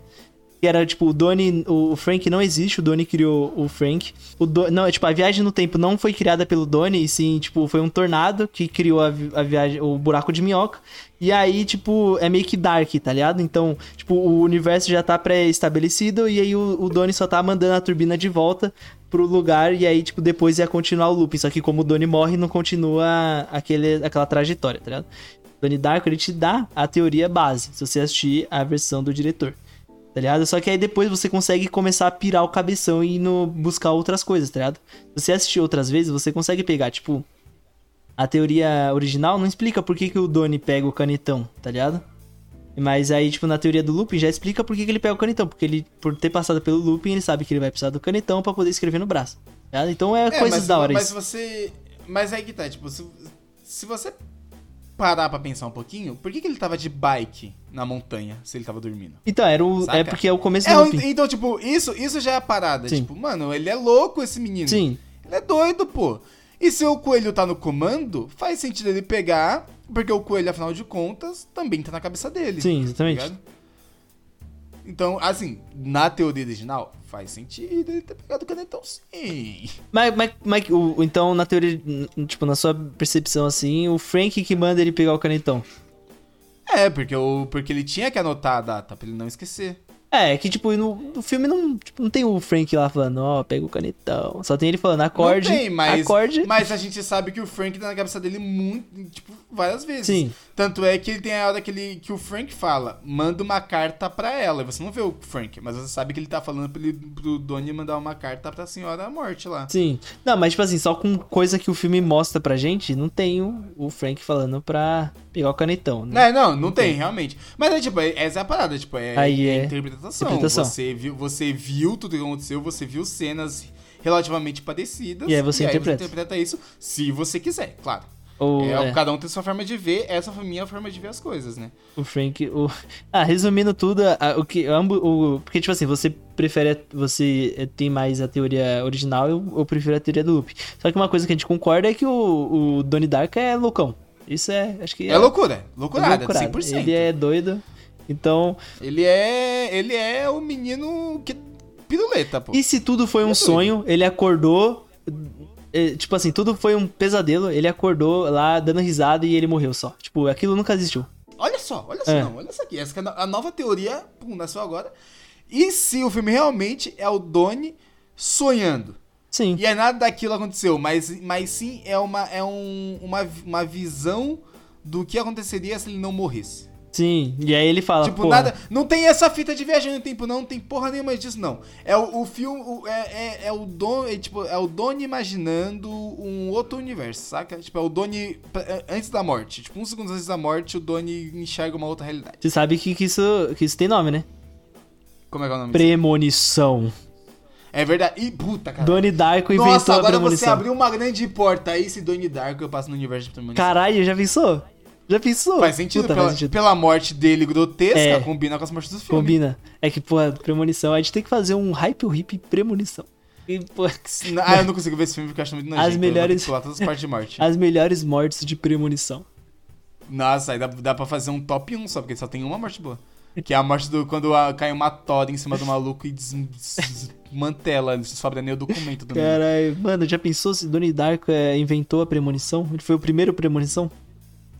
S1: Que era, tipo, o Donnie, o Frank não existe, o Donnie criou o Frank. O Do, não, é, tipo, a viagem no tempo não foi criada pelo Donnie, e sim, tipo, foi um tornado que criou a, a viagem, o buraco de minhoca. E aí, tipo, é meio que dark, tá ligado? Então, tipo, o universo já tá pré-estabelecido e aí o, o Donnie só tá mandando a turbina de volta pro lugar e aí, tipo, depois ia continuar o looping. Só que como o Donnie morre, não continua aquele, aquela trajetória, tá ligado? Donnie Darko, ele te dá a teoria base, se você assistir a versão do diretor. Tá ligado? Só que aí depois você consegue começar a pirar o cabeção e ir no buscar outras coisas, tá ligado? Se você assistir outras vezes, você consegue pegar, tipo, a teoria original não explica por que, que o Donnie pega o canetão, tá ligado? Mas aí, tipo, na teoria do looping já explica por que, que ele pega o canetão. Porque ele, por ter passado pelo looping, ele sabe que ele vai precisar do canetão pra poder escrever no braço. tá? Então é, coisas
S2: mas,
S1: da hora
S2: mas
S1: isso.
S2: você. Mas aí que tá, tipo, se, se você parar pra pensar um pouquinho, por que, que ele tava de bike na montanha se ele tava dormindo?
S1: Então, era o.
S2: Saca?
S1: É porque é o começo
S2: É,
S1: do fim.
S2: então, tipo, isso, isso já é a parada.
S1: Sim.
S2: Tipo, mano, ele é louco esse menino.
S1: Sim.
S2: Ele é doido, pô. E se o coelho tá no comando, faz sentido ele pegar, porque o coelho, afinal de contas, também tá na cabeça dele.
S1: Sim, exatamente.
S2: tá? Então, assim, na teoria original, faz sentido ele ter pegado o canetão sim.
S1: Mas, mas, mas o- então, na teoria, tipo, na sua percepção assim, o Frank que manda ele pegar o canetão.
S2: É, porque, o, porque ele tinha que anotar a data pra ele não esquecer.
S1: É, que tipo, no, no filme não, tipo, não tem o Frank lá falando, ó, pega o canetão. Só tem ele falando, acorde,
S2: não tem, mas,
S1: acorde.
S2: mas a gente sabe que o Frank tá na cabeça dele muito, tipo, várias vezes.
S1: Sim.
S2: Tanto é que ele tem a hora que, ele, que o Frank fala, manda uma carta pra ela. E você não vê o Frank, mas você sabe que ele tá falando ele, pro Donnie mandar uma carta pra senhora morte lá.
S1: Sim. Não, mas tipo assim, só com coisa que o filme mostra pra gente, não tem o, o Frank falando pra pegar o canetão, né?
S2: Não, não, não tem, realmente. Mas é tipo, é- essa é a parada, tipo, é,
S1: Aí é
S2: interpretação.
S1: Interpretação.
S2: Você, viu, você viu tudo que aconteceu, você viu cenas relativamente parecidas.
S1: E aí você interpreta.
S2: interpreta isso se você quiser, claro.
S1: Ou,
S2: É,
S1: é,
S2: Cada um tem sua forma de ver, essa foi a minha forma de ver as coisas, né?
S1: o Frank, o... Ah, resumindo tudo, a- o que, ambos, o... Porque, tipo assim, você prefere, você eh, tem mais a teoria original, eu, eu prefiro a teoria do loop. Só que uma coisa que a gente concorda é que o, o Donnie Darko é loucão. Isso é, acho que
S2: É, loucura,
S1: é
S2: loucurada,
S1: loucurada.
S2: 100%.
S1: Ele é doido, então...
S2: Ele é. Ele é o menino que. Piruleta, pô.
S1: E se tudo foi um
S2: É
S1: sonho, ele acordou. eh, Tipo assim, tudo foi um pesadelo. Ele acordou lá dando risada e ele morreu só. Tipo, aquilo nunca existiu.
S2: Olha só, olha só,
S1: É.
S2: não, olha isso aqui. Essa é a nova teoria, pum, nasceu agora. E se o filme realmente é o Donnie sonhando?
S1: Sim.
S2: E é nada daquilo aconteceu, mas, mas sim é, uma, é um, uma, uma visão do que aconteceria se ele não morresse.
S1: Sim. E aí ele fala.
S2: tipo,
S1: "Pô,
S2: nada. Não tem essa fita de viagem no tempo, não. Não tem porra nenhuma disso, não. É o, o filme. o- é, é, é o Don. É, tipo, é o Donnie imaginando um outro universo, saca? Tipo, é o Donnie. é, Antes da morte. Tipo, uns segundos antes da morte, o Donnie enxerga uma outra realidade.
S1: Você sabe que, que, isso, que isso tem nome, né?
S2: Como é que é o nome disso?
S1: Premonição.
S2: É verdade. E puta, cara.
S1: Donnie Darko inventou
S2: Nossa,
S1: a
S2: agora você
S1: premonição.
S2: abriu uma grande porta. Aí, se Donnie Darko, eu passo no universo de premonição.
S1: Caralho, já pensou? Já pensou?
S2: Faz sentido,
S1: Puta,
S2: pela,
S1: faz sentido.
S2: pela morte dele grotesca,
S1: É.
S2: combina com as mortes dos filmes.
S1: Combina. É que, pô, premonição. A gente tem que fazer um hype o hip premonição. E, pô,
S2: Ah, eu não consigo ver esse filme porque eu acho muito nojento.
S1: As melhores-
S2: pular todas as partes de morte.
S1: as melhores mortes de premonição.
S2: Nossa, aí dá, dá pra fazer um top 1 só, porque só tem uma morte boa. Que é a morte do quando a- cai uma toda em cima do maluco e des- desmantela, sobra nem o documento do.
S1: Caralho, mano, já pensou se Donnie Darko é, inventou a premonição? Ele foi o primeiro premonição?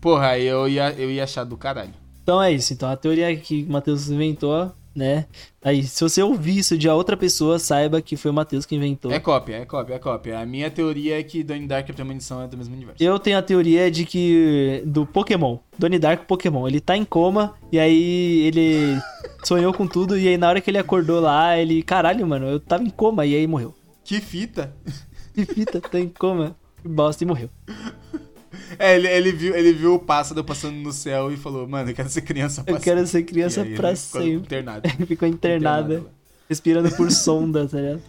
S2: Porra, aí eu ia, eu ia achar do caralho.
S1: Então é isso. Então a teoria que o Matheus inventou, né? Aí, se você ouvir isso de outra pessoa, saiba que foi o Matheus que inventou.
S2: É cópia, é cópia, é cópia. A minha teoria é que Donnie Dark e a Premonição é do mesmo universo.
S1: Eu tenho a teoria de que. do Pokémon. Donnie Darko Pokémon. Ele tá em coma e aí ele sonhou com tudo. E aí na hora que ele acordou lá, ele. Caralho, mano, eu tava em coma e aí morreu.
S2: Que fita!
S1: Que fita, tá em coma. Que bosta e morreu.
S2: É, ele, ele, viu, ele viu o pássaro passando no céu e falou, mano, eu quero ser criança pra
S1: Eu quero ser criança
S2: aí
S1: pra
S2: ele ficou
S1: sempre.
S2: Internado.
S1: Ele ficou internada,
S2: Internado.
S1: respirando por sonda, tá ligado?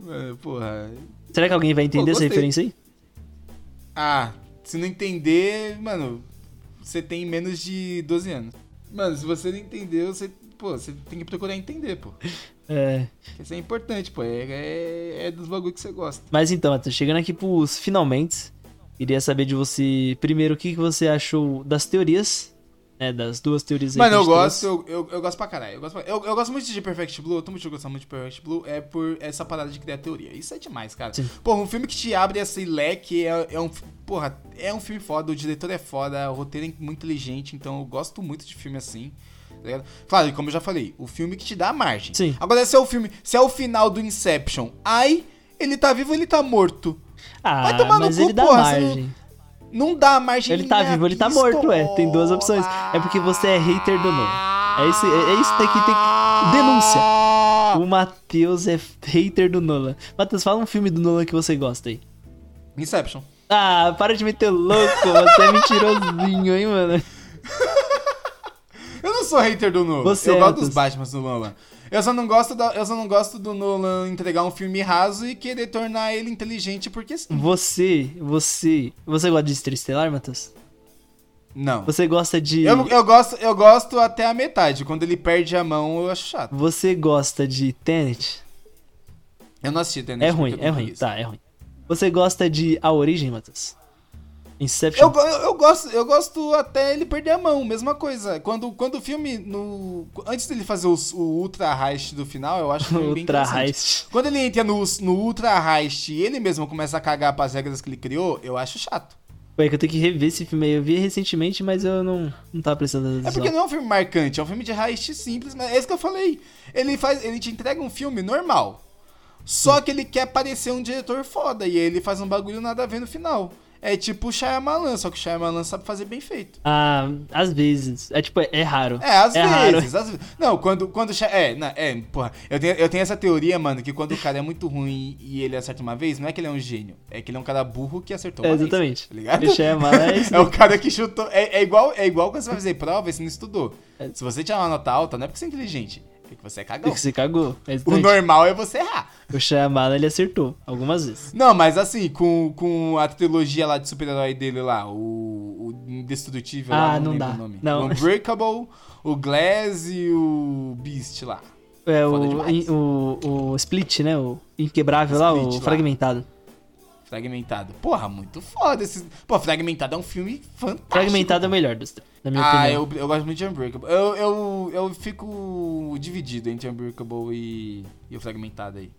S2: Mano, porra.
S1: Será que alguém vai entender
S2: Pô,
S1: essa referência aí?
S2: Ah, se não entender, mano, você tem menos de 12 anos. Mano, se você não entendeu, você, pô, você tem que procurar entender, pô.
S1: É.
S2: Isso é importante, pô. É, é, é dos bagulho que você gosta.
S1: Mas então, Matheus, chegando aqui pros finalmente, queria saber de você, primeiro, o que, que você achou das teorias, né, das duas teorias aí
S2: Mano, eu gosto, eu, eu, eu gosto pra caralho. Eu gosto, pra- eu, eu gosto muito de Perfect Blue, eu tô muito gostando muito de Perfect Blue, é por essa parada de criar teoria. Isso é demais, cara.
S1: Sim.
S2: Porra, um filme que te abre esse leque é, é um. Porra, é um filme foda, o diretor é foda, o roteiro é muito inteligente, então eu gosto muito de filme assim. tá ligado? Claro, e como eu já falei, o filme que te dá margem.
S1: Sim.
S2: Agora, se é o filme, se é o final do Inception, ai, ele tá vivo ou ele tá morto?
S1: Ah,
S2: vai tomar no
S1: mas
S2: cu,
S1: ele dá
S2: porra,
S1: margem.
S2: Não dá margem
S1: Ele tá vivo, ele tá morto, é. Tem duas opções. É porque você é hater do Nolan. É isso, é, é isso daqui tem que... Denúncia. O Matheus é hater do Nolan. Matheus, fala um filme do Nolan que você gosta aí.
S2: Inception.
S1: Ah, para de meter louco, você é mentirosinho, hein, mano.
S2: Eu não sou hater do Nolan.
S1: Você
S2: eu
S1: é,
S2: gosto dos. Batman do Nolan. Eu só não gosto da, eu só não gosto do Nolan entregar um filme raso e querer tornar ele inteligente porque sim.
S1: Você, você... Você gosta de Interestelar, Matheus?
S2: Não.
S1: Você gosta de.
S2: Eu, eu, gosto, eu gosto até a metade. Quando ele perde a mão, eu acho chato.
S1: Você gosta de Tenet?
S2: Eu não assisti Tenet.
S1: É ruim, é ruim. Tá, é ruim. Você gosta de A Origem, Matheus? Inception?
S2: Eu, eu, eu, gosto, eu gosto até ele perder a mão, mesma coisa. Quando, quando o filme, no, antes dele fazer o, o Ultra Heist do final, eu acho que bem
S1: Ultra Heist.
S2: Quando ele entra no, no Ultra Heist e ele mesmo começa a cagar para as regras que ele criou, eu acho chato.
S1: Ué, que eu tenho que rever esse filme aí. Eu vi recentemente, mas eu não, não tava prestando atenção.
S2: É porque não é um filme marcante, é um filme de heist simples, mas é isso que eu falei. Ele, faz, ele te entrega um filme normal. Só Sim. que ele quer parecer um diretor foda. E aí ele faz um bagulho nada a ver no final. É tipo o Shyamalan, só que o Shyamalan sabe fazer bem feito.
S1: Ah, às vezes. É tipo, é raro.
S2: É, às é vezes, às. Não, quando, quando é, não, é, porra, eu tenho, eu tenho essa teoria, mano, que quando o cara é muito ruim e ele acerta uma vez, não é que ele é um gênio, é que ele é um cara burro que acertou uma
S1: é, exatamente.
S2: vez. Tá ligado?
S1: O Shyamalan é isso.
S2: é o cara que chutou. É, é, igual, é igual quando você vai fazer prova e você não estudou. É. Se você tirar uma nota alta, não é porque você é inteligente. É que você é cagou. É
S1: que você cagou.
S2: O normal é você errar.
S1: O Shyamalan, ele acertou algumas vezes.
S2: Não, mas assim, com, com a trilogia lá de super-herói dele lá, o, o Indestrutível
S1: ah,
S2: lá,
S1: não, não dá.
S2: o nome.
S1: Não.
S2: O Unbreakable, o Glass e o Beast lá.
S1: É, o, o, o Split, né? O Inquebrável lá, o lá. Fragmentado.
S2: Fragmentado. Porra, muito foda. Esse... Pô, Fragmentado é um filme fantástico.
S1: Fragmentado é o melhor dos na minha
S2: ah,
S1: opinião.
S2: eu, eu gosto muito de Unbreakable. Eu, eu, eu fico dividido entre Unbreakable e, e o Fragmentado aí.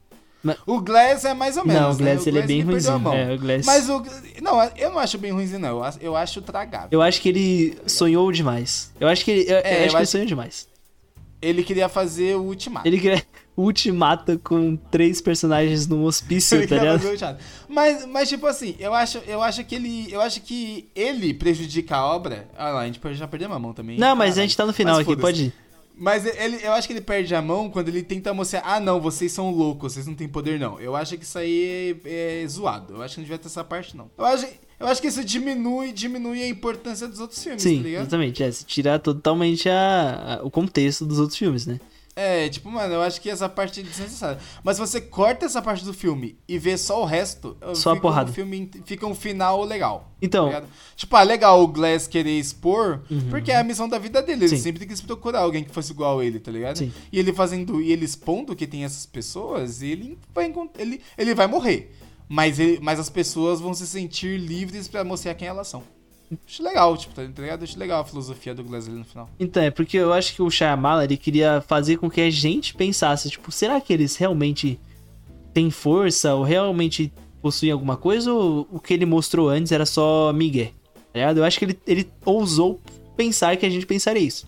S2: Mas... O Glass é mais ou menos.
S1: Não, o Glass, né? o ele é bem ruimzinho. É, o Glass...
S2: Mas o. Não, eu não acho bem ruimzinho, não. Eu acho tragável.
S1: Eu acho que ele sonhou demais. Eu acho que ele. Eu, é, eu acho eu que acho... ele sonhou demais.
S2: Ele queria fazer o Ultimato.
S1: Ele queria o Ultimato com três personagens num hospício, tá ligado?
S2: Mas, mas, tipo assim, eu acho, eu acho que ele. Eu acho que ele prejudica a obra. Ah lá, a gente já perdeu a mão também.
S1: Não, mas a gente tá no final aqui, pode ir.
S2: Mas ele, eu acho que ele perde a mão quando ele tenta mostrar, ah não, vocês são loucos, vocês não têm poder não. Eu acho que isso aí é, é zoado. Eu acho que não devia ter essa parte não. Eu acho, eu acho que isso diminui, diminui a importância dos outros filmes,
S1: Sim,
S2: tá
S1: exatamente. É, se tirar totalmente a, a, o contexto dos outros filmes, né?
S2: É, tipo, mano, eu acho que essa parte é desnecessária. Mas se você corta essa parte do filme e vê só o resto,
S1: só a porrada.
S2: Um filme, fica um final legal.
S1: Então.
S2: Tá tipo, ah, legal o Glass querer expor, uhum. porque é a missão da vida dele. Ele Sim. sempre quis procurar alguém que fosse igual a ele, tá ligado? Sim. E ele fazendo, e ele expondo que tem essas pessoas, ele vai, ele, ele vai morrer. Mas, ele, mas as pessoas vão se sentir livres para mostrar quem elas são. Acho legal, tipo, tá ligado? Acho legal a filosofia do Glass ali no final.
S1: Então, é porque eu acho que o Shyamalan, ele queria fazer com que a gente pensasse, tipo, será que eles realmente têm força ou realmente possuem alguma coisa ou o que ele mostrou antes era só migué? Tá ligado? Eu acho que ele, ele ousou pensar que a gente pensaria isso.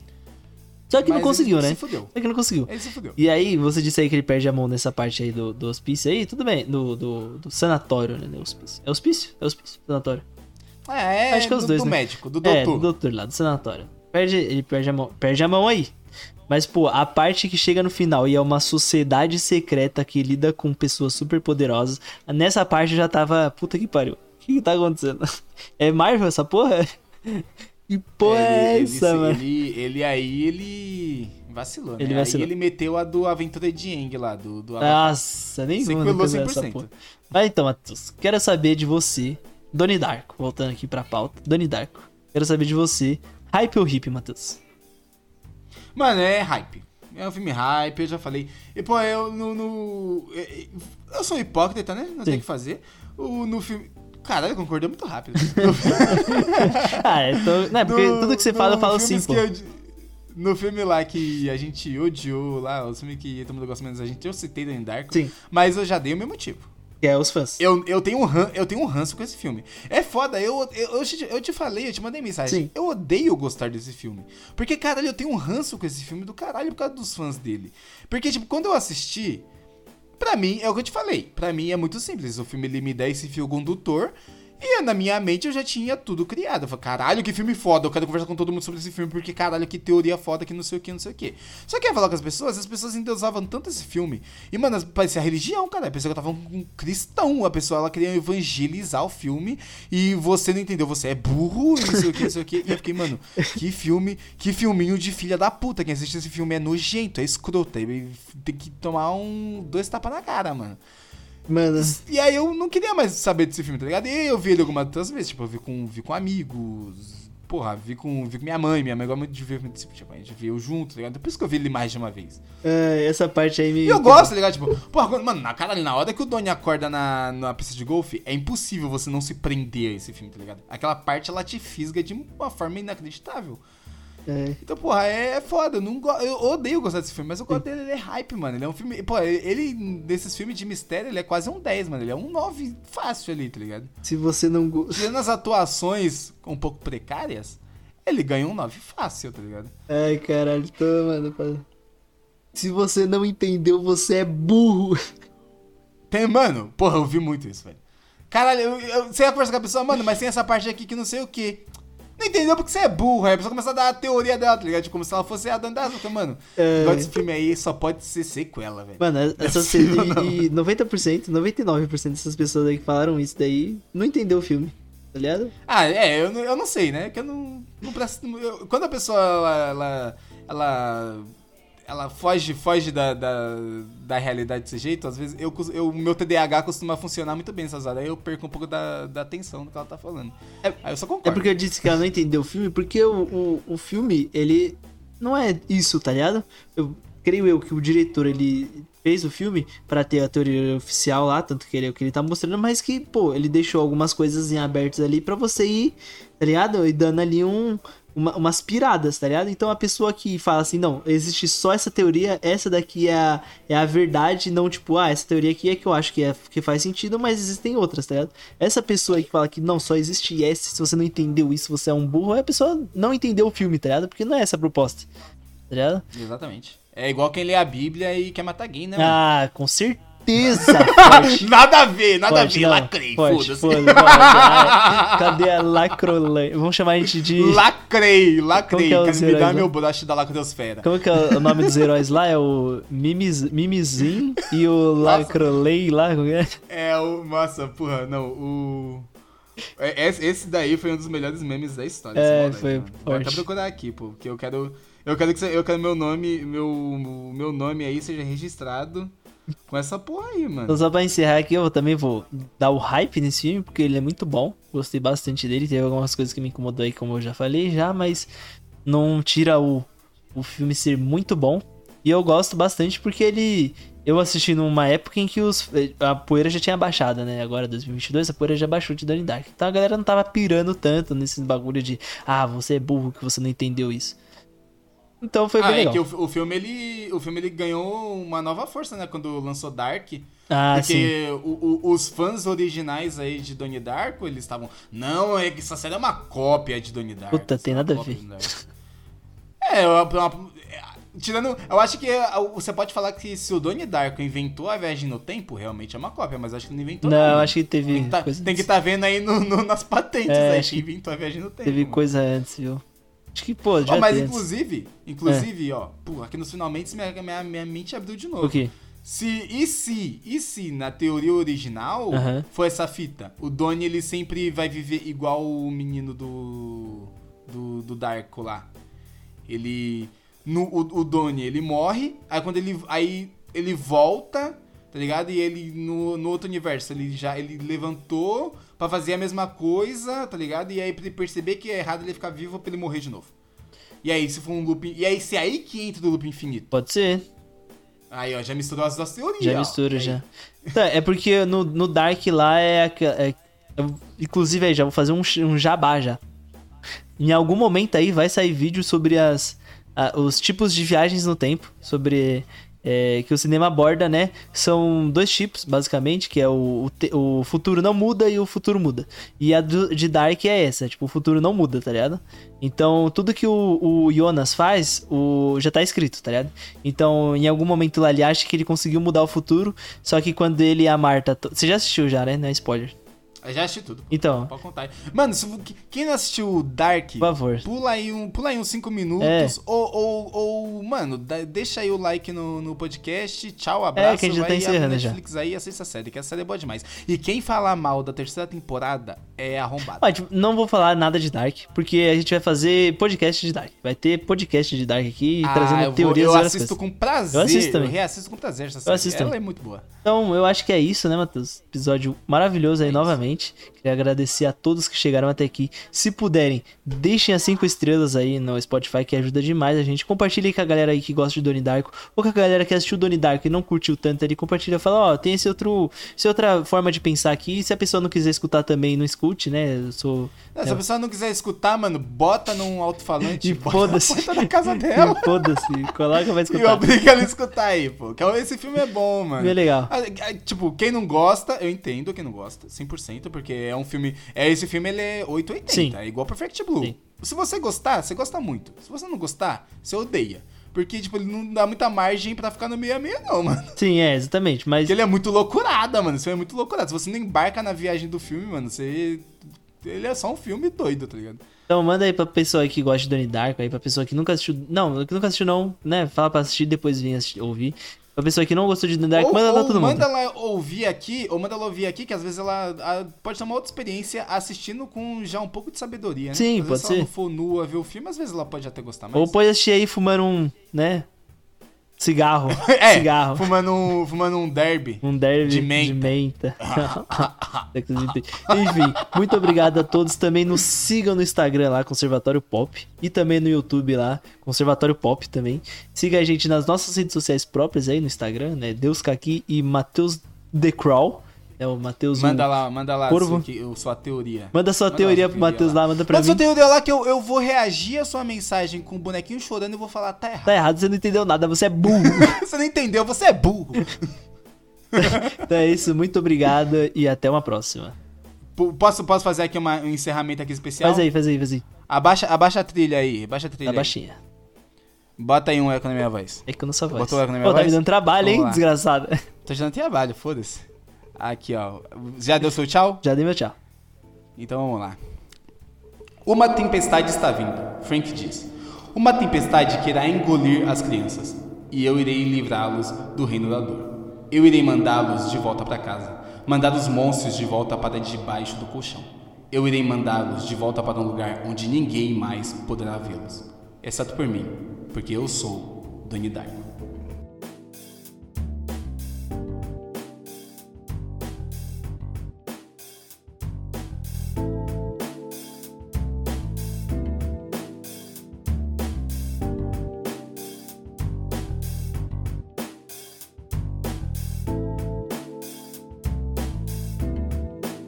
S1: Só que Mas não conseguiu, né? Só que não conseguiu.
S2: Ele se fudeu.
S1: E aí, você disse aí que ele perde a mão nessa parte aí do, do hospício aí, tudo bem. Do, do, do sanatório, né? Hospício. É hospício? É hospício? Sanatório.
S2: É, é Acho que é os do, dois, do né? médico, do doutor. É, do
S1: doutor lá, do sanatório. Perde, ele perde a mão, perde a mão aí. Mas, pô, a parte que chega no final e é uma sociedade secreta que lida com pessoas super poderosas, nessa parte eu já tava. Puta que pariu. O que, que tá acontecendo? É Marvel essa porra? Que porra é, é essa,
S2: ele,
S1: mano?
S2: Ele, ele aí, ele vacilou, né?
S1: Ele vacilou.
S2: Aí ele meteu a do Aventura de Eng lá, do, do
S1: Nossa, nem vou 100%. Mas então, Matheus, quero saber de você Doni Darko, voltando aqui pra pauta. Doni Darko, quero saber de você. Hype ou hip, Matheus?
S2: Mano, é hype. É um filme hype, eu já falei. E, pô, eu no. no eu sou hipócrita, né? Não tem o que fazer. O, no filme. Caralho, concordei muito rápido.
S1: ah, é, tô... não, é porque no, tudo que você fala, eu falo sim, pô. Eu,
S2: no filme lá que a gente odiou, lá, o filme que todo mundo gosta menos a gente, eu citei Donnie Darko.
S1: Sim.
S2: Mas eu já dei o meu motivo.
S1: Que é os fãs.
S2: Eu, eu, tenho um ran, eu tenho um ranço com esse filme. É foda, eu, eu, eu, te, eu te falei, eu te mandei mensagem. Sim. Eu odeio gostar desse filme. Porque, caralho, eu tenho um ranço com esse filme do caralho por causa dos fãs dele. Porque, tipo, quando eu assisti, pra mim, é o que eu te falei. Pra mim é muito simples. O filme ele me dá esse fio condutor e na minha mente eu já tinha tudo criado. Eu falei, caralho, que filme foda. Eu quero conversar com todo mundo sobre esse filme, porque caralho, que teoria foda, que não sei o que, não sei o que. Só que ia falar com as pessoas, as pessoas endeusavam tanto esse filme. E, mano, parecia religião, cara. A pessoa que tava com um cristão. A pessoa, ela queria evangelizar o filme. E você não entendeu, você é burro, não sei o que, não sei o que. E eu fiquei, mano, que filme, que filminho de filha da puta. Quem assiste esse filme é nojento, é escroto. Tem que tomar um. dois tapas na cara, mano.
S1: Mano.
S2: E aí eu não queria mais saber desse filme, tá ligado? E eu vi ele algumas outras vezes, tipo, eu vi com, vi com amigos, porra, vi com, vi com minha mãe, minha mãe gosta muito de ver filme tipo, a gente viu junto, tá ligado? Por isso que eu vi ele mais de uma vez.
S1: É, essa parte aí me.
S2: E eu gosto, tá ligado? Tipo, porra, quando- mano, na cara na hora que o Donnie acorda na, na pista de golfe, é impossível você não se prender a esse filme, tá ligado? Aquela parte ela te fisga de uma forma inacreditável.
S1: É.
S2: Então, porra, é foda. Eu, não go... eu odeio gostar desse filme, mas eu gosto dele, ele é hype, mano. Ele é um filme. Pô, ele, desses filmes de mistério, ele é quase um 10, mano. Ele é um 9 fácil ali, tá ligado?
S1: Se você não. go-
S2: Tirando as atuações um pouco precárias, ele ganha um 9 fácil, tá ligado?
S1: Ai, caralho, tô, mano. Se você não entendeu, você é burro.
S2: Tem, mano, porra, eu vi muito isso, velho. Caralho, eu, eu, você ia conversar com a pessoa, mano, mas tem essa parte aqui que não sei o que. Não entendeu porque você é burro. Aí a pessoa começa a dar a teoria dela, tá ligado? Tipo, Como se ela fosse a dona da Azuka, mano.
S1: É.
S2: Igual desse filme aí só pode ser sequela, velho.
S1: Mano, essas
S2: é possível,
S1: e, e 90%, 99% dessas pessoas aí que falaram isso daí não entendeu o filme. Tá ligado?
S2: Ah, é, eu, não- eu não sei, né? Que eu não. não presto, eu- quando a pessoa ela. ela, ela, ela foge, foge da, da, da realidade desse jeito, às vezes eu, eu, o meu TDAH costuma funcionar muito bem nessas horas. Aí eu perco um pouco da, da atenção do que ela tá falando.
S1: É-
S2: aí eu só concordo.
S1: É porque eu disse que ela não entendeu o filme, porque o, o, o filme, ele não é isso, tá ligado? Eu creio eu que o diretor, ele fez o filme pra ter a teoria oficial lá, tanto que ele é o que ele tá mostrando, mas que, pô, ele deixou algumas coisas em abertas ali pra você ir, tá ligado? E dando ali um... uma- umas piradas, tá ligado? Então a pessoa que fala assim, não, existe só essa teoria, essa daqui é a, é a verdade, não tipo, ah, essa teoria aqui é que eu acho que, é, que faz sentido, mas existem outras, tá ligado? Essa pessoa que fala que não, só existe essa, se você não entendeu isso, você é um burro, a pessoa não entendeu o filme, tá ligado? Porque não é essa a proposta, tá ligado?
S2: Exatamente. É igual quem lê a Bíblia e quer matar gay, né, mano?
S1: Ah, com certeza, forte.
S2: Nada a ver, nada a ver,
S1: não,
S2: lacrei, foda-se.
S1: Cadê a lacrolã? Vamos chamar a gente de...
S2: Lacrei, lacrei.
S1: Como que é
S2: Quero me dar
S1: heróis,
S2: meu broche da lacrosfera.
S1: Como que é o nome dos heróis lá? É o Mimis, Mimizin e o Lacrolei lá? é?
S2: É o. Nossa, porra, não, o. é- Esse esse daí foi um dos melhores memes da história.
S1: É,
S2: moleque,
S1: foi.
S2: Vou até procurar aqui, pô, porque eu quero. Eu quero que você- eu quero meu nome, meu meu nome aí seja registrado com essa porra aí, mano.
S1: Então, só pra encerrar aqui, eu também vou dar o hype nesse filme, porque ele é muito bom. Gostei bastante dele. Teve algumas coisas que me incomodou aí, como eu já falei já, mas não tira o, o filme ser muito bom. E eu gosto bastante porque ele. Eu assisti numa época em que os, a poeira já tinha baixado, né? Agora, 2022, a poeira já baixou de Donnie Dark. Então a galera não tava pirando tanto nesses bagulho de ah, você é burro que você não entendeu isso. Então foi
S2: ah,
S1: bem
S2: é
S1: legal.
S2: que o, o filme ele o filme ele ganhou uma nova força, né, quando lançou Dark.
S1: Ah, sim.
S2: Porque o- o- os fãs originais aí de Donnie Darko, eles estavam. Não, é que essa série é uma cópia de Donnie Darko.
S1: Puta, tem nada a ver.
S2: É, uma- uma- é, tirando. Eu acho que é, você pode falar que se o Donnie Darko inventou a viagem no tempo, realmente é uma cópia, mas acho que não inventou.
S1: Não, acho que teve
S2: Tem que tá, que
S1: antes.
S2: tá vendo aí no- no- nas patentes
S1: É,
S2: aí que inventou a viagem no tempo.
S1: Teve
S2: mano.
S1: coisa antes, viu? Acho que, pô, já
S2: Ó, mas
S1: tem
S2: inclusive, inclusive, ó, pô, aqui nos finalmente minha, minha, minha mente abriu de novo.
S1: O quê?
S2: Se, e se, e se na teoria original foi essa fita? O Donnie ele sempre vai viver igual o menino do do, do Darko lá. Ele no, o, o Donnie, ele morre, aí quando ele aí ele volta, tá ligado? E ele no, no outro universo, ele já ele levantou pra fazer a mesma coisa, tá ligado? E aí pra ele perceber que é errado ele ficar vivo pra ele morrer de novo. E aí se for um loop, e aí se é aí que entra o loop infinito.
S1: Pode ser,
S2: Aí, ó, já misturou as duas teorias.
S1: já mistura já. Tá, é porque no, no Dark lá é, é- eu- Inclusive aí, já vou fazer um, um jabá já. Em algum momento aí vai sair vídeo sobre as, a- os tipos de viagens no tempo. Sobre. É, que o cinema aborda, né? São dois tipos, basicamente, que é o, o, o futuro não muda e o futuro muda. E a do- de Dark é essa, tipo, o futuro não muda, tá ligado? Então, tudo que o, o Jonas faz, o, já tá escrito, tá ligado? Então, em algum momento lá, ele acha que ele conseguiu mudar o futuro, só que quando ele e a Marta... Você já assistiu já, né? Não é spoiler.
S2: Eu já assisti tudo.
S1: Então,
S2: Pode contar. Mano, se, quem não assistiu Dark,
S1: por favor.
S2: pula aí, um, pula aí uns 5 minutos.
S1: É.
S2: Ou, ou, ou, mano, deixa aí o like no, no podcast. Tchau, abraço.
S1: É, que a gente já tá
S2: vai
S1: encerrando
S2: abre
S1: já.
S2: Netflix aí assista a série, que essa série é boa demais. E quem falar mal da terceira temporada é arrombado.
S1: Ó, tipo, não vou falar nada de Dark, porque a gente vai fazer podcast de Dark. Vai ter podcast de Dark aqui,
S2: Ah,
S1: trazendo
S2: eu, vou,
S1: teorias
S2: eu
S1: e várias
S2: assisto
S1: coisas.
S2: com prazer.
S1: Eu assisto também.
S2: reassisto com prazer essa série.
S1: assisto
S2: Ela
S1: também.
S2: é muito boa.
S1: Então, eu acho que é isso, né, Matheus? Episódio maravilhoso aí
S2: É
S1: novamente. Gente. Queria agradecer a todos que chegaram até aqui. Se puderem, deixem as 5 estrelas aí no Spotify, que ajuda demais a gente. Compartilhe com a galera aí que gosta de Donnie Darko, ou com a galera que assistiu Donnie Darko e não curtiu tanto ali, compartilha, fala, ó, tem esse outro, essa outra forma de pensar aqui. Se a pessoa não quiser escutar também, não escute, né? Eu sou...
S2: Não, Se a pessoa não quiser escutar, mano, bota num alto-falante
S1: E foda-se.
S2: Bota na casa dela.
S1: Foda-se, coloca vai
S2: E
S1: escutar.
S2: obriga ela a escutar aí, pô. Que Esse filme é bom, mano.
S1: É legal.
S2: Ah, ah, Tipo, quem não gosta, eu entendo quem não gosta, 100%, porque é um filme. É, esse filme ele é 880,
S1: Sim.
S2: é igual Perfect Blue.
S1: Sim.
S2: Se você gostar, você gosta muito. Se você não gostar, você odeia. Porque, tipo, ele não dá muita margem pra ficar no meio a meio, não, mano.
S1: Sim, é, exatamente. Mas
S2: Porque ele é muito loucurada, mano. Esse filme é muito loucurada. Se você não embarca na viagem do filme, mano, você. Ele é só um filme doido, tá ligado?
S1: Então manda aí pra pessoa aí que gosta de Donnie Darko, aí pra pessoa que nunca assistiu. Não, que nunca assistiu não, né? Fala pra assistir, depois vir assistir, ouvir. Pra pessoa que não gostou de
S2: ou,
S1: manda pra todo mundo.
S2: manda ela ouvir aqui, ou manda ela ouvir aqui, que às vezes ela ah, pode ter uma outra experiência assistindo com já um pouco de sabedoria, né?
S1: Sim,
S2: às
S1: pode
S2: vezes, Se ela
S1: ser.
S2: não for nua ver o filme, às vezes ela pode até gostar mais.
S1: Ou pode assistir aí fumando um, né? Cigarro.
S2: é,
S1: Cigarro.
S2: Fumando um, fumando um derby.
S1: Um derby
S2: De
S1: de
S2: menta.
S1: menta. Enfim, muito obrigado a todos. Também nos sigam no Instagram lá, Conservatório Pop. E também no YouTube lá, Conservatório Pop também. Siga a gente nas nossas redes sociais próprias aí no Instagram, né? Deus Kaki e Matheus The Crawl. É o Matheus.
S2: Manda
S1: um-
S2: lá, manda lá
S1: Corvo.
S2: sua, sua teoria.
S1: Manda sua
S2: Manda
S1: teoria
S2: sua
S1: pro Matheus lá, manda pra
S2: Manda
S1: mim.
S2: sua teoria lá que eu, eu vou reagir a sua mensagem com o bonequinho chorando e vou falar, tá errado.
S1: Tá errado, você não entendeu nada, você é burro.
S2: Você não entendeu, você é burro.
S1: então é isso, muito obrigado e até uma próxima.
S2: P- Posso, posso fazer aqui uma- um encerramento aqui especial?
S1: Faz aí, faz aí, faz aí.
S2: Abaixa, abaixa a trilha aí, abaixa a trilha
S1: Tá
S2: aí.
S1: baixinha.
S2: Bota aí um eco na minha voz.
S1: Eu não sou voz.
S2: Botou eco na minha
S1: Pô, tá
S2: voz?
S1: me dando trabalho, hein,
S2: Vamos lá.
S1: desgraçado.
S2: Tô te dando trabalho, foda-se. Aqui, ó. Já deu seu tchau?
S1: Já dei meu tchau.
S2: Então vamos lá. Uma tempestade está vindo, Frank diz. Uma tempestade que irá engolir as crianças, e eu irei livrá-los do reino da dor. Eu irei mandá-los de volta para casa, mandar os monstros de volta para debaixo do colchão. Eu irei mandá-los de volta para um lugar onde ninguém mais poderá vê-los, exceto por mim, porque eu sou Donnie Darko.